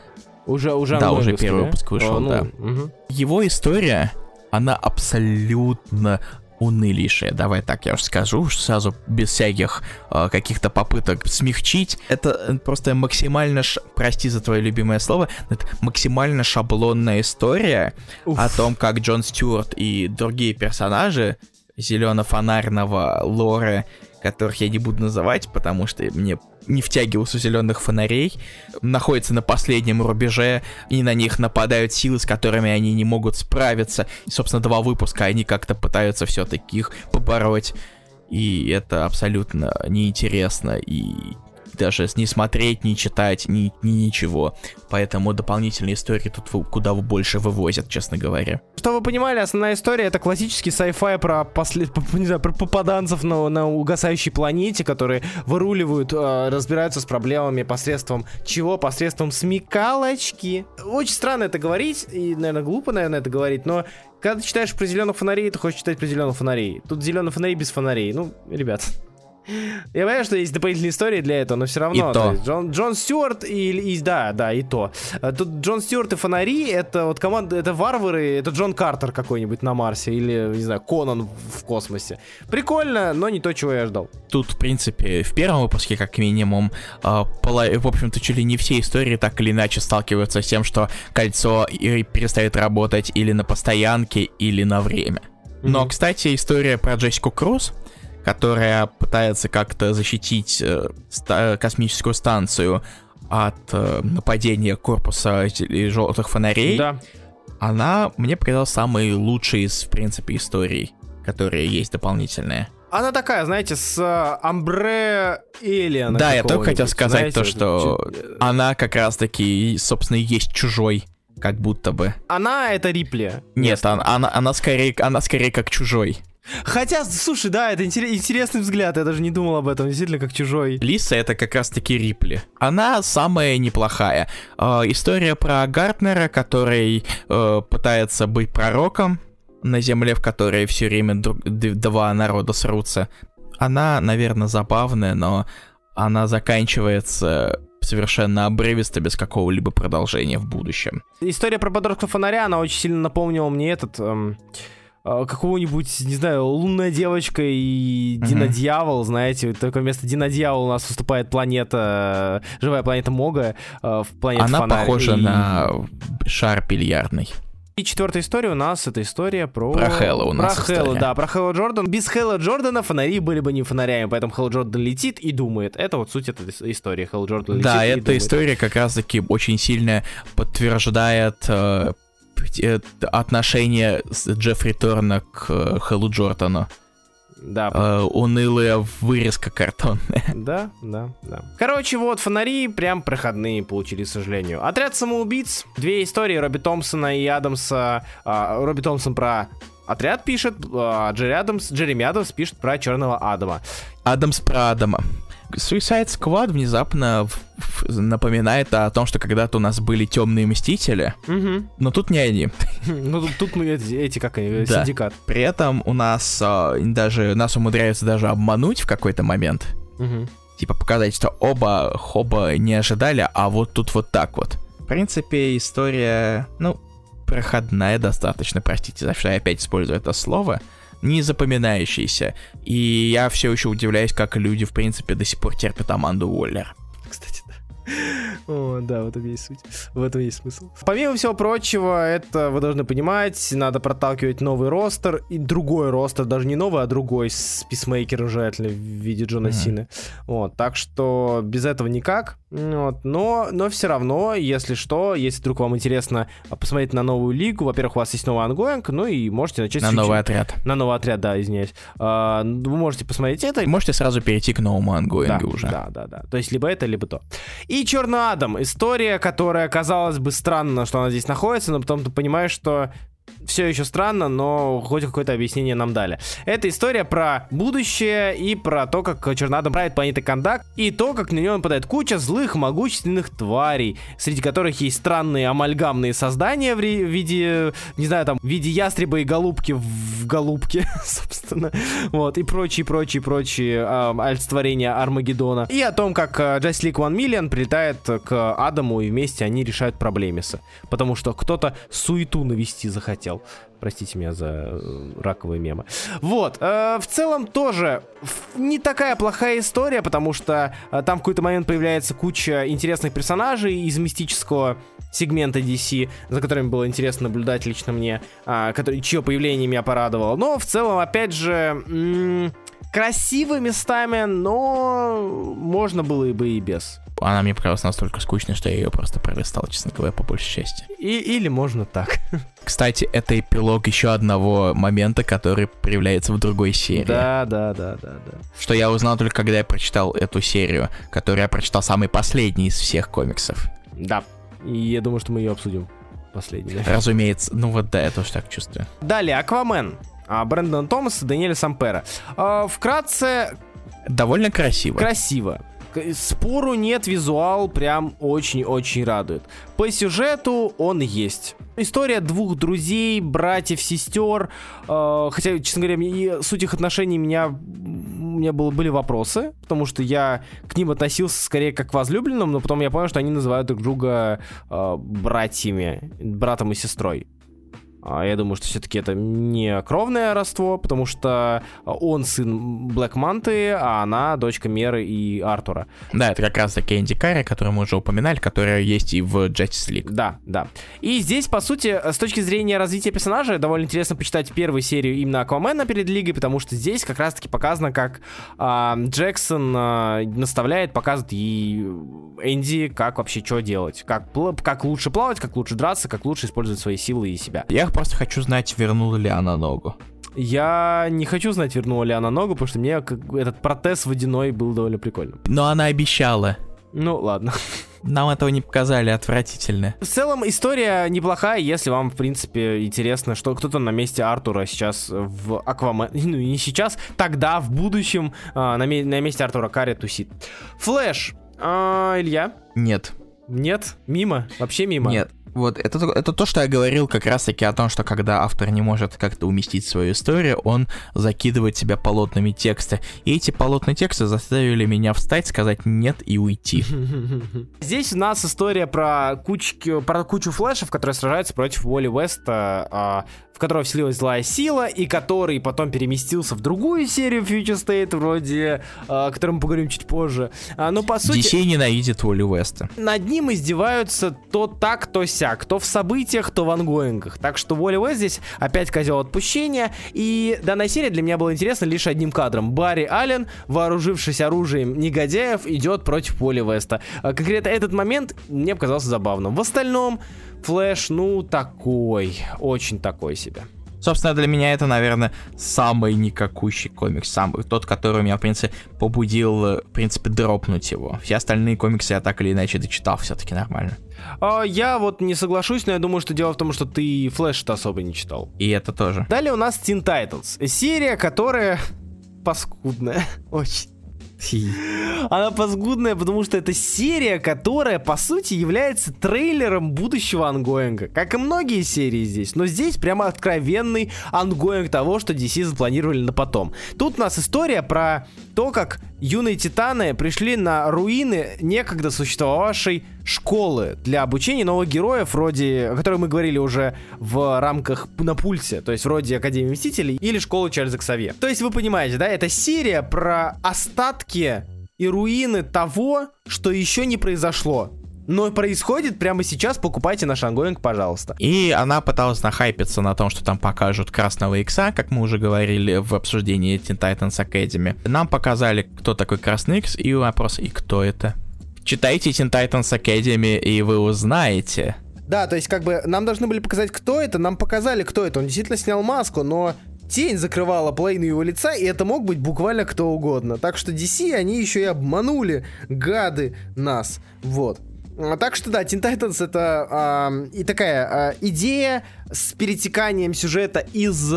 Уже, уже Да, уже первый выпуск вышел, О, ну, да. мгм. Его история, она абсолютно унылейшая. Давай так я уж скажу, сразу без всяких э, каких-то попыток смягчить. Это э, просто максимально, ш- прости за твое любимое слово, это максимально шаблонная история Уф. о том, как Джон Стюарт и другие персонажи зелено-фонарного лора, которых я не буду называть, потому что мне не втягивался зеленых фонарей, находятся на последнем рубеже, и на них нападают силы, с которыми они не могут справиться. И, собственно, два выпуска они как-то пытаются все-таки их побороть. И это абсолютно неинтересно, и даже не смотреть, не читать, ни, ни ничего. Поэтому дополнительные истории тут вы- куда больше вывозят, честно говоря. Чтобы вы понимали, основная история это классический sci-fi про, после, п- не знаю, про попаданцев на, на угасающей планете, которые выруливают, э, разбираются с проблемами посредством чего? Посредством смекалочки. Очень странно это говорить, и, наверное, глупо, наверное, это говорить, но когда ты читаешь про зеленых фонарей, ты хочешь читать про зеленых фонарей. Тут зеленые фонари без фонарей. Ну, ребят. Я понимаю, что есть дополнительные истории для этого, но все равно. И то. есть Джон, Джон Стюарт и, и- да, да, и то. А Тут Джон Стюарт и фонари, это вот команда, это варвары, это Джон Картер какой-нибудь на Марсе или, не знаю, Конан в космосе. Прикольно, но не то, чего я ждал. Тут, в принципе, в первом выпуске, как минимум, а, пола- в общем-то, чуть ли не все истории так или иначе сталкиваются с тем, что кольцо перестает работать или на постоянке, или на время. Но, кстати, история про Джессику Круз, которая пытается как-то защитить э, ста- космическую станцию от э, нападения корпуса желтых фонарей, Да. она мне показалась самой лучшей из, в принципе, историй, которые есть дополнительные. Она такая, знаете, с э, амбре Элиана. Да, я только хотел сказать то, знаете, что чуть- э, она как раз-таки, собственно, и есть чужой, как будто бы. Она это Рипли. Нет, она, она, она скорее, она скорее как чужой. Хотя, слушай, да, это интерес- интересный взгляд, я даже не думал об этом, действительно, как чужой. Лиса это как раз-таки Рипли. Она самая неплохая. Э, история про Гартнера, который э, пытается быть пророком на земле, в которой все время друг- два народа срутся. Она, наверное, забавная, но она заканчивается совершенно обрывисто, без какого-либо продолжения в будущем. История про подростка фонаря, она очень сильно напомнила мне этот... эм, какого-нибудь, не знаю, лунная девочка и Мгм. Динодьявол, знаете, только вместо Динодьявола у нас выступает планета, живая планета Мога э, в планете Она Фонарь. похожа И- на шар бильярдный. И четвертая история у нас это история про... Про Хэлла у нас Про Хэлла, история. да, про Хэлла Джордан. Без Хэлла Джордана фонари были бы не фонарями, поэтому Хэлл Джордан летит и думает. Это вот суть этой ис- истории. Хэлл Джордан летит Да, и эта думает. история как раз-таки очень сильно подтверждает э, отношение с Джеффри Торна к э, Хэллу Джордану. Да, Э, унылая вырезка картонная. Да, да, да. Короче, вот фонари прям проходные получили, к сожалению. Отряд самоубийц. Две истории Робби Томпсона и Адамса. А, Робби Томпсон про отряд пишет, а Джерри Адамс, Джереми Адамс пишет про Черного Адама. Адамс про Адама. Suicide Squad внезапно в- в- напоминает о том, что когда-то у нас были темные мстители, Мгм. но тут не они. Ну тут, тут мы эти, как они, Да. синдикат. При этом у нас а, даже нас умудряются даже обмануть в какой-то момент. Типа показать, что оба хоба не ожидали, а вот тут вот так вот. В принципе, история, ну, проходная достаточно, простите, за что я опять использую это слово, не запоминающаяся. И я все еще удивляюсь, как люди, в принципе, до сих пор терпят Аманду Уоллер. Да. О, да, в этом есть суть. В этом есть смысл. Помимо всего прочего, это вы должны понимать, надо проталкивать новый ростер и другой ростер, даже не новый, а другой с писмейкером желательно в виде Джона. Сины. Вот, так что без этого никак. Вот, но, но все равно, если что, если вдруг вам интересно а, посмотреть на новую лигу, во-первых, у вас есть новый ангоинг, ну и можете начать На новый отряд. На новый отряд, да, извиняюсь. А, вы можете посмотреть это, И можете сразу перейти к новому да, ангоингу уже. Да, да, да. То есть либо это, либо то. И Черный Адам. История, которая, казалось бы, странно, что она здесь находится, но потом ты понимаешь, что все еще странно, но хоть какое-то объяснение нам дали. Это история про будущее и про то, как Чернадом правит планетой Кондак, и то, как на него нападает куча злых, могущественных тварей, среди которых есть странные амальгамные создания в, виде, не знаю, там, в виде ястреба и голубки в голубке, собственно, вот, и прочие, прочие, прочие олицетворения Армагеддона. И о том, как а, Justice League One Million прилетает к Адаму, и вместе они решают проблемиса. Потому что кто-то суету навести захотел. Простите меня за э, раковые мемы. Вот, э, в целом тоже не такая плохая история, потому что э, там в какой-то момент появляется куча интересных персонажей из мистического сегмента DC, за которыми было интересно наблюдать лично мне, а, который, чье появление меня порадовало. Но в целом, опять же, м, красиво местами, но можно было и бы и без. Она мне показалась настолько скучной, что я ее просто пролистал, честно говоря, по большей части. И, или можно так. Кстати, это эпилог еще одного момента, который проявляется в другой серии. Да, да, да, да, да. Что я узнал только когда я прочитал эту серию, которую я прочитал самый последний из всех комиксов. Да. И я думаю, что мы ее обсудим последний. да. Разумеется, ну вот да, я тоже так чувствую. Далее, Аквамен. А, Брэндон Томас и Даниэля Сампера. А, вкратце, Довольно красиво. красиво. Спору нет, визуал прям очень-очень радует. По сюжету он есть. История двух друзей, братьев, сестер. э, хотя, честно говоря, мне- суть их отношений меня м, меня было, были вопросы, потому что я к ним относился скорее как к возлюбленным, но потом я понял, что они называют друг друга э, братьями, братом и сестрой. А, я думаю, что все-таки это не кровное родство, потому что он сын Блэк Манты, а она дочка Меры и Артура. Да, это как раз таки Энди Карри, которую мы уже упоминали, которая есть и в Justice League. Да, да. И здесь, по сути, с точки зрения развития персонажа, довольно интересно почитать первую серию именно Аквамена перед Лигой, потому что здесь как раз-таки показано, как а, Джексон а, наставляет, показывает ей Энди, как вообще что делать, как, как лучше плавать, как лучше драться, как лучше использовать свои силы и себя. Я просто хочу знать, вернула ли она ногу. Я не хочу знать, вернула ли она ногу, потому что мне этот протез водяной был довольно прикольным. Но она обещала. Ну, ладно. Нам этого не показали, отвратительно. В целом, история неплохая, если вам, в принципе, интересно, что кто-то на месте Артура сейчас в Аквамен... Ну, не сейчас, тогда, в будущем, а, на, на месте Артура Карри тусит. Флэш. А, Илья? Нет. Нет? Мимо? Вообще мимо? Нет. Вот, это, это то, что я говорил как раз-таки о том, что когда автор не может как-то уместить свою историю, он закидывает себя полотнами текста. И эти полотна текста заставили меня встать, сказать нет и уйти. Здесь у нас история про, кучки, про кучу флешев, которые сражаются против Уолли Уэста, а, в которого вселилась злая сила, и который потом переместился в другую серию Future State, вроде, а, о которой мы поговорим чуть позже. А, но по сути... DC ненавидит Уолли Уэста. Над ним издеваются то так, то сяк. То в событиях, то в ангоингах. Так что Уолли Уэст здесь опять козел отпущения. И данная серия для меня была интересна лишь одним кадром. Барри Аллен, вооружившись оружием негодяев, идет против Уолли Веста. Конкретно этот момент мне показался забавным. В остальном, Флэш, ну, такой. Очень такой себе. Собственно, для меня это, наверное, самый никакущий комикс, самый тот, который меня, в принципе, побудил, э, в принципе, дропнуть его. Все остальные комиксы я так или иначе дочитал все-таки нормально. А, я вот не соглашусь, но я думаю, что дело в том, что ты Флэш-то особо не читал. И это тоже. Далее у нас Teen Titans. Серия, которая паскудная. Очень. Она паскудная, потому что это серия, которая, по сути, является трейлером будущего ангоинга. Как и многие серии здесь. Но здесь прямо откровенный ангоинг того, что DC запланировали на потом. Тут у нас история про то, как юные титаны пришли на руины некогда существовавшей школы для обучения новых героев, вроде, о которой мы говорили уже в рамках на пульсе, то есть вроде Академии Мстителей или школы Чарльза Ксавье. То есть вы понимаете, да, это серия про остатки и руины того, что еще не произошло но происходит прямо сейчас, покупайте наш ongoing, пожалуйста. И она пыталась нахайпиться на том, что там покажут красного икса, как мы уже говорили в обсуждении Teen Titans Academy. Нам показали, кто такой красный икс, и вопрос, и кто это? Читайте Teen Titans Academy, и вы узнаете. Да, то есть как бы нам должны были показать, кто это, нам показали, кто это. Он действительно снял маску, но тень закрывала половину его лица, и это мог быть буквально кто угодно. Так что DC, они еще и обманули, гады, нас. Вот. А, так что да, Teen Titans это э, и такая э, идея с перетеканием сюжета из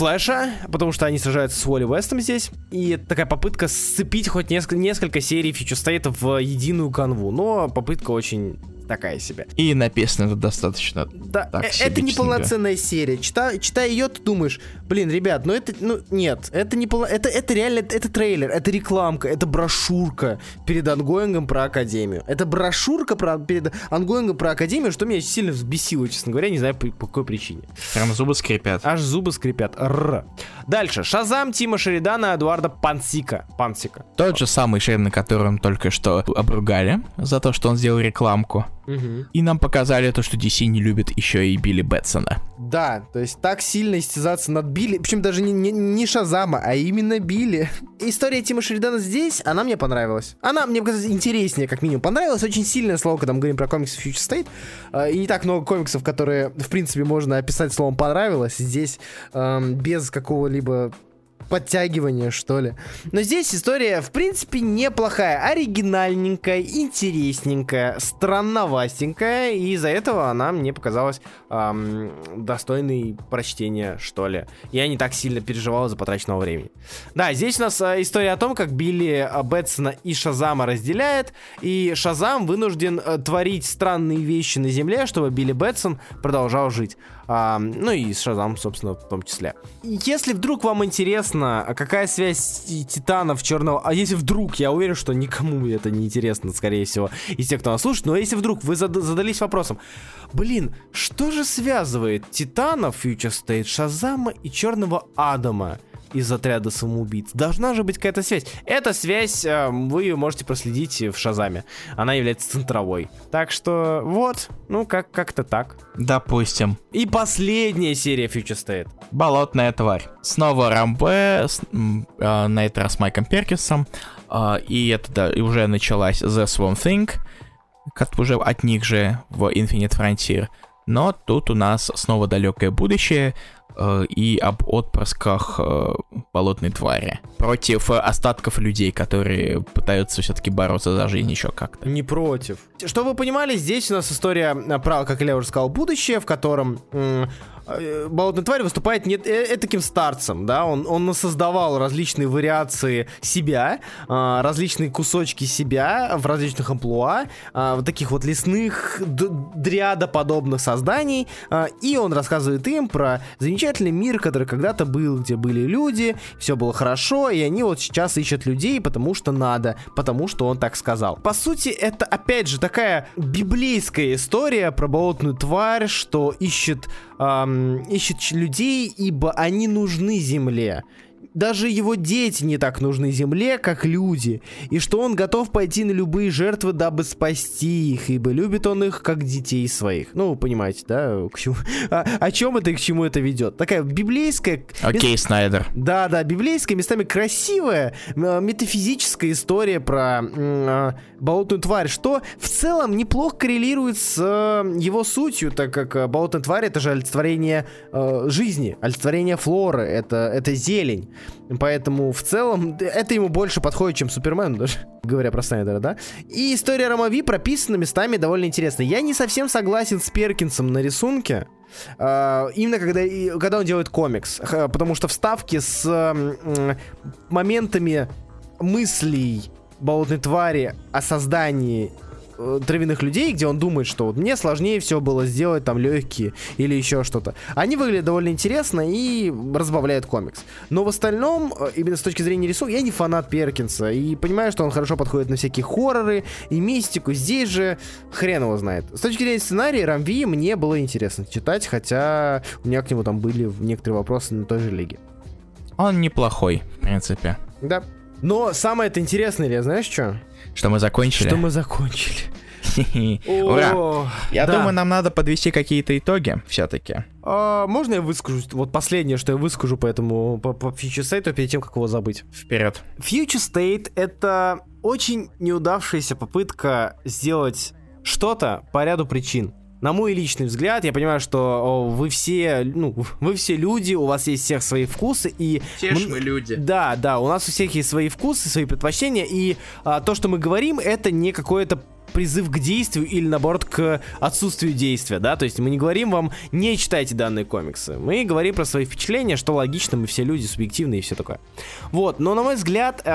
Флэша, потому что они сражаются с Уолли Вестом здесь. И такая попытка сцепить хоть несколько, несколько серий Фьючер Стейта в единую канву. Но попытка очень такая себе. И написано это достаточно. Да, так э, это не полноценная серия. Чита, читая ее, ты думаешь, блин, ребят, ну это, ну нет, это не полно, это, это реально, это трейлер, это рекламка, это брошюрка перед ongoing ом про Академию. Это брошюрка про, перед ongoing ом про Академию, что меня сильно взбесило, честно говоря, не знаю по, по какой причине. Прям зубы скрипят. Аж зубы скрипят. Р. Дальше. Шазам Тима Шеридана, Эдуарда Пансика. Пансика. Тот же самый Шерин, которым только что обругали за то, что он сделал рекламку. Угу. И нам показали то, что DC не любит еще и Билли Бэтсона. Да, то есть так сильно истязаться над Билли, причем даже не, не, не Шазама, а именно Билли. История Тима Шеридана здесь, она мне понравилась. Она мне показалась интереснее, как минимум. Понравилось очень сильное слово, когда мы говорим про комиксы Future State. Э, и не так много комиксов, которые, в принципе, можно описать словом понравилось. Здесь эм, без какого-либо подтягивание, что ли. Но здесь история, в принципе, неплохая. Оригинальненькая, интересненькая, странновастенькая. И из-за этого она мне показалась эм, достойной прочтения, что ли. Я не так сильно переживал за потраченного времени. Да, здесь у нас э, история о том, как Билли э, Бэтсона и Шазама разделяет. И Шазам вынужден э, творить странные вещи на Земле, чтобы Билли Бэтсон продолжал жить. Ну и Шазам, собственно, в том числе. Если вдруг вам интересно, а какая связь Титанов Черного, а если вдруг, я уверен, что никому это не интересно, скорее всего, из тех, кто нас слушает, но если вдруг вы зад задались вопросом, блин, что же связывает Титанов, Future State, Шазама и Черного Адама? Из отряда самоубийц. Должна же быть какая-то связь. Эта связь э, вы ее можете проследить в Шазаме. Она является центровой. Так что вот, ну как как-то так. Допустим. И последняя серия Future State. Болотная тварь. Снова Рамбе, с, э, на этот раз Майком Перкисом. Э, и это да, и уже началась The Swamp Thing, как уже от них же в Infinite Frontier. Но тут у нас снова далекое будущее, и об отпрысках э, болотной твари против остатков людей, которые пытаются все-таки бороться за жизнь еще как-то. Не против. Что вы понимали, здесь у нас история э, про, как я уже сказал, будущее, в котором Э, болотная тварь выступает не э, таким старцем, да, он, он создавал различные вариации себя, а, различные кусочки себя в различных амплуа, а, вот таких вот лесных дриадоподобных созданий, а, и он рассказывает им про замечательный мир, который когда-то был, где были люди, все было хорошо, и они вот сейчас ищут людей, потому что надо, потому что он так сказал. По сути, это опять же такая библейская история про болотную тварь, что ищет эм, ищет людей, ибо они нужны земле даже его дети не так нужны земле, как люди, и что он готов пойти на любые жертвы, дабы спасти их, ибо любит он их, как детей своих. Ну, вы понимаете, да, к чему, а, о чем это и к чему это ведет. Такая библейская... Окей, okay, Снайдер. Да, да, библейская, местами красивая, метафизическая история про э, болотную тварь, что в целом неплохо коррелирует с э, его сутью, так как э, болотная тварь это же олицетворение э, жизни, олицетворение флоры, это, это зелень. Поэтому в целом это ему больше подходит, чем Супермен, даже говоря про Снайдера, да? И история Ромави прописана местами довольно интересно. Я не совсем согласен с Перкинсом на рисунке. Uh, именно когда, когда он делает комикс. Потому что вставки с моментами мыслей болотной твари о создании травяных людей, где он думает, что вот мне сложнее все было сделать там легкие или еще что-то. Они выглядят довольно интересно и разбавляют комикс. Но в остальном, э, именно с точки зрения рисунка, я не фанат Перкинса и понимаю, что он хорошо подходит на всякие хорроры и мистику. Здесь же хрен его знает. С точки зрения сценария, Рамви мне было интересно читать, хотя у меня к нему там были некоторые вопросы на той же лиге. Он неплохой, в принципе. Да. Но самое это интересное, Илья, знаешь что? Что мы закончили? Что мы закончили. Ура! Я думаю, нам надо подвести какие-то итоги все-таки. А, можно я выскажу? Вот последнее, что я выскажу по этому по, по Future State, перед тем, как его забыть. Вперед. Future State это очень неудавшаяся попытка сделать что-то по ряду причин. На мой личный взгляд, я понимаю, что вы все, ну, вы все люди, у вас есть всех свои вкусы и... Все мы люди. Да, да, у нас у всех есть свои вкусы, свои предпочтения, и а, то, что мы говорим, это не какое-то призыв к действию или наоборот к отсутствию действия, да, то есть мы не говорим вам не читайте данные комиксы, мы говорим про свои впечатления, что логично, мы все люди субъективные и все такое. Вот, но на мой взгляд, э,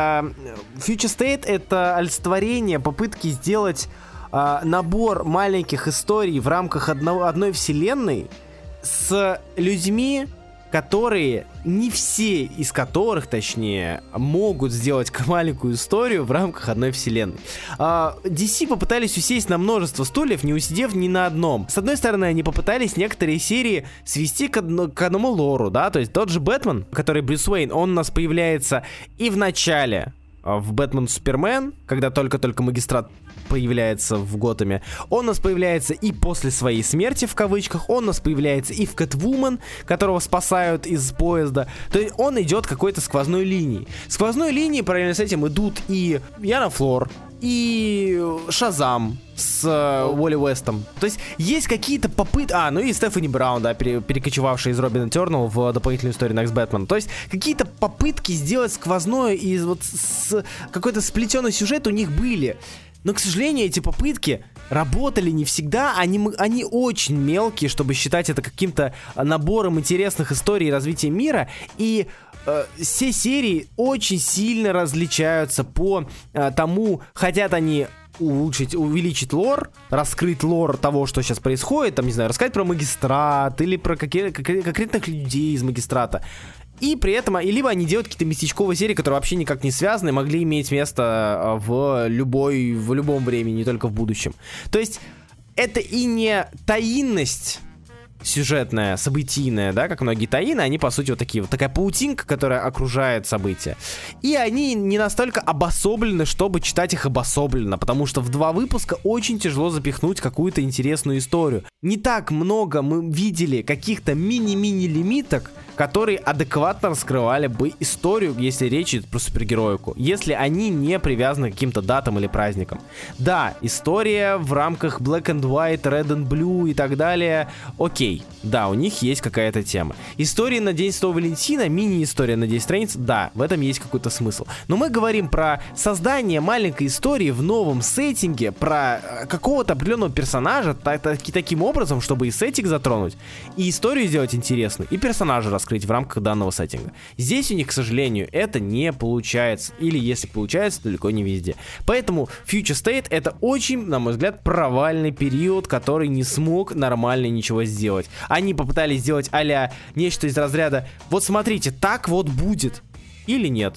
Future State это олицетворение попытки сделать э, набор маленьких историй в рамках одного, одной вселенной с людьми, которые, не все из которых, точнее, могут сделать маленькую историю в рамках одной вселенной. А, DC попытались усесть на множество стульев, не усидев ни на одном. С одной стороны, они попытались некоторые серии свести к, одно, к одному лору, да, то есть тот же Бэтмен, который Брюс Уэйн, он у нас появляется и в начале а, в Бэтмен Супермен, когда только-только магистрат появляется в Готэме. Он у нас появляется и после своей смерти, в кавычках. Он у нас появляется и в Кэтвумен, которого спасают из поезда. То есть он идет какой-то сквозной линией. Сквозной линии параллельно с этим идут и Яна Флор, и Шазам с э, Уолли Уэстом. То есть есть какие-то попытки... А, ну и Стефани Браун, да, пере, перекочевавшая из Робина Тернал в дополнительную историю Next Batman. То есть какие-то попытки сделать сквозное и вот с какой-то сплетенный сюжет у них были. Но, к сожалению, эти попытки работали не всегда, они, они очень мелкие, чтобы считать это каким-то набором интересных историй развития мира, и э, все серии очень сильно различаются по э, тому, хотят они улучшить, увеличить лор, раскрыть лор того, что сейчас происходит, там, не знаю, рассказать про магистрат или про какие, конкретных людей из магистрата. И при этом, и либо они делают какие-то местечковые серии, которые вообще никак не связаны, могли иметь место а, в любой, в любом времени, не только в будущем. То есть это и не таинность сюжетная, событийная, да, как многие таины, они, по сути, вот такие, вот такая паутинка, которая окружает события. И они не настолько обособлены, чтобы читать их обособленно, потому что в два выпуска очень тяжело запихнуть какую-то интересную историю. Не так много мы видели каких-то мини-мини лимиток, которые адекватно раскрывали бы историю, если речь идет про супергероику, если они не привязаны к каким-то датам или праздникам. Да, история в рамках Black and White, Red and Blue и так далее, окей, да, у них есть какая-то тема. История на День Святого Валентина, мини-история на 10 страниц, да, в этом есть какой-то смысл. Но мы говорим про создание маленькой истории в новом сеттинге, про э, какого-то определенного персонажа так, так, таким образом, чтобы и сеттинг затронуть, и историю сделать интересную, и персонажа раскрыть в рамках данного сеттинга. Здесь у них, к сожалению, это не получается. Или если получается, далеко не везде. Поэтому Future State это очень, на мой взгляд, провальный период, который не смог нормально ничего сделать. Они попытались сделать а нечто из разряда «Вот смотрите, так вот будет». Или нет.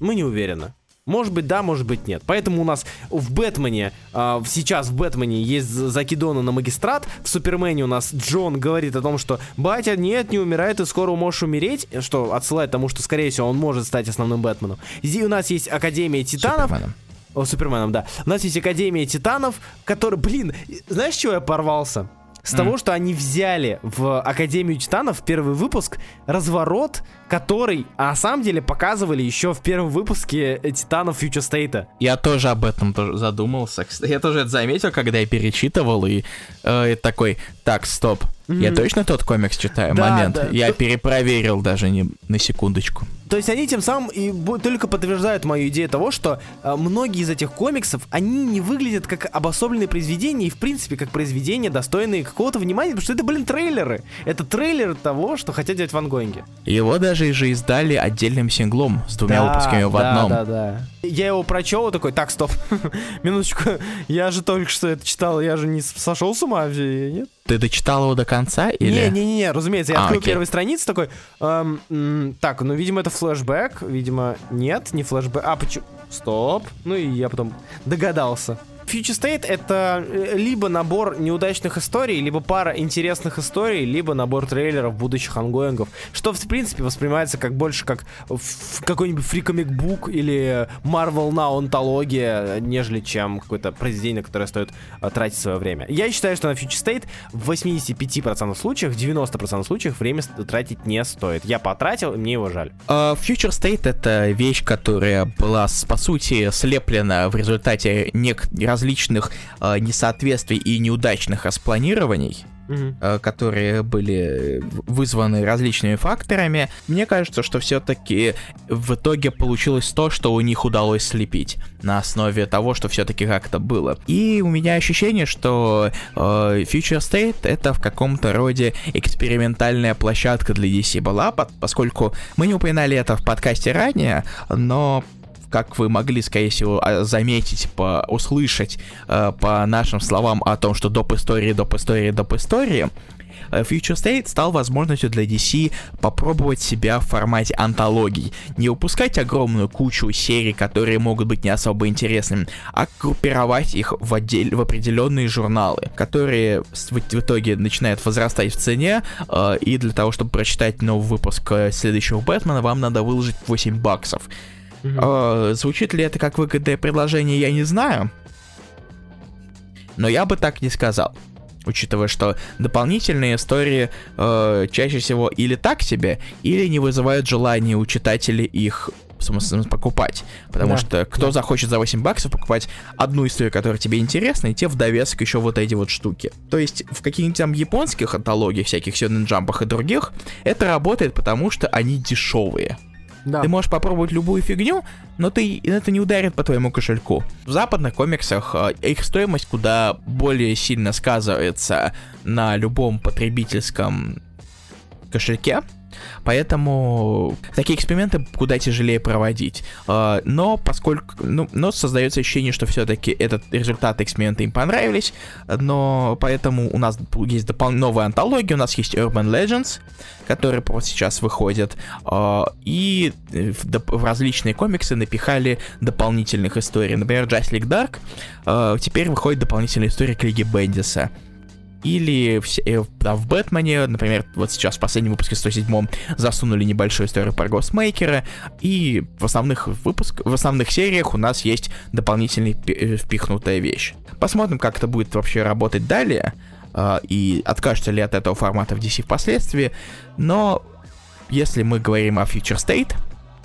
Мы не уверены. Может быть, да, может быть, нет. Поэтому у нас в Бэтмене, э, сейчас в Бэтмене есть закидоны на магистрат, в Супермене у нас Джон говорит о том, что батя, нет, не умирает, ты скоро можешь умереть, что отсылает тому, что, скорее всего, он может стать основным Бэтменом. Здесь у нас есть Академия Титанов. Суперменом. О, Суперменом, да. У нас есть Академия Титанов, который, блин, знаешь, чего я порвался? С mm. того, что они взяли в Академию Титанов первый выпуск разворот, который, а на самом деле, показывали еще в первом выпуске Титанов Future State. Я тоже об этом тоже задумался. Я тоже это заметил, когда я перечитывал, и э, такой, так, стоп, Mm-hmm. Я точно тот комикс читаю? Да, Момент. Да. Я перепроверил даже не на секундочку. То есть они тем самым и только подтверждают мою идею того, что э, многие из этих комиксов, они не выглядят как обособленные произведения и, в принципе, как произведения, достойные какого-то внимания, потому что это, блин, трейлеры. Это трейлеры того, что хотят делать в ангоинге. Его даже же издали отдельным синглом с двумя да, выпусками в да, одном. Да, да, да. Я его прочел такой, так, стоп, минуточку, я же только что это читал, я же не сошел с ума, нет? Ты дочитал его до конца или? Не-не-не, разумеется, я а, открыл первую страницу такой, эм, так, ну, видимо, это флешбэк, видимо, нет, не флешбэк, а, почему? Стоп, ну и я потом догадался. Future State это э, либо набор неудачных историй, либо пара интересных историй, либо набор трейлеров будущих ongoing ов, что в принципе воспринимается как больше как какой-нибудь Free Comic Book или Marvel Now антология, нежели чем какое-то произведение, которое стоит э, тратить свое время. Я считаю, что на Future State в 85% случаев, 90% случаев время тратить не стоит. Я потратил, и мне его жаль. Uh, Future State это вещь, которая была, по сути, слеплена в результате некоторых различных э, несоответствий и неудачных распланирований, Uh-huh. которые были вызваны различными факторами. Мне кажется, что все-таки в итоге получилось то, что у них удалось слепить на основе того, что все-таки как-то было. И у меня ощущение, что э, Future State это в каком-то роде экспериментальная площадка для DC была, поскольку мы не упоминали это в подкасте ранее, но как вы могли, скорее всего, а, заметить, по, услышать э, по нашим словам о том, что доп. истории, доп. истории, доп. истории, э, Future State стал возможностью для DC попробовать себя в формате антологий. Не выпускать огромную кучу серий, которые могут быть не особо интересными, а группировать их в, отдель, в определенные журналы, которые в, в итоге начинают возрастать в цене, э, и для того, чтобы прочитать новый выпуск э, следующего Бэтмена, вам надо выложить 8 баксов. Mm-hmm. Э, звучит ли это как выгодное предложение, я не знаю. Но я бы так не сказал. Учитывая, что дополнительные истории э, чаще всего или так себе, или не вызывают желания у читателей их покупать. Потому да, что кто да. захочет за 8 баксов покупать одну историю, которая тебе интересна, и те в довесок еще вот эти вот штуки. То есть в каких-нибудь там японских антологиях, всяких Сёнэн Джампах и других, это работает, потому что они дешевые. Да. Ты можешь попробовать любую фигню, но ты это не ударит по твоему кошельку. В западных комиксах э, их стоимость куда более сильно сказывается на любом потребительском кошельке. Поэтому такие эксперименты куда тяжелее проводить. А, но поскольку, ну, но создается ощущение, что все-таки этот результат эксперимента им понравились, но поэтому у нас есть допол- новая антология, у нас есть Urban Legends, который просто сейчас выходит, а, и в, в различные комиксы напихали дополнительных историй. Например, Justice League Dark а, теперь выходит дополнительная история к Лиге Бендиса или в, э, в Бэтмене, например, вот сейчас в последнем выпуске 107 засунули небольшую историю про Гостмейкера, и в основных выпусках, в основных сериях у нас есть дополнительная э, впихнутая вещь. Посмотрим, как это будет вообще работать далее, э, и откажется ли от этого формата в DC впоследствии, но если мы говорим о Future State,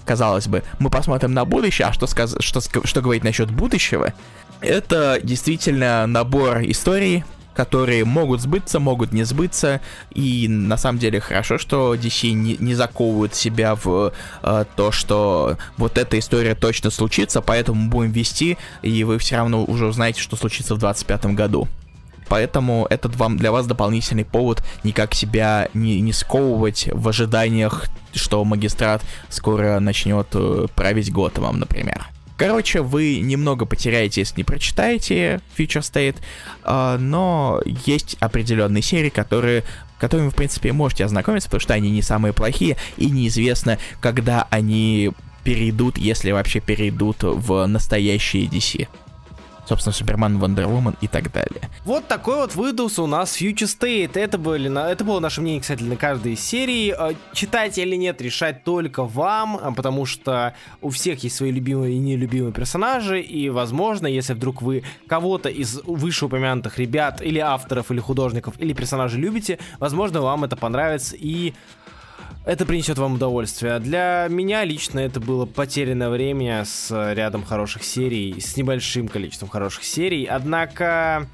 казалось бы, мы посмотрим на будущее, а что, сказ... что, что говорить насчет будущего? Это действительно набор историй, которые могут сбыться, могут не сбыться, и на самом деле хорошо, что DC не, не заковывают себя в э, то, что вот эта история точно случится, поэтому будем вести, и вы все равно уже узнаете, что случится в 2025 году. Поэтому этот вам для вас дополнительный повод никак себя не, не сковывать в ожиданиях, что магистрат скоро начнет э, править Готэмом, например. Короче, вы немного потеряете, если не прочитаете Future State, э, но есть определенные серии, которые которыми, в принципе, можете ознакомиться, потому что они не самые плохие, и неизвестно, когда они перейдут, если вообще перейдут в настоящие DC собственно, Супермен, Вандервумен и так далее. Вот такой вот выдался у нас Future State. Это, были, это было наше мнение, кстати, на каждой серии. Э, читать или нет, решать только вам, а, потому что у всех есть свои любимые и нелюбимые персонажи, и, возможно, если вдруг вы кого-то из вышеупомянутых ребят, или авторов, или художников, или персонажей любите, возможно, вам это понравится, и это принесет вам удовольствие. Для меня лично это было потерянное время с рядом хороших серий, с небольшим количеством хороших серий. Однако,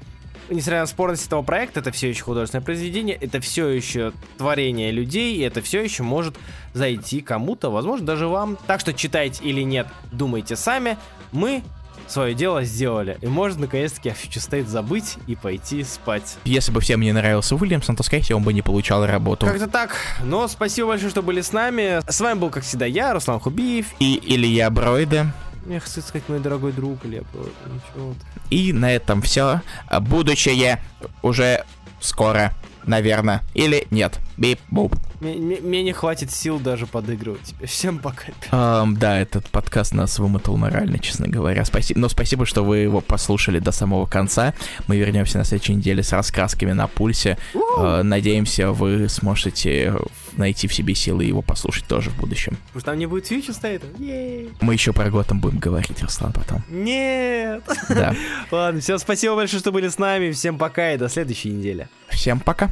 несмотря на спорность этого проекта, это все еще художественное произведение, это все еще творение людей, и это все еще может зайти кому-то, возможно, даже вам. Так что читайте или нет, думайте сами. Мы свое дело сделали. И можно наконец-таки о Future State забыть и пойти спать. Если бы всем не нравился Уильямсон, то, скорее всего, он бы не получал работу. Как-то так. Но спасибо большое, что были с нами. С вами был, как всегда, я, Руслан Хубиев. И Илья Бройда. Я хочу сказать, мой дорогой друг Илья Бройда. И на этом все. Будущее уже скоро наверное. Или нет. Бип-буп. Мне не хватит сил даже подыгрывать тебе. Всем пока. Um, да, этот подкаст нас вымотал морально, честно говоря. Спасибо. Но спасибо, что вы его послушали до самого конца. Мы вернемся на следующей неделе с раскрасками на пульсе. Uh, надеемся, вы сможете найти в себе силы его послушать тоже в будущем. Потому что там не будет фичи стоит. Мы еще про Готэм будем говорить, Руслан, потом. Нет. Да. Ладно, все, спасибо большое, что были с нами. Всем пока и до следующей недели. Всем пока.